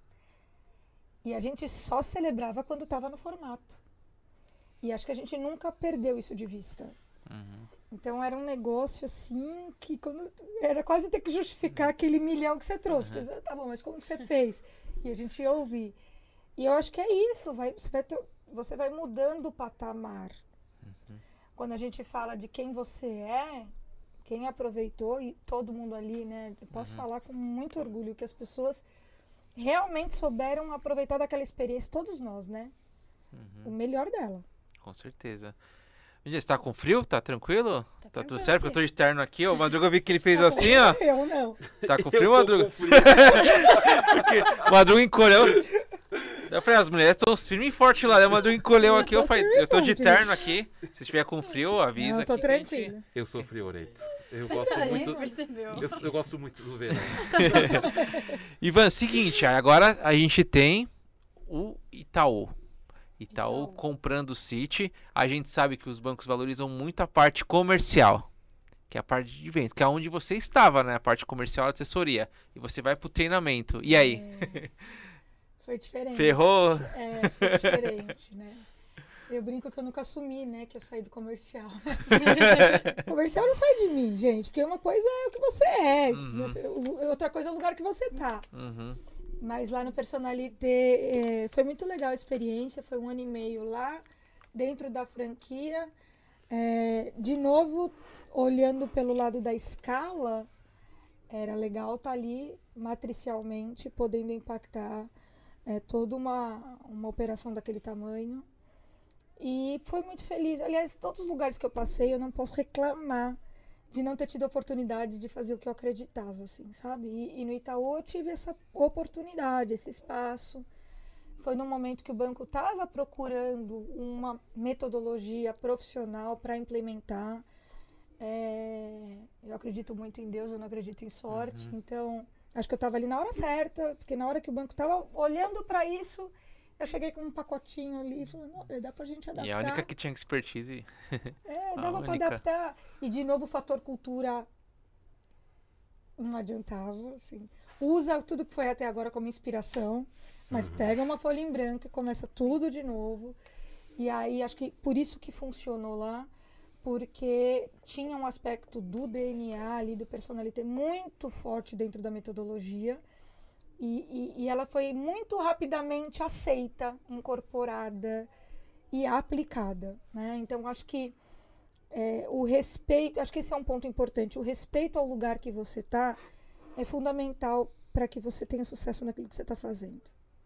[SPEAKER 5] E a gente só celebrava quando estava no formato. E acho que a gente nunca perdeu isso de vista.
[SPEAKER 2] Uhum.
[SPEAKER 5] Então era um negócio assim que quando era quase ter que justificar aquele milhão que você trouxe.
[SPEAKER 2] Uhum.
[SPEAKER 5] Porque, Tá bom, mas como que você fez? E a gente ouve. E eu acho que é isso, vai, você, vai ter- você vai mudando o patamar.
[SPEAKER 2] Uhum.
[SPEAKER 5] Quando a gente fala de quem você é, quem aproveitou e todo mundo ali, né? Eu posso
[SPEAKER 2] Uhum.
[SPEAKER 5] falar com muito orgulho que as pessoas realmente souberam aproveitar daquela experiência, todos nós, né?
[SPEAKER 2] Uhum.
[SPEAKER 5] O melhor dela.
[SPEAKER 2] Com certeza. Você tá com frio? Tá tranquilo? Tá, tudo
[SPEAKER 3] tranquilo
[SPEAKER 2] certo? Porque eu tô de terno aqui. O Madruga vi que ele fez assim, ó.
[SPEAKER 5] Eu não.
[SPEAKER 2] Tá com
[SPEAKER 1] Eu
[SPEAKER 2] frio,
[SPEAKER 1] tô
[SPEAKER 2] Madruga?
[SPEAKER 1] com frio.
[SPEAKER 2] O Madruga encolheu. Eu falei, as mulheres estão firme e forte lá. Daí o Madruga encolheu aqui. Eu falei, eu tô de terno aqui. Se estiver com frio, avisa
[SPEAKER 5] Não, eu tô
[SPEAKER 2] a gente-.
[SPEAKER 1] Eu sou friorento. Eu gosto
[SPEAKER 3] A
[SPEAKER 1] muito. Eu, eu gosto muito do verão.
[SPEAKER 2] Ivan, seguinte, agora a gente tem o Itaú. Itaú
[SPEAKER 5] Itaú.
[SPEAKER 2] comprando o City. A gente sabe que os bancos valorizam muito a parte comercial, que é a parte de venda, que é onde você estava, né? A parte comercial, a assessoria. E você vai pro treinamento. E aí?
[SPEAKER 5] É, Sou diferente.
[SPEAKER 2] Ferrou?
[SPEAKER 5] É, sou diferente, né? Eu brinco que eu nunca assumi, né, que eu saí do comercial. comercial não sai de mim, gente, porque uma coisa é o que você é,
[SPEAKER 2] Uhum.
[SPEAKER 5] você- outra coisa é o lugar que você tá.
[SPEAKER 2] Uhum.
[SPEAKER 5] Mas lá no Personalité é, foi muito legal a experiência, foi um ano e meio lá, dentro da franquia. É, de novo, olhando pelo lado da escala, era legal estar ali matricialmente, podendo impactar é, toda uma, uma operação daquele tamanho. E foi muito feliz. Aliás, todos os lugares que eu passei, eu não posso reclamar de não ter tido a oportunidade de fazer o que eu acreditava, assim, sabe? E, e no Itaú eu tive essa oportunidade, esse espaço. Foi num momento que o banco estava procurando uma metodologia profissional para implementar. É, eu acredito muito em Deus, eu não acredito em sorte. Então, acho que eu estava ali na hora certa, porque na hora que o banco estava olhando para isso, eu cheguei com um pacotinho ali e falei, olha, dá pra gente adaptar.
[SPEAKER 2] E a única que tinha expertise.
[SPEAKER 5] É,
[SPEAKER 2] A
[SPEAKER 5] dava pra adaptar. E de novo o fator cultura não adiantava, assim. Usa tudo que foi até agora como inspiração, mas pega uma folha em branco e começa tudo de novo. E aí acho que por isso que funcionou lá, porque tinha um aspecto do DNA ali, do personalité muito forte dentro da metodologia. E, e, e ela foi muito rapidamente aceita, incorporada e aplicada. Né? Então, acho que é, o respeito, acho que esse é um ponto importante. O respeito ao lugar que você está é fundamental para que você tenha sucesso naquilo que você está fazendo.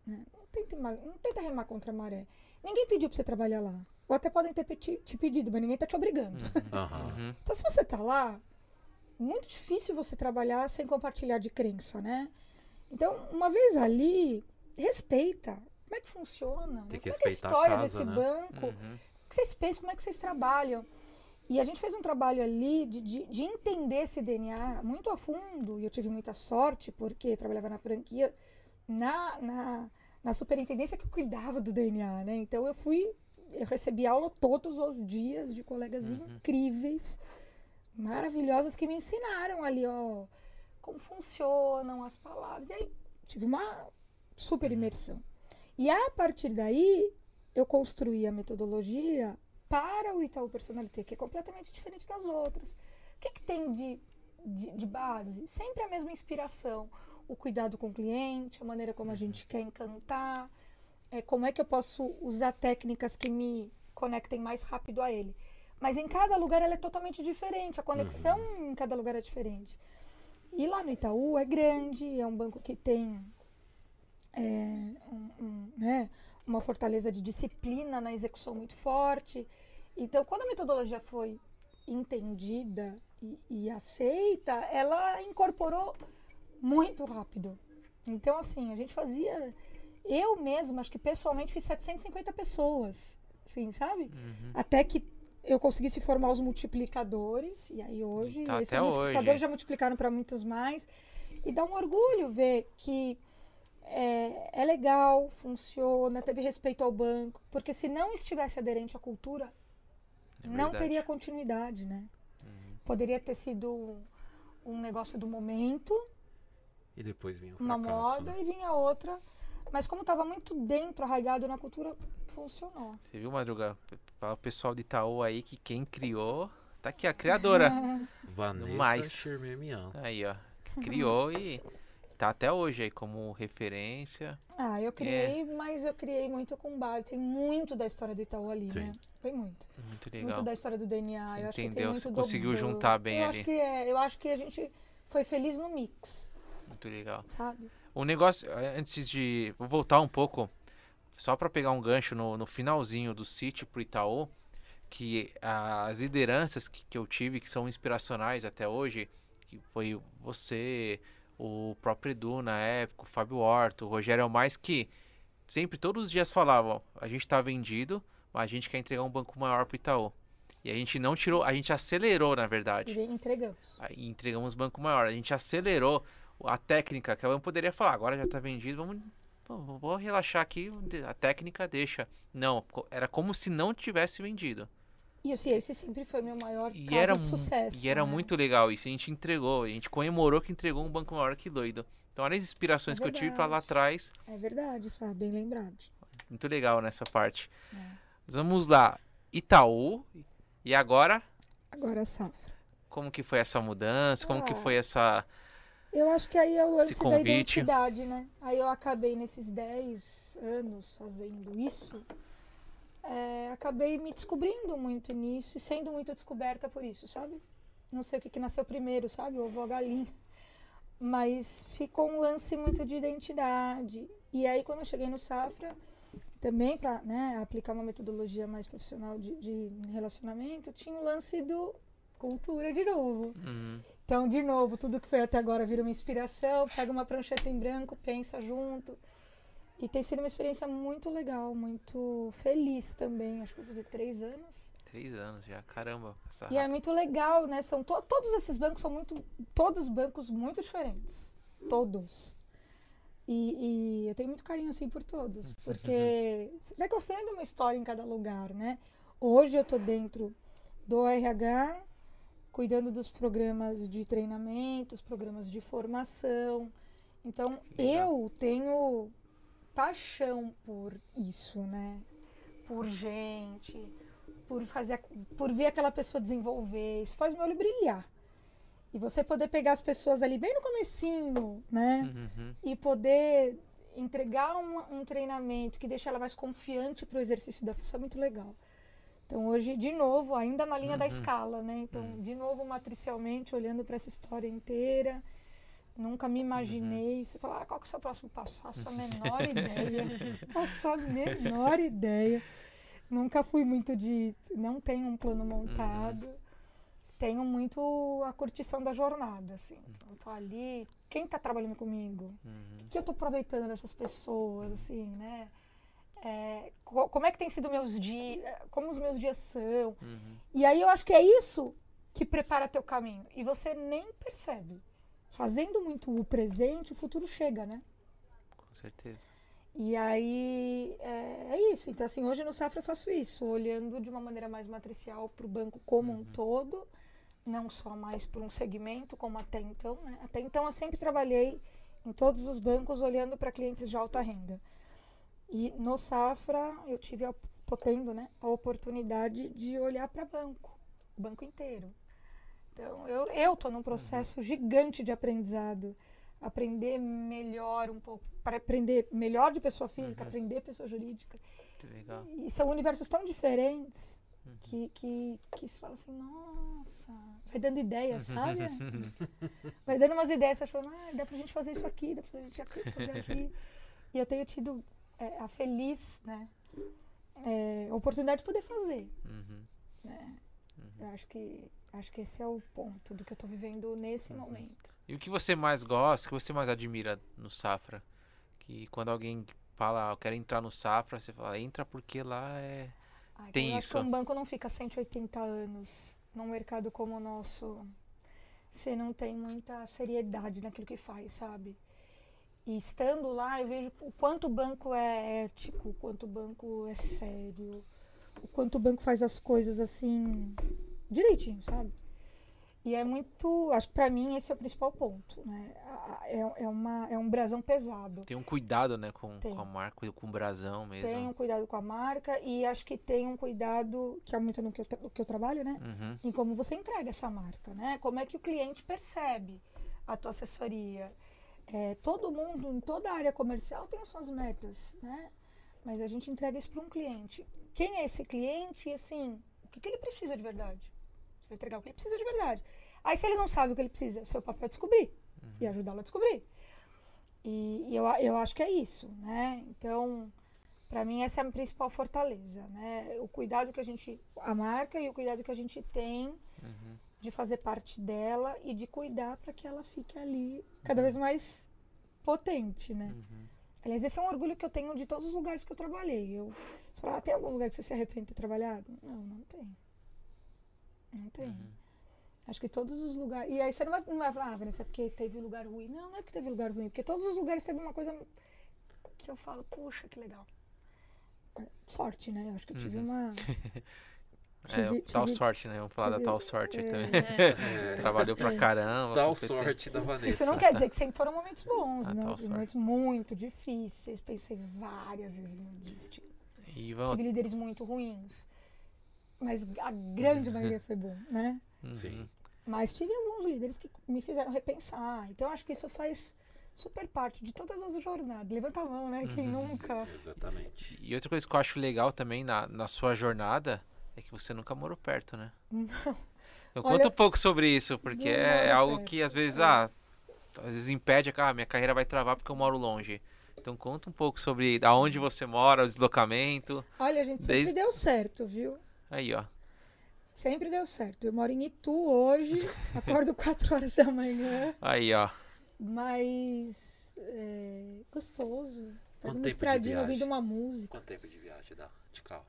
[SPEAKER 5] Né? Não, tenta, não tenta remar contra a maré. Ninguém pediu para você trabalhar lá. Ou até podem ter peti- te pedido, mas ninguém está te obrigando.
[SPEAKER 1] Aham.
[SPEAKER 2] Uhum.
[SPEAKER 5] Então, se você tá lá, muito difícil você trabalhar sem compartilhar de crença, né? Então, uma vez ali, respeita. Como é que funciona?
[SPEAKER 1] Tem que
[SPEAKER 5] como é que é a
[SPEAKER 1] respeitar a
[SPEAKER 5] história
[SPEAKER 1] casa,
[SPEAKER 5] desse
[SPEAKER 1] né?
[SPEAKER 5] banco?
[SPEAKER 2] Uhum.
[SPEAKER 5] O que vocês pensam? Como é que vocês trabalham? E a gente fez um trabalho ali de, de, de entender esse DNA muito a fundo. E eu tive muita sorte, porque trabalhava na franquia, na, na, na superintendência que cuidava do DNA, né? Então eu fui, eu recebi aula todos os dias de colegas incríveis, maravilhosos, que me ensinaram ali, ó, como funcionam as palavras. E aí tive uma super imersão. E a partir daí, eu construí a metodologia para o Itaú Personalité, que é completamente diferente das outras. O que, que tem de, de, de base? Sempre a mesma inspiração. O cuidado com o cliente, a maneira como a gente quer encantar, é, como é que eu posso usar técnicas que me conectem mais rápido a ele. Mas em cada lugar ela é totalmente diferente, a conexão em cada lugar é diferente. E lá no Itaú é grande, é um banco que tem é, um- um, né, uma fortaleza de disciplina na execução muito forte. Então, quando a metodologia foi entendida e, e aceita, ela incorporou muito rápido. Então, assim, a gente fazia. Eu mesma, acho que pessoalmente, fiz 750 pessoas, assim, sabe?
[SPEAKER 2] Uhum.
[SPEAKER 5] Até que eu conseguisse formar os multiplicadores. E aí hoje,
[SPEAKER 2] Tá
[SPEAKER 5] esses multiplicadores
[SPEAKER 2] hoje.
[SPEAKER 5] já multiplicaram para muitos mais. E dá um orgulho ver que é, é legal, funciona, teve respeito ao banco. Porque se não estivesse aderente à cultura,
[SPEAKER 2] É
[SPEAKER 5] não.
[SPEAKER 2] Uhum.
[SPEAKER 5] teria continuidade, né? Poderia ter sido um negócio do momento,
[SPEAKER 1] E depois vinha o
[SPEAKER 5] uma
[SPEAKER 1] fracasso,
[SPEAKER 5] moda,
[SPEAKER 1] né?
[SPEAKER 5] e vinha outra. Mas como estava muito dentro, arraigado na cultura, funcionou.
[SPEAKER 2] Você viu, Madruga? Fala o pessoal de Itaú aí que quem criou. Tá aqui, a criadora.
[SPEAKER 1] Vanessa
[SPEAKER 2] mais.
[SPEAKER 1] Xermemian.
[SPEAKER 2] Aí, ó. Criou e tá até hoje aí como referência.
[SPEAKER 5] Ah, eu criei, mas eu criei muito com base. Tem muito da história do Itaú ali,
[SPEAKER 1] Sim.
[SPEAKER 5] né? Tem muito.
[SPEAKER 2] Muito legal.
[SPEAKER 5] Muito da história do DNA.
[SPEAKER 2] Você
[SPEAKER 5] eu acho que tem
[SPEAKER 2] entendeu,
[SPEAKER 5] muito
[SPEAKER 2] você
[SPEAKER 5] do
[SPEAKER 2] conseguiu
[SPEAKER 5] banco.
[SPEAKER 2] juntar bem
[SPEAKER 5] eu
[SPEAKER 2] ali.
[SPEAKER 5] Acho que é, eu acho que a gente foi feliz no mix,
[SPEAKER 2] Muito legal.
[SPEAKER 5] sabe?
[SPEAKER 2] O negócio, antes de. Vou voltar um pouco, só pra pegar um gancho no, no finalzinho do City pro Itaú. que as lideranças que, que eu tive, que são inspiracionais até hoje, que foi você, o próprio Edu na época, o Fábio Horto, o Rogério Almais, que sempre, todos os dias falavam, a gente tá vendido, mas a gente quer entregar um banco maior pro Itaú. E a gente não tirou, a gente acelerou, na verdade.
[SPEAKER 5] E entregamos.
[SPEAKER 2] Aí entregamos banco maior. A gente acelerou a técnica, que eu poderia falar, agora já tá vendido, vamos. vou relaxar aqui, a técnica deixa. Não, era como se não tivesse vendido.
[SPEAKER 5] E assim, esse sempre foi meu maior
[SPEAKER 2] E
[SPEAKER 5] caso
[SPEAKER 2] era,
[SPEAKER 5] de sucesso.
[SPEAKER 2] e era
[SPEAKER 5] né?
[SPEAKER 2] muito legal isso. A gente entregou, a gente comemorou que entregou um banco maior que doido. Então, olha as inspirações
[SPEAKER 5] É
[SPEAKER 2] que eu tive pra lá atrás.
[SPEAKER 5] É verdade, Fá, bem lembrado.
[SPEAKER 2] Muito legal nessa parte.
[SPEAKER 5] É.
[SPEAKER 2] Vamos lá. Itaú. E agora,
[SPEAKER 5] Agora a safra.
[SPEAKER 2] como que foi essa mudança? Como que
[SPEAKER 5] Ah.
[SPEAKER 2] foi essa.
[SPEAKER 5] Eu acho que aí é o lance da identidade, né? Aí eu acabei nesses 10 anos fazendo isso. é, acabei me descobrindo muito nisso e sendo muito descoberta por isso, sabe? Não sei o que, que nasceu primeiro, sabe? O ovo ou a galinha. Mas ficou um lance muito de identidade. E aí, quando eu cheguei no Safra, também para né, aplicar uma metodologia mais profissional de, de relacionamento, tinha o lance do cultura de novo.
[SPEAKER 2] Hum,
[SPEAKER 5] Então, de novo, tudo que foi até agora vira uma inspiração, pega uma prancheta em branco, pensa junto. E tem sido uma experiência muito legal, muito feliz também. Acho que vou fazer três anos.
[SPEAKER 2] três anos já, caramba. Essa
[SPEAKER 5] E é muito legal, né? São to- todos esses bancos são muito. Todos bancos muito diferentes. Todos. E, e eu tenho muito carinho assim por todos. Porque você vai construindo uma história em cada lugar, né? Hoje eu tô dentro do RH, cuidando dos programas de treinamento, os programas de formação. Então,
[SPEAKER 2] Legal.
[SPEAKER 5] eu tenho paixão por isso, né? Por gente, por fazer, por ver aquela pessoa desenvolver. Isso faz meu olho brilhar. E você poder pegar as pessoas ali bem no comecinho, né?
[SPEAKER 2] Uhum.
[SPEAKER 5] E poder entregar um, um treinamento que deixa ela mais confiante para o exercício da função é muito legal. Então hoje, de novo, ainda na linha da
[SPEAKER 2] Uhum.
[SPEAKER 5] escala, né? Então, de novo, matricialmente, olhando para essa história inteira. Nunca me imaginei. Você fala, ah, qual que é o seu próximo passo? Faço a menor ideia. Faço a menor ideia. Nunca fui muito de. Não tenho um plano montado. Tenho muito a curtição da jornada, assim. Então, tô ali. Quem está trabalhando comigo?
[SPEAKER 2] Uhum.
[SPEAKER 5] O que eu estou aproveitando dessas pessoas, assim, né? É, co- como é que tem sido meus dias? Como os meus dias são?
[SPEAKER 2] Uhum.
[SPEAKER 5] E aí eu acho que é isso que prepara teu caminho. E você nem percebe. Fazendo muito o presente, o futuro chega, né?
[SPEAKER 2] Com certeza.
[SPEAKER 5] E aí é, é isso. Então, assim, hoje no Safra eu faço isso, olhando de uma maneira mais matricial para o banco como um todo, não só mais para um segmento, como até então. Né? Até então eu sempre trabalhei em todos os bancos olhando para clientes de alta renda. E no Safra eu tive, a, tô tendo né, a oportunidade de olhar para banco, o banco inteiro. Então, eu, eu tô num processo gigante de aprendizado. Aprender melhor um pouco, para aprender melhor de pessoa física,
[SPEAKER 2] Uhum.
[SPEAKER 5] aprender pessoa jurídica.
[SPEAKER 2] Que legal.
[SPEAKER 5] E são universos tão diferentes
[SPEAKER 2] Uhum.
[SPEAKER 5] que, que, que se fala assim, nossa, vai dando ideias, sabe?
[SPEAKER 2] Uhum.
[SPEAKER 5] Vai dando umas ideias, você fala, ah, dá pra gente fazer isso aqui, dá pra gente aqui, fazer aqui. e eu tenho tido é, a feliz, né, é, oportunidade de poder fazer.
[SPEAKER 2] Uhum.
[SPEAKER 5] né? Eu acho que, acho que esse é o ponto do que eu tô vivendo nesse
[SPEAKER 2] Uhum.
[SPEAKER 5] momento.
[SPEAKER 2] E o que você mais gosta, o que você mais admira no Safra? Que quando alguém fala, "Ah, eu quero entrar no Safra, você fala, entra porque lá é.
[SPEAKER 5] Ai,
[SPEAKER 2] Tem
[SPEAKER 5] eu acho que
[SPEAKER 2] isso.
[SPEAKER 5] um banco não fica 180 anos num mercado como o nosso. Você não tem muita seriedade naquilo que faz, sabe? E estando lá, eu vejo o quanto o banco é ético, o quanto o banco é sério, o quanto o banco faz as coisas assim, direitinho, sabe? E é muito. Acho que pra mim esse é o principal ponto, né? É, é, uma, é um brasão pesado.
[SPEAKER 2] Tem um cuidado, né, com, com a marca, com o brasão mesmo.
[SPEAKER 5] Tem um cuidado com a marca e acho que tem um cuidado, que é muito no que eu, no que eu trabalho, né?
[SPEAKER 2] Uhum.
[SPEAKER 5] em como você entrega essa marca, né? Como é que o cliente percebe a tua assessoria. É, todo mundo, em toda a área comercial, tem as suas metas, né? Mas a gente entrega isso para um cliente. Quem é esse cliente e, assim, o que, que ele precisa de verdade? Você vai entregar o que ele precisa de verdade. Aí, se ele não sabe o que ele precisa, seu papel é descobrir e ajudá-lo a descobrir. E, e eu, eu acho que é isso, né? Então, Para mim essa é a principal fortaleza, né? O cuidado que a gente a marca e o cuidado que a gente tem
[SPEAKER 2] Uhum.
[SPEAKER 5] De fazer parte dela e de cuidar para que ela fique ali cada vez mais potente, né?
[SPEAKER 2] Uhum.
[SPEAKER 5] Aliás, esse é um orgulho que eu tenho de todos os lugares que eu trabalhei. Eu, você fala, ah, tem algum lugar que você se arrepende de ter trabalhado? Não, não tem. Não tem.
[SPEAKER 2] Uhum.
[SPEAKER 5] Acho que todos os lugares. E aí você não vai, não vai falar, ah, Vanessa, é porque teve lugar ruim. Não, não é porque teve lugar ruim, porque todos os lugares teve uma coisa que eu falo, puxa, que legal. É, Sorte, né? Eu acho que eu tive
[SPEAKER 2] Uhum.
[SPEAKER 5] uma.
[SPEAKER 2] É,
[SPEAKER 5] Tive-
[SPEAKER 2] tal
[SPEAKER 5] tive-
[SPEAKER 2] sorte, né? Vamos falar da tal sorte aí
[SPEAKER 5] é.
[SPEAKER 2] também.
[SPEAKER 1] É,
[SPEAKER 2] Trabalhou pra caramba.
[SPEAKER 1] tal sorte da Vanessa.
[SPEAKER 5] Isso não quer dizer que sempre foram momentos bons,
[SPEAKER 2] Ah,
[SPEAKER 5] né? Momentos muito difíceis. Pensei várias vezes em desistir.
[SPEAKER 2] E vamos.
[SPEAKER 5] Tive líderes muito ruins. Mas a grande maioria foi bom, né?
[SPEAKER 2] Uhum.
[SPEAKER 1] Sim.
[SPEAKER 5] Mas tive alguns líderes que me fizeram repensar. Então acho que isso faz super parte de todas as jornadas. Levanta a mão, né? Quem
[SPEAKER 2] Uhum.
[SPEAKER 5] nunca.
[SPEAKER 1] Exatamente.
[SPEAKER 2] E outra coisa que eu acho legal também na, na sua jornada é que você nunca morou perto, né?
[SPEAKER 5] Não.
[SPEAKER 2] Então
[SPEAKER 5] Olha,
[SPEAKER 2] conta um pouco sobre isso, porque
[SPEAKER 5] não
[SPEAKER 2] é,
[SPEAKER 5] moro
[SPEAKER 2] algo
[SPEAKER 5] perto,
[SPEAKER 2] que às vezes,
[SPEAKER 5] é.
[SPEAKER 2] ah, às vezes impede, ah, minha carreira vai travar porque eu moro longe. Então conta um pouco sobre aonde você mora, o deslocamento.
[SPEAKER 5] Olha, gente, sempre
[SPEAKER 2] Desde-
[SPEAKER 5] deu certo, viu?
[SPEAKER 2] Aí, ó.
[SPEAKER 5] Sempre deu certo. Eu moro em Itu hoje, acordo 4 horas da manhã,
[SPEAKER 2] Aí, ó.
[SPEAKER 5] mas é, gostoso. Pego uma estradinha ouvindo uma música.
[SPEAKER 1] Quanto tempo de viagem dá de carro?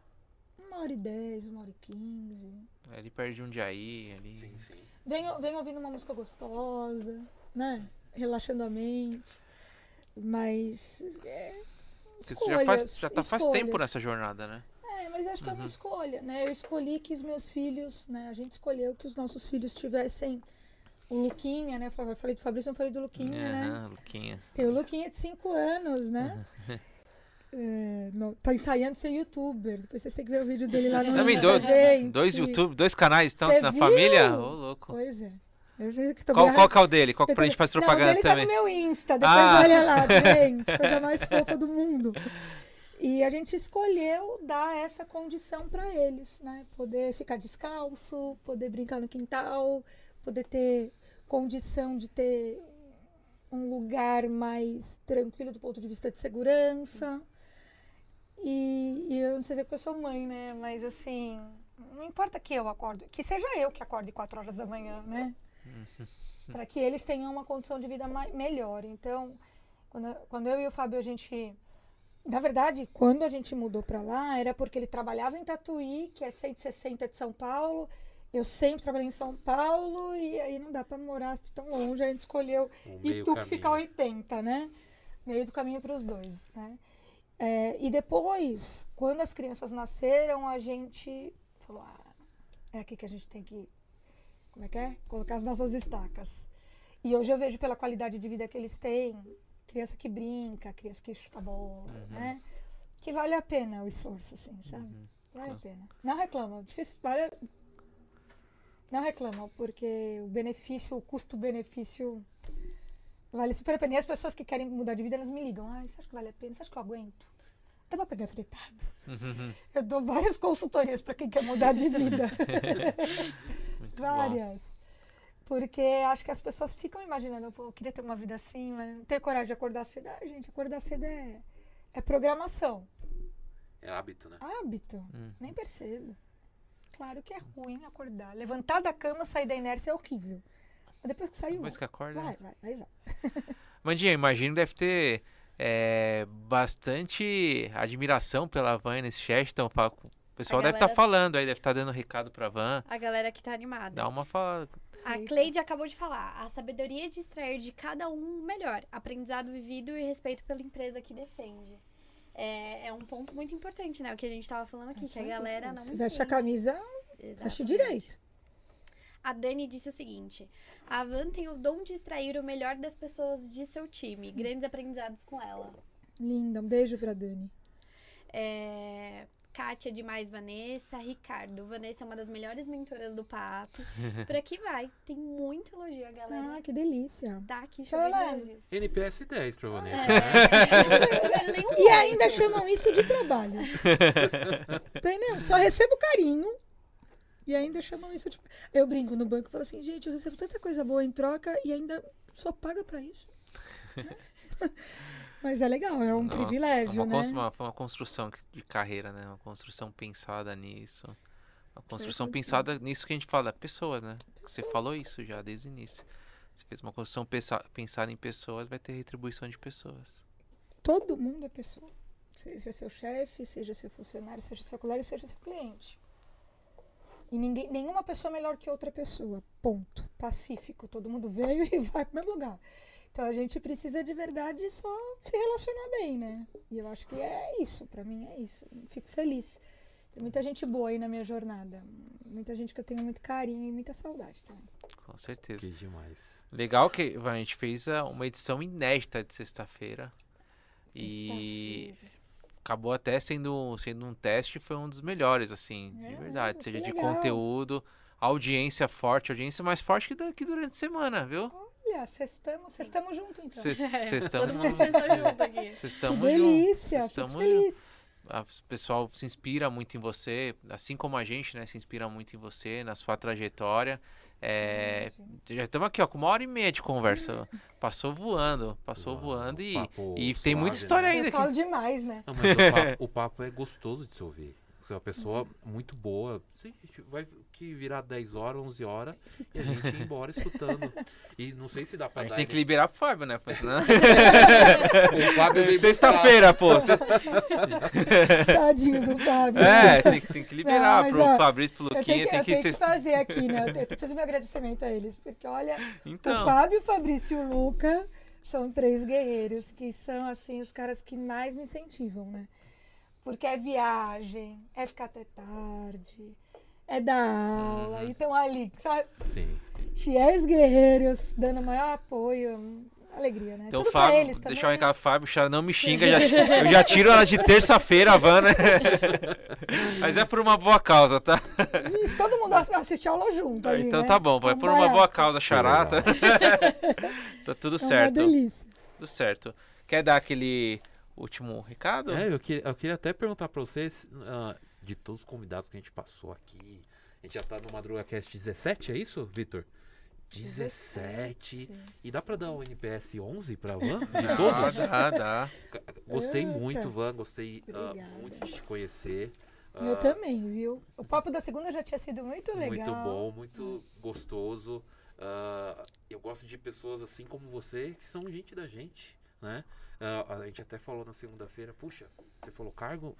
[SPEAKER 5] Uma hora e dez, uma hora e quinze.
[SPEAKER 2] Ali perto de Jundiaí, ali.
[SPEAKER 1] Sim, sim.
[SPEAKER 5] Venho, venho ouvindo uma música gostosa, né? Relaxando a mente. Mas. É,
[SPEAKER 2] Porque você já faz,
[SPEAKER 5] escolhas,
[SPEAKER 2] já tá faz tempo
[SPEAKER 5] escolhas.
[SPEAKER 2] nessa jornada, né?
[SPEAKER 5] É, mas acho que é uma
[SPEAKER 2] Uhum.
[SPEAKER 5] escolha, né? Eu escolhi que os meus filhos, né? A gente escolheu que os nossos filhos tivessem o Luquinha, né? Eu falei do Fabrício, eu falei do Luquinha, né?
[SPEAKER 2] Aham, Luquinha.
[SPEAKER 5] Tem o Luquinha de 5 anos, né? É, não, tá ensaiando ser youtuber. Depois vocês têm que ver o vídeo dele lá no
[SPEAKER 2] Também dois, dois YouTube, dois canais estão
[SPEAKER 5] Cê
[SPEAKER 2] na
[SPEAKER 5] viu?
[SPEAKER 2] família? Ô, louco.
[SPEAKER 5] Pois é.
[SPEAKER 2] Qual, qual que é o dele? Qual que pra
[SPEAKER 5] tô-
[SPEAKER 2] gente fazer
[SPEAKER 5] Não,
[SPEAKER 2] propaganda
[SPEAKER 5] o dele
[SPEAKER 2] também?
[SPEAKER 5] tá no meu Insta, depois
[SPEAKER 2] Ah.
[SPEAKER 5] olha lá, gente. Coisa mais fofa do mundo. E a gente escolheu dar essa condição para eles, né? Poder ficar descalço, poder brincar no quintal, poder ter condição de ter um lugar mais tranquilo do ponto de vista de segurança. E, e eu não sei se é porque eu sou mãe, né? Mas assim, não importa que eu acordo, que seja eu que acorde 4 horas da manhã, né? para que eles tenham uma condição de vida melhor. Então, quando, quando eu e o Fábio, a gente. Na verdade, quando a gente mudou para lá, era porque ele trabalhava em Tatuí, que é 160 de São Paulo. Eu sempre trabalhei em São Paulo e aí não dá para morar tão longe. A gente escolheu
[SPEAKER 1] O
[SPEAKER 5] e
[SPEAKER 1] meio
[SPEAKER 5] tu que fica 80, né? Meio do caminho para os dois, né? É, e depois, quando as crianças nasceram, a gente falou: ah, é aqui que a gente tem que. Como é que é? Colocar as nossas estacas. E hoje eu vejo pela qualidade de vida que eles têm, criança que brinca, criança que chuta bola, né? Que vale a pena o esforço, assim, sabe? Vale a pena. Não reclama, difícil, vale, não reclamam, porque o benefício, o custo-benefício vale super a pena. E as pessoas que querem mudar de vida, elas me ligam. Ah, você acha que vale a pena? Você acha que eu aguento? Dá pra pegar fretado?
[SPEAKER 2] Uhum.
[SPEAKER 5] Eu dou várias consultorias para quem quer mudar de vida.
[SPEAKER 2] Muito bom.
[SPEAKER 5] várias. Porque acho que as pessoas ficam imaginando, pô, eu queria ter uma vida assim, mas não tenho coragem de acordar cedo. Ah, gente, acordar cedo é, é programação.
[SPEAKER 1] É hábito, né?
[SPEAKER 5] Hábito.
[SPEAKER 2] Hum.
[SPEAKER 5] Nem percebo. Claro que é ruim acordar. Levantar da cama, sair da inércia é horrível. Mas depois que saiu,
[SPEAKER 2] Depois que acorda.
[SPEAKER 5] vai,
[SPEAKER 2] né?
[SPEAKER 5] vai, vai, vai.
[SPEAKER 2] Mandinha, imagino que deve ter é, bastante admiração pela Van nesse chat. Então, o pessoal
[SPEAKER 3] A
[SPEAKER 2] deve estar
[SPEAKER 3] galera-
[SPEAKER 2] falando aí, deve estar dando recado pra Van.
[SPEAKER 3] A galera que tá animada.
[SPEAKER 2] Dá uma fala.
[SPEAKER 3] A Cleide acabou de falar. A sabedoria de extrair de cada um o melhor. Aprendizado vivido e respeito pela empresa que defende. É, é um ponto muito importante, né? O que a gente tava falando aqui, que a galera não
[SPEAKER 5] Se veste a camisa, veste
[SPEAKER 3] Exatamente.
[SPEAKER 5] direito.
[SPEAKER 3] A Dani disse o seguinte: a Van tem o dom de extrair o melhor das pessoas de seu time. Grandes aprendizados com ela.
[SPEAKER 5] Linda, um beijo pra Dani.
[SPEAKER 3] É... Kátia demais, Vanessa. Ricardo. Vanessa é uma das melhores mentoras do papo. Por aqui vai. Tem muito elogio, a galera.
[SPEAKER 5] Ah, que delícia.
[SPEAKER 3] Tá aqui chovendo.
[SPEAKER 1] NPS 10 pra Vanessa.
[SPEAKER 3] É, nenhum
[SPEAKER 5] E ainda chamam isso de trabalho. Entendeu? Só recebo carinho. E ainda chamam isso de. Eu brinco no banco e falo assim, gente, eu recebo tanta coisa boa em troca e ainda só paga pra isso. Mas é legal, é um
[SPEAKER 2] Não,
[SPEAKER 5] privilégio,
[SPEAKER 2] uma,
[SPEAKER 5] né?
[SPEAKER 2] uma, uma construção de carreira, né? Uma construção pensada nisso. Uma construção pensada nisso que a gente fala, pessoas, né? Você
[SPEAKER 5] Pessoas.
[SPEAKER 2] falou isso já desde o início. Você fez uma construção pensa- pensada em pessoas, vai ter retribuição de pessoas.
[SPEAKER 5] Todo mundo é pessoa. Seja seu chefe, seja seu funcionário, seja seu colega, seja seu cliente. E ninguém, nenhuma pessoa é melhor que outra pessoa. Ponto. Pacífico. Todo mundo veio e vai para o mesmo lugar. Então a gente precisa de verdade só se relacionar bem, né? E eu acho que é isso. Para mim é isso. Fico feliz. Tem muita gente boa aí na minha jornada. Muita gente que eu tenho muito carinho e muita saudade também.
[SPEAKER 2] Com certeza.
[SPEAKER 1] Que demais.
[SPEAKER 2] Legal que a gente fez ah, uma edição inédita de sexta-feira. E
[SPEAKER 5] Sexta-feira.
[SPEAKER 2] Acabou até sendo, sendo um teste, foi um dos melhores, assim,
[SPEAKER 5] É
[SPEAKER 2] de verdade. Seja de
[SPEAKER 5] legal.
[SPEAKER 2] conteúdo, audiência forte, audiência mais forte que, da- que durante a semana, viu?
[SPEAKER 5] Olha, vocês estamos juntos então.
[SPEAKER 2] Vocês
[SPEAKER 3] É,
[SPEAKER 2] vocês
[SPEAKER 3] Todo
[SPEAKER 2] estamos
[SPEAKER 3] mundo junto aqui.
[SPEAKER 2] vocês
[SPEAKER 5] Que
[SPEAKER 2] estamos
[SPEAKER 5] delícia,
[SPEAKER 2] tamo
[SPEAKER 5] feliz.
[SPEAKER 2] o pessoal se inspira muito em você, assim como a gente, né? Se inspira muito em você, na sua trajetória. É, já estamos aqui, ó, com uma hora e meia de conversa. Passou voando, passou
[SPEAKER 1] Uau,
[SPEAKER 2] voando e, e tem muita
[SPEAKER 1] suave,
[SPEAKER 2] história
[SPEAKER 1] né?
[SPEAKER 2] ainda
[SPEAKER 5] Eu
[SPEAKER 2] aqui.
[SPEAKER 5] falo demais, né?
[SPEAKER 1] Não, mas o papo, o papo é gostoso de se ouvir. Você é uma pessoa muito boa. Você vai que virar 10 horas, 11 horas e a gente ir embora escutando. E não sei se dá pra
[SPEAKER 2] A gente
[SPEAKER 1] dar.
[SPEAKER 2] tem que liberar pro Fábio, né? Pois não.
[SPEAKER 1] O Fábio veio
[SPEAKER 2] Sexta-feira, pô. cê-
[SPEAKER 5] Tadinho do Fábio.
[SPEAKER 2] É, tem, que- tem que liberar
[SPEAKER 5] mas,
[SPEAKER 2] pro
[SPEAKER 5] ó,
[SPEAKER 2] Fabrício, pro
[SPEAKER 5] Eu tenho
[SPEAKER 2] Luquinha,
[SPEAKER 5] que,
[SPEAKER 2] tem
[SPEAKER 5] eu
[SPEAKER 2] que
[SPEAKER 5] tenho
[SPEAKER 2] ser.
[SPEAKER 5] que fazer aqui, né? Eu tenho que fazer meu agradecimento a eles. Porque, olha, o
[SPEAKER 2] Então,
[SPEAKER 5] Fábio, o Fabrício e o Luca são três guerreiros que são, assim, os caras que mais me incentivam, né? Porque é viagem, é ficar até tarde, é dar aula.
[SPEAKER 2] Uhum.
[SPEAKER 5] Então, ali, sabe?
[SPEAKER 1] Sim.
[SPEAKER 5] Fiéis guerreiros, dando maior apoio. Alegria, né?
[SPEAKER 2] então
[SPEAKER 5] Tudo pra
[SPEAKER 2] Fábio,
[SPEAKER 5] eles também.
[SPEAKER 2] deixar um recado, Fábio, Chara, não me xinga, já, eu já tiro ela de terça-feira, a van, né? Mas é por uma boa causa, tá?
[SPEAKER 5] Ixi, todo mundo ass- assiste aula junto ali,
[SPEAKER 2] então
[SPEAKER 5] né?
[SPEAKER 2] tá bom, é por uma boa causa, charata. tá tudo
[SPEAKER 5] É uma
[SPEAKER 2] certo,
[SPEAKER 5] delícia.
[SPEAKER 2] tudo certo. Quer dar aquele último recado?
[SPEAKER 1] É, eu, que- eu queria até perguntar pra vocês, ah, de todos os convidados que a gente passou aqui, a gente já tá no Madruga Cast 17, é isso, Vitor? 17. E dá pra dar um NPS 11 pra Van? De
[SPEAKER 2] Dá,
[SPEAKER 1] todos?
[SPEAKER 2] dá, dá.
[SPEAKER 1] Gostei
[SPEAKER 5] Eita.
[SPEAKER 1] muito, Van, gostei
[SPEAKER 5] Obrigada.
[SPEAKER 1] muito de te conhecer.
[SPEAKER 5] Eu
[SPEAKER 1] Ah,
[SPEAKER 5] também, viu? O papo da segunda já tinha sido muito legal.
[SPEAKER 1] Muito bom, muito gostoso. Ah, eu gosto de pessoas assim como você, que são gente da gente, né? A gente até falou na segunda-feira, puxa, você falou cargo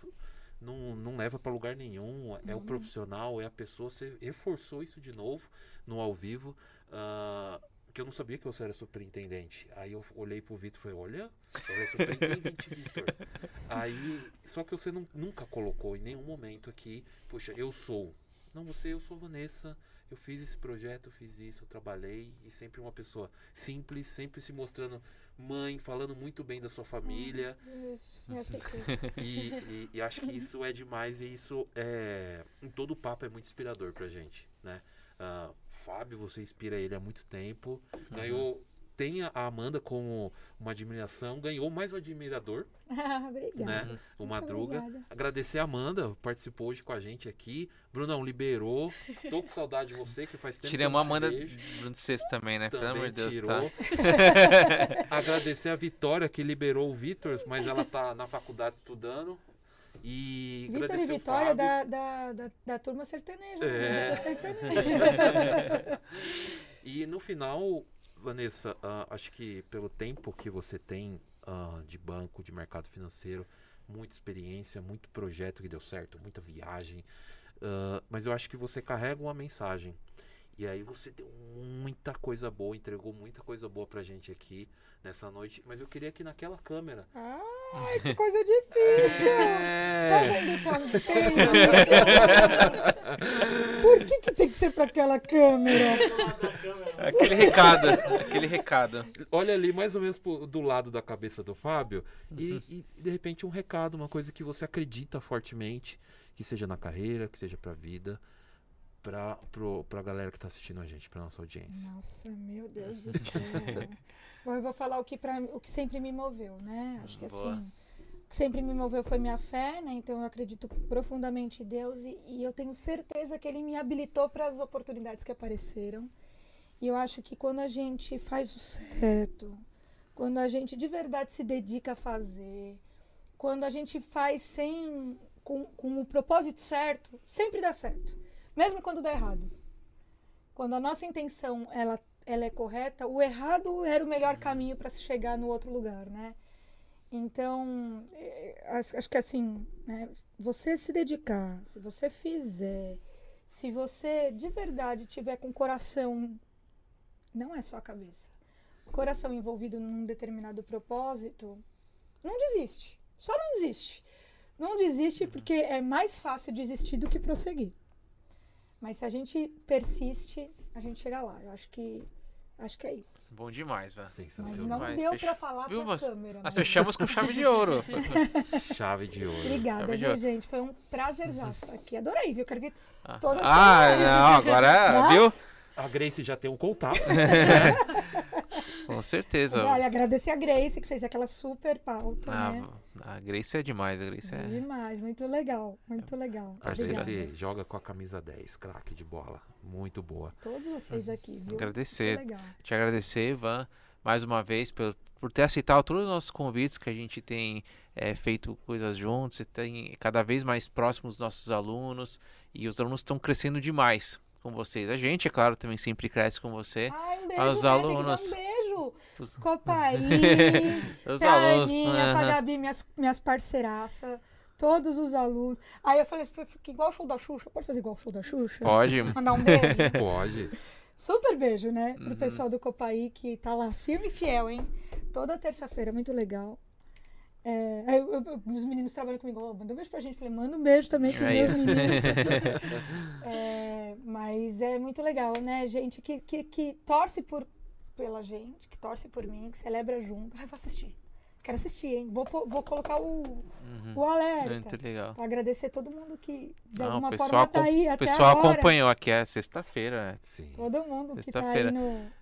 [SPEAKER 1] não, não leva para lugar nenhum, é o profissional, é a pessoa, você reforçou isso de novo no ao vivo, ah, que eu não sabia que você era superintendente. Aí eu olhei pro Vitor e falei, olha, ele é superintendente, Vitor. Aí, só que você não- nunca colocou em nenhum momento aqui, puxa, eu sou. Não, você, eu sou Vanessa, eu fiz esse projeto, eu fiz isso, eu trabalhei. E sempre uma pessoa simples, sempre se mostrando mãe, falando muito bem da sua família.
[SPEAKER 5] Certeza.
[SPEAKER 1] E, e- e acho que isso é demais e isso é. Em todo o papo é muito inspirador pra gente, né? Ah, Fábio, você inspira ele há muito tempo. Ganhou. Tem a Amanda como uma admiração, ganhou mais um admirador,
[SPEAKER 5] Obrigada.
[SPEAKER 1] né? O
[SPEAKER 5] Muito
[SPEAKER 1] Madruga.
[SPEAKER 5] obrigada.
[SPEAKER 1] Agradecer a Amanda, participou hoje com a gente aqui. Brunão, liberou. Tô com saudade de você, que faz tempo
[SPEAKER 2] Tiramos
[SPEAKER 1] que
[SPEAKER 2] a
[SPEAKER 1] eu não te
[SPEAKER 2] Amanda. Bruno Sexto também, né? Pelo
[SPEAKER 1] Também
[SPEAKER 2] amor de Deus,
[SPEAKER 1] tirou.
[SPEAKER 2] tá?
[SPEAKER 1] Agradecer a Vitória, que liberou o Vitor, mas ela tá na faculdade estudando. E
[SPEAKER 5] Vitor e
[SPEAKER 1] o
[SPEAKER 5] Vitória da, da, da, da turma sertaneja.
[SPEAKER 1] É.
[SPEAKER 5] né? Sertaneja.
[SPEAKER 1] E no final, Vanessa, ah, acho que pelo tempo que você tem ah, de banco, de mercado financeiro, muita experiência, muito projeto que deu certo, muita viagem, ah, mas eu acho que você carrega uma mensagem. E aí você deu muita coisa boa, entregou muita coisa boa pra gente aqui nessa noite. Mas eu queria que naquela câmera.
[SPEAKER 5] Ai, que coisa difícil. Tá
[SPEAKER 1] É,
[SPEAKER 5] vendo tão bem? Por que, que tem que ser pra aquela câmera?
[SPEAKER 2] Aquele recado, aquele recado.
[SPEAKER 1] olha ali mais ou menos pro- do lado da cabeça do Fábio e, e, de repente um recado, uma coisa que você acredita fortemente, que seja na carreira, que seja pra vida, pra, pro, pra galera que tá assistindo a gente, pra nossa audiência.
[SPEAKER 5] Nossa, meu Deus do céu. Bom, eu vou falar o que, pra, o que sempre me moveu, né? Acho que
[SPEAKER 2] Boa.
[SPEAKER 5] assim, o que sempre me moveu foi minha fé, né? Então eu acredito profundamente em Deus e, e eu tenho certeza que Ele me habilitou para as oportunidades que apareceram. E eu acho que quando a gente faz o certo, quando a gente de verdade se dedica a fazer, quando a gente faz sem com, com o propósito certo, sempre dá certo, mesmo quando dá errado. Quando a nossa intenção ela, ela é correta, o errado era o melhor caminho para se chegar no outro lugar, né? Então, eh, acho, acho que assim, né, você se dedicar, se você fizer, se você de verdade tiver com o coração, não é só a cabeça, coração envolvido num determinado propósito, não desiste. Só não desiste. Não desiste porque é mais fácil desistir do que prosseguir. Mas se a gente persiste, a gente chega lá. Eu acho que acho que é isso.
[SPEAKER 2] Bom demais, velho.
[SPEAKER 5] Mas não
[SPEAKER 2] Mas
[SPEAKER 5] deu pra falar
[SPEAKER 2] Viu,
[SPEAKER 5] pra
[SPEAKER 2] mas-
[SPEAKER 5] câmera.
[SPEAKER 2] Nós
[SPEAKER 5] né?
[SPEAKER 2] fechamos com chave de ouro.
[SPEAKER 1] Chave de ouro.
[SPEAKER 5] Obrigada,
[SPEAKER 2] Chave
[SPEAKER 5] viu, gente? Foi um prazerzaço estar aqui. Adorei, viu? Quero vir
[SPEAKER 2] Ah,
[SPEAKER 5] toda
[SPEAKER 2] ah, não, agora,
[SPEAKER 5] Não?
[SPEAKER 2] viu?
[SPEAKER 1] A Grace já tem um contato.
[SPEAKER 2] Com certeza.
[SPEAKER 5] Olha, agradecer a Grace, que fez aquela super pauta,
[SPEAKER 2] Ah,
[SPEAKER 5] né?
[SPEAKER 2] a Grace é demais, a Grace é.
[SPEAKER 5] Demais, muito legal, muito legal.
[SPEAKER 1] A
[SPEAKER 2] Parceira.
[SPEAKER 1] Grace joga com a camisa 10, craque de bola. Muito boa.
[SPEAKER 5] Todos vocês aqui, viu?
[SPEAKER 2] Agradecer.
[SPEAKER 5] Muito legal.
[SPEAKER 2] Te agradecer, Ivan, mais uma vez, por, por ter aceitado todos os nossos convites que a gente tem eh, feito coisas juntos, e tem cada vez mais próximos dos nossos alunos, e os alunos estão crescendo demais com vocês. A gente, é claro, também sempre cresce com você.
[SPEAKER 5] Ai, um beijo,
[SPEAKER 2] Aos
[SPEAKER 5] né?
[SPEAKER 2] alunos.
[SPEAKER 5] Tem
[SPEAKER 2] Os-
[SPEAKER 5] Copaí, pra
[SPEAKER 2] alunos.
[SPEAKER 5] Aninha, pra
[SPEAKER 2] aham.
[SPEAKER 5] Gabi, minhas, minhas parceiraças, todos os alunos. Aí eu falei, fica igual o show da Xuxa. Pode fazer igual o show da Xuxa?
[SPEAKER 2] Pode.
[SPEAKER 5] Mandar um beijo?
[SPEAKER 1] Pode.
[SPEAKER 5] Super beijo, né? Pro
[SPEAKER 2] Uhum.
[SPEAKER 5] pessoal do Copaí, que tá lá firme e fiel, hein? Toda terça-feira, muito legal. É, aí eu- eu- os meninos trabalham comigo, ó, manda um beijo pra gente. Falei, manda um beijo também pros
[SPEAKER 2] Aí.
[SPEAKER 5] meus meninos. É, mas é muito legal, né? Gente que, que, que torce por, pela gente, que torce por mim, que celebra junto. Ai, vou assistir. Quero assistir, hein? Vou, vou colocar o,
[SPEAKER 2] Uhum.
[SPEAKER 5] o alerta.
[SPEAKER 2] Muito legal.
[SPEAKER 5] Pra agradecer todo mundo que de
[SPEAKER 2] Não, o
[SPEAKER 5] alguma
[SPEAKER 2] pessoal,
[SPEAKER 5] forma tá aí
[SPEAKER 2] o
[SPEAKER 5] até
[SPEAKER 2] pessoal
[SPEAKER 5] agora.
[SPEAKER 2] acompanhou aqui, é sexta-feira.
[SPEAKER 1] Sim.
[SPEAKER 5] Todo mundo que tá aí no,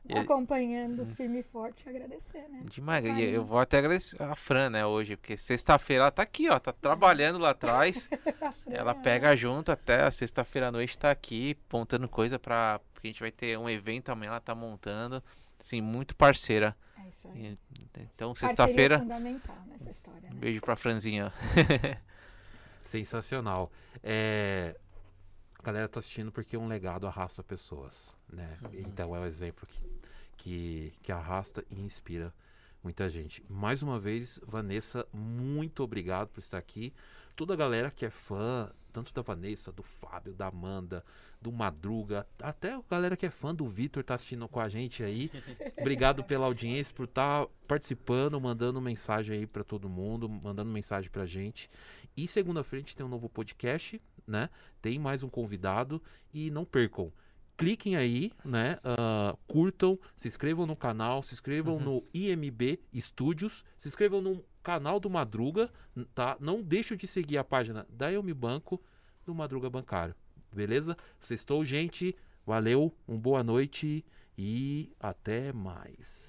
[SPEAKER 2] E- Uhum.
[SPEAKER 5] acompanhando firme e forte, agradecer, né?
[SPEAKER 2] Demais. E
[SPEAKER 5] Carinho.
[SPEAKER 2] eu vou até agradecer a Fran, né, hoje, porque sexta-feira ela tá aqui, ó, tá trabalhando lá atrás. Ela pega junto até a sexta-feira à noite, tá aqui montando coisa pra. Porque a gente vai ter um evento amanhã, ela tá montando. Assim, muito parceira.
[SPEAKER 5] É isso aí.
[SPEAKER 2] E- Então, sexta-feira.
[SPEAKER 5] fundamental nessa história,
[SPEAKER 2] Um
[SPEAKER 5] né?
[SPEAKER 2] beijo pra Franzinha.
[SPEAKER 1] Sensacional. É, A galera tá assistindo porque um legado arrasta pessoas, né? Então é um exemplo que, que, que arrasta e inspira muita gente. Mais uma vez, Vanessa, muito obrigado por estar aqui. Toda a galera que é fã, tanto da Vanessa, do Fábio, da Amanda, do Madruga, até a galera que é fã do Vitor tá assistindo com a gente aí. Obrigado pela audiência, por estar participando, mandando mensagem aí pra todo mundo, mandando mensagem pra gente. E segunda-feira a gente tem um novo podcast, né? Tem mais um convidado e não percam. Cliquem aí, né? ah, curtam, se inscrevam no canal, se inscrevam no IMB Studios, se inscrevam no canal do Madruga, tá? Não deixem de seguir a página da Eu Me Banco do Madruga Bancário. Beleza? Sextou, gente. Valeu, uma boa noite e até mais.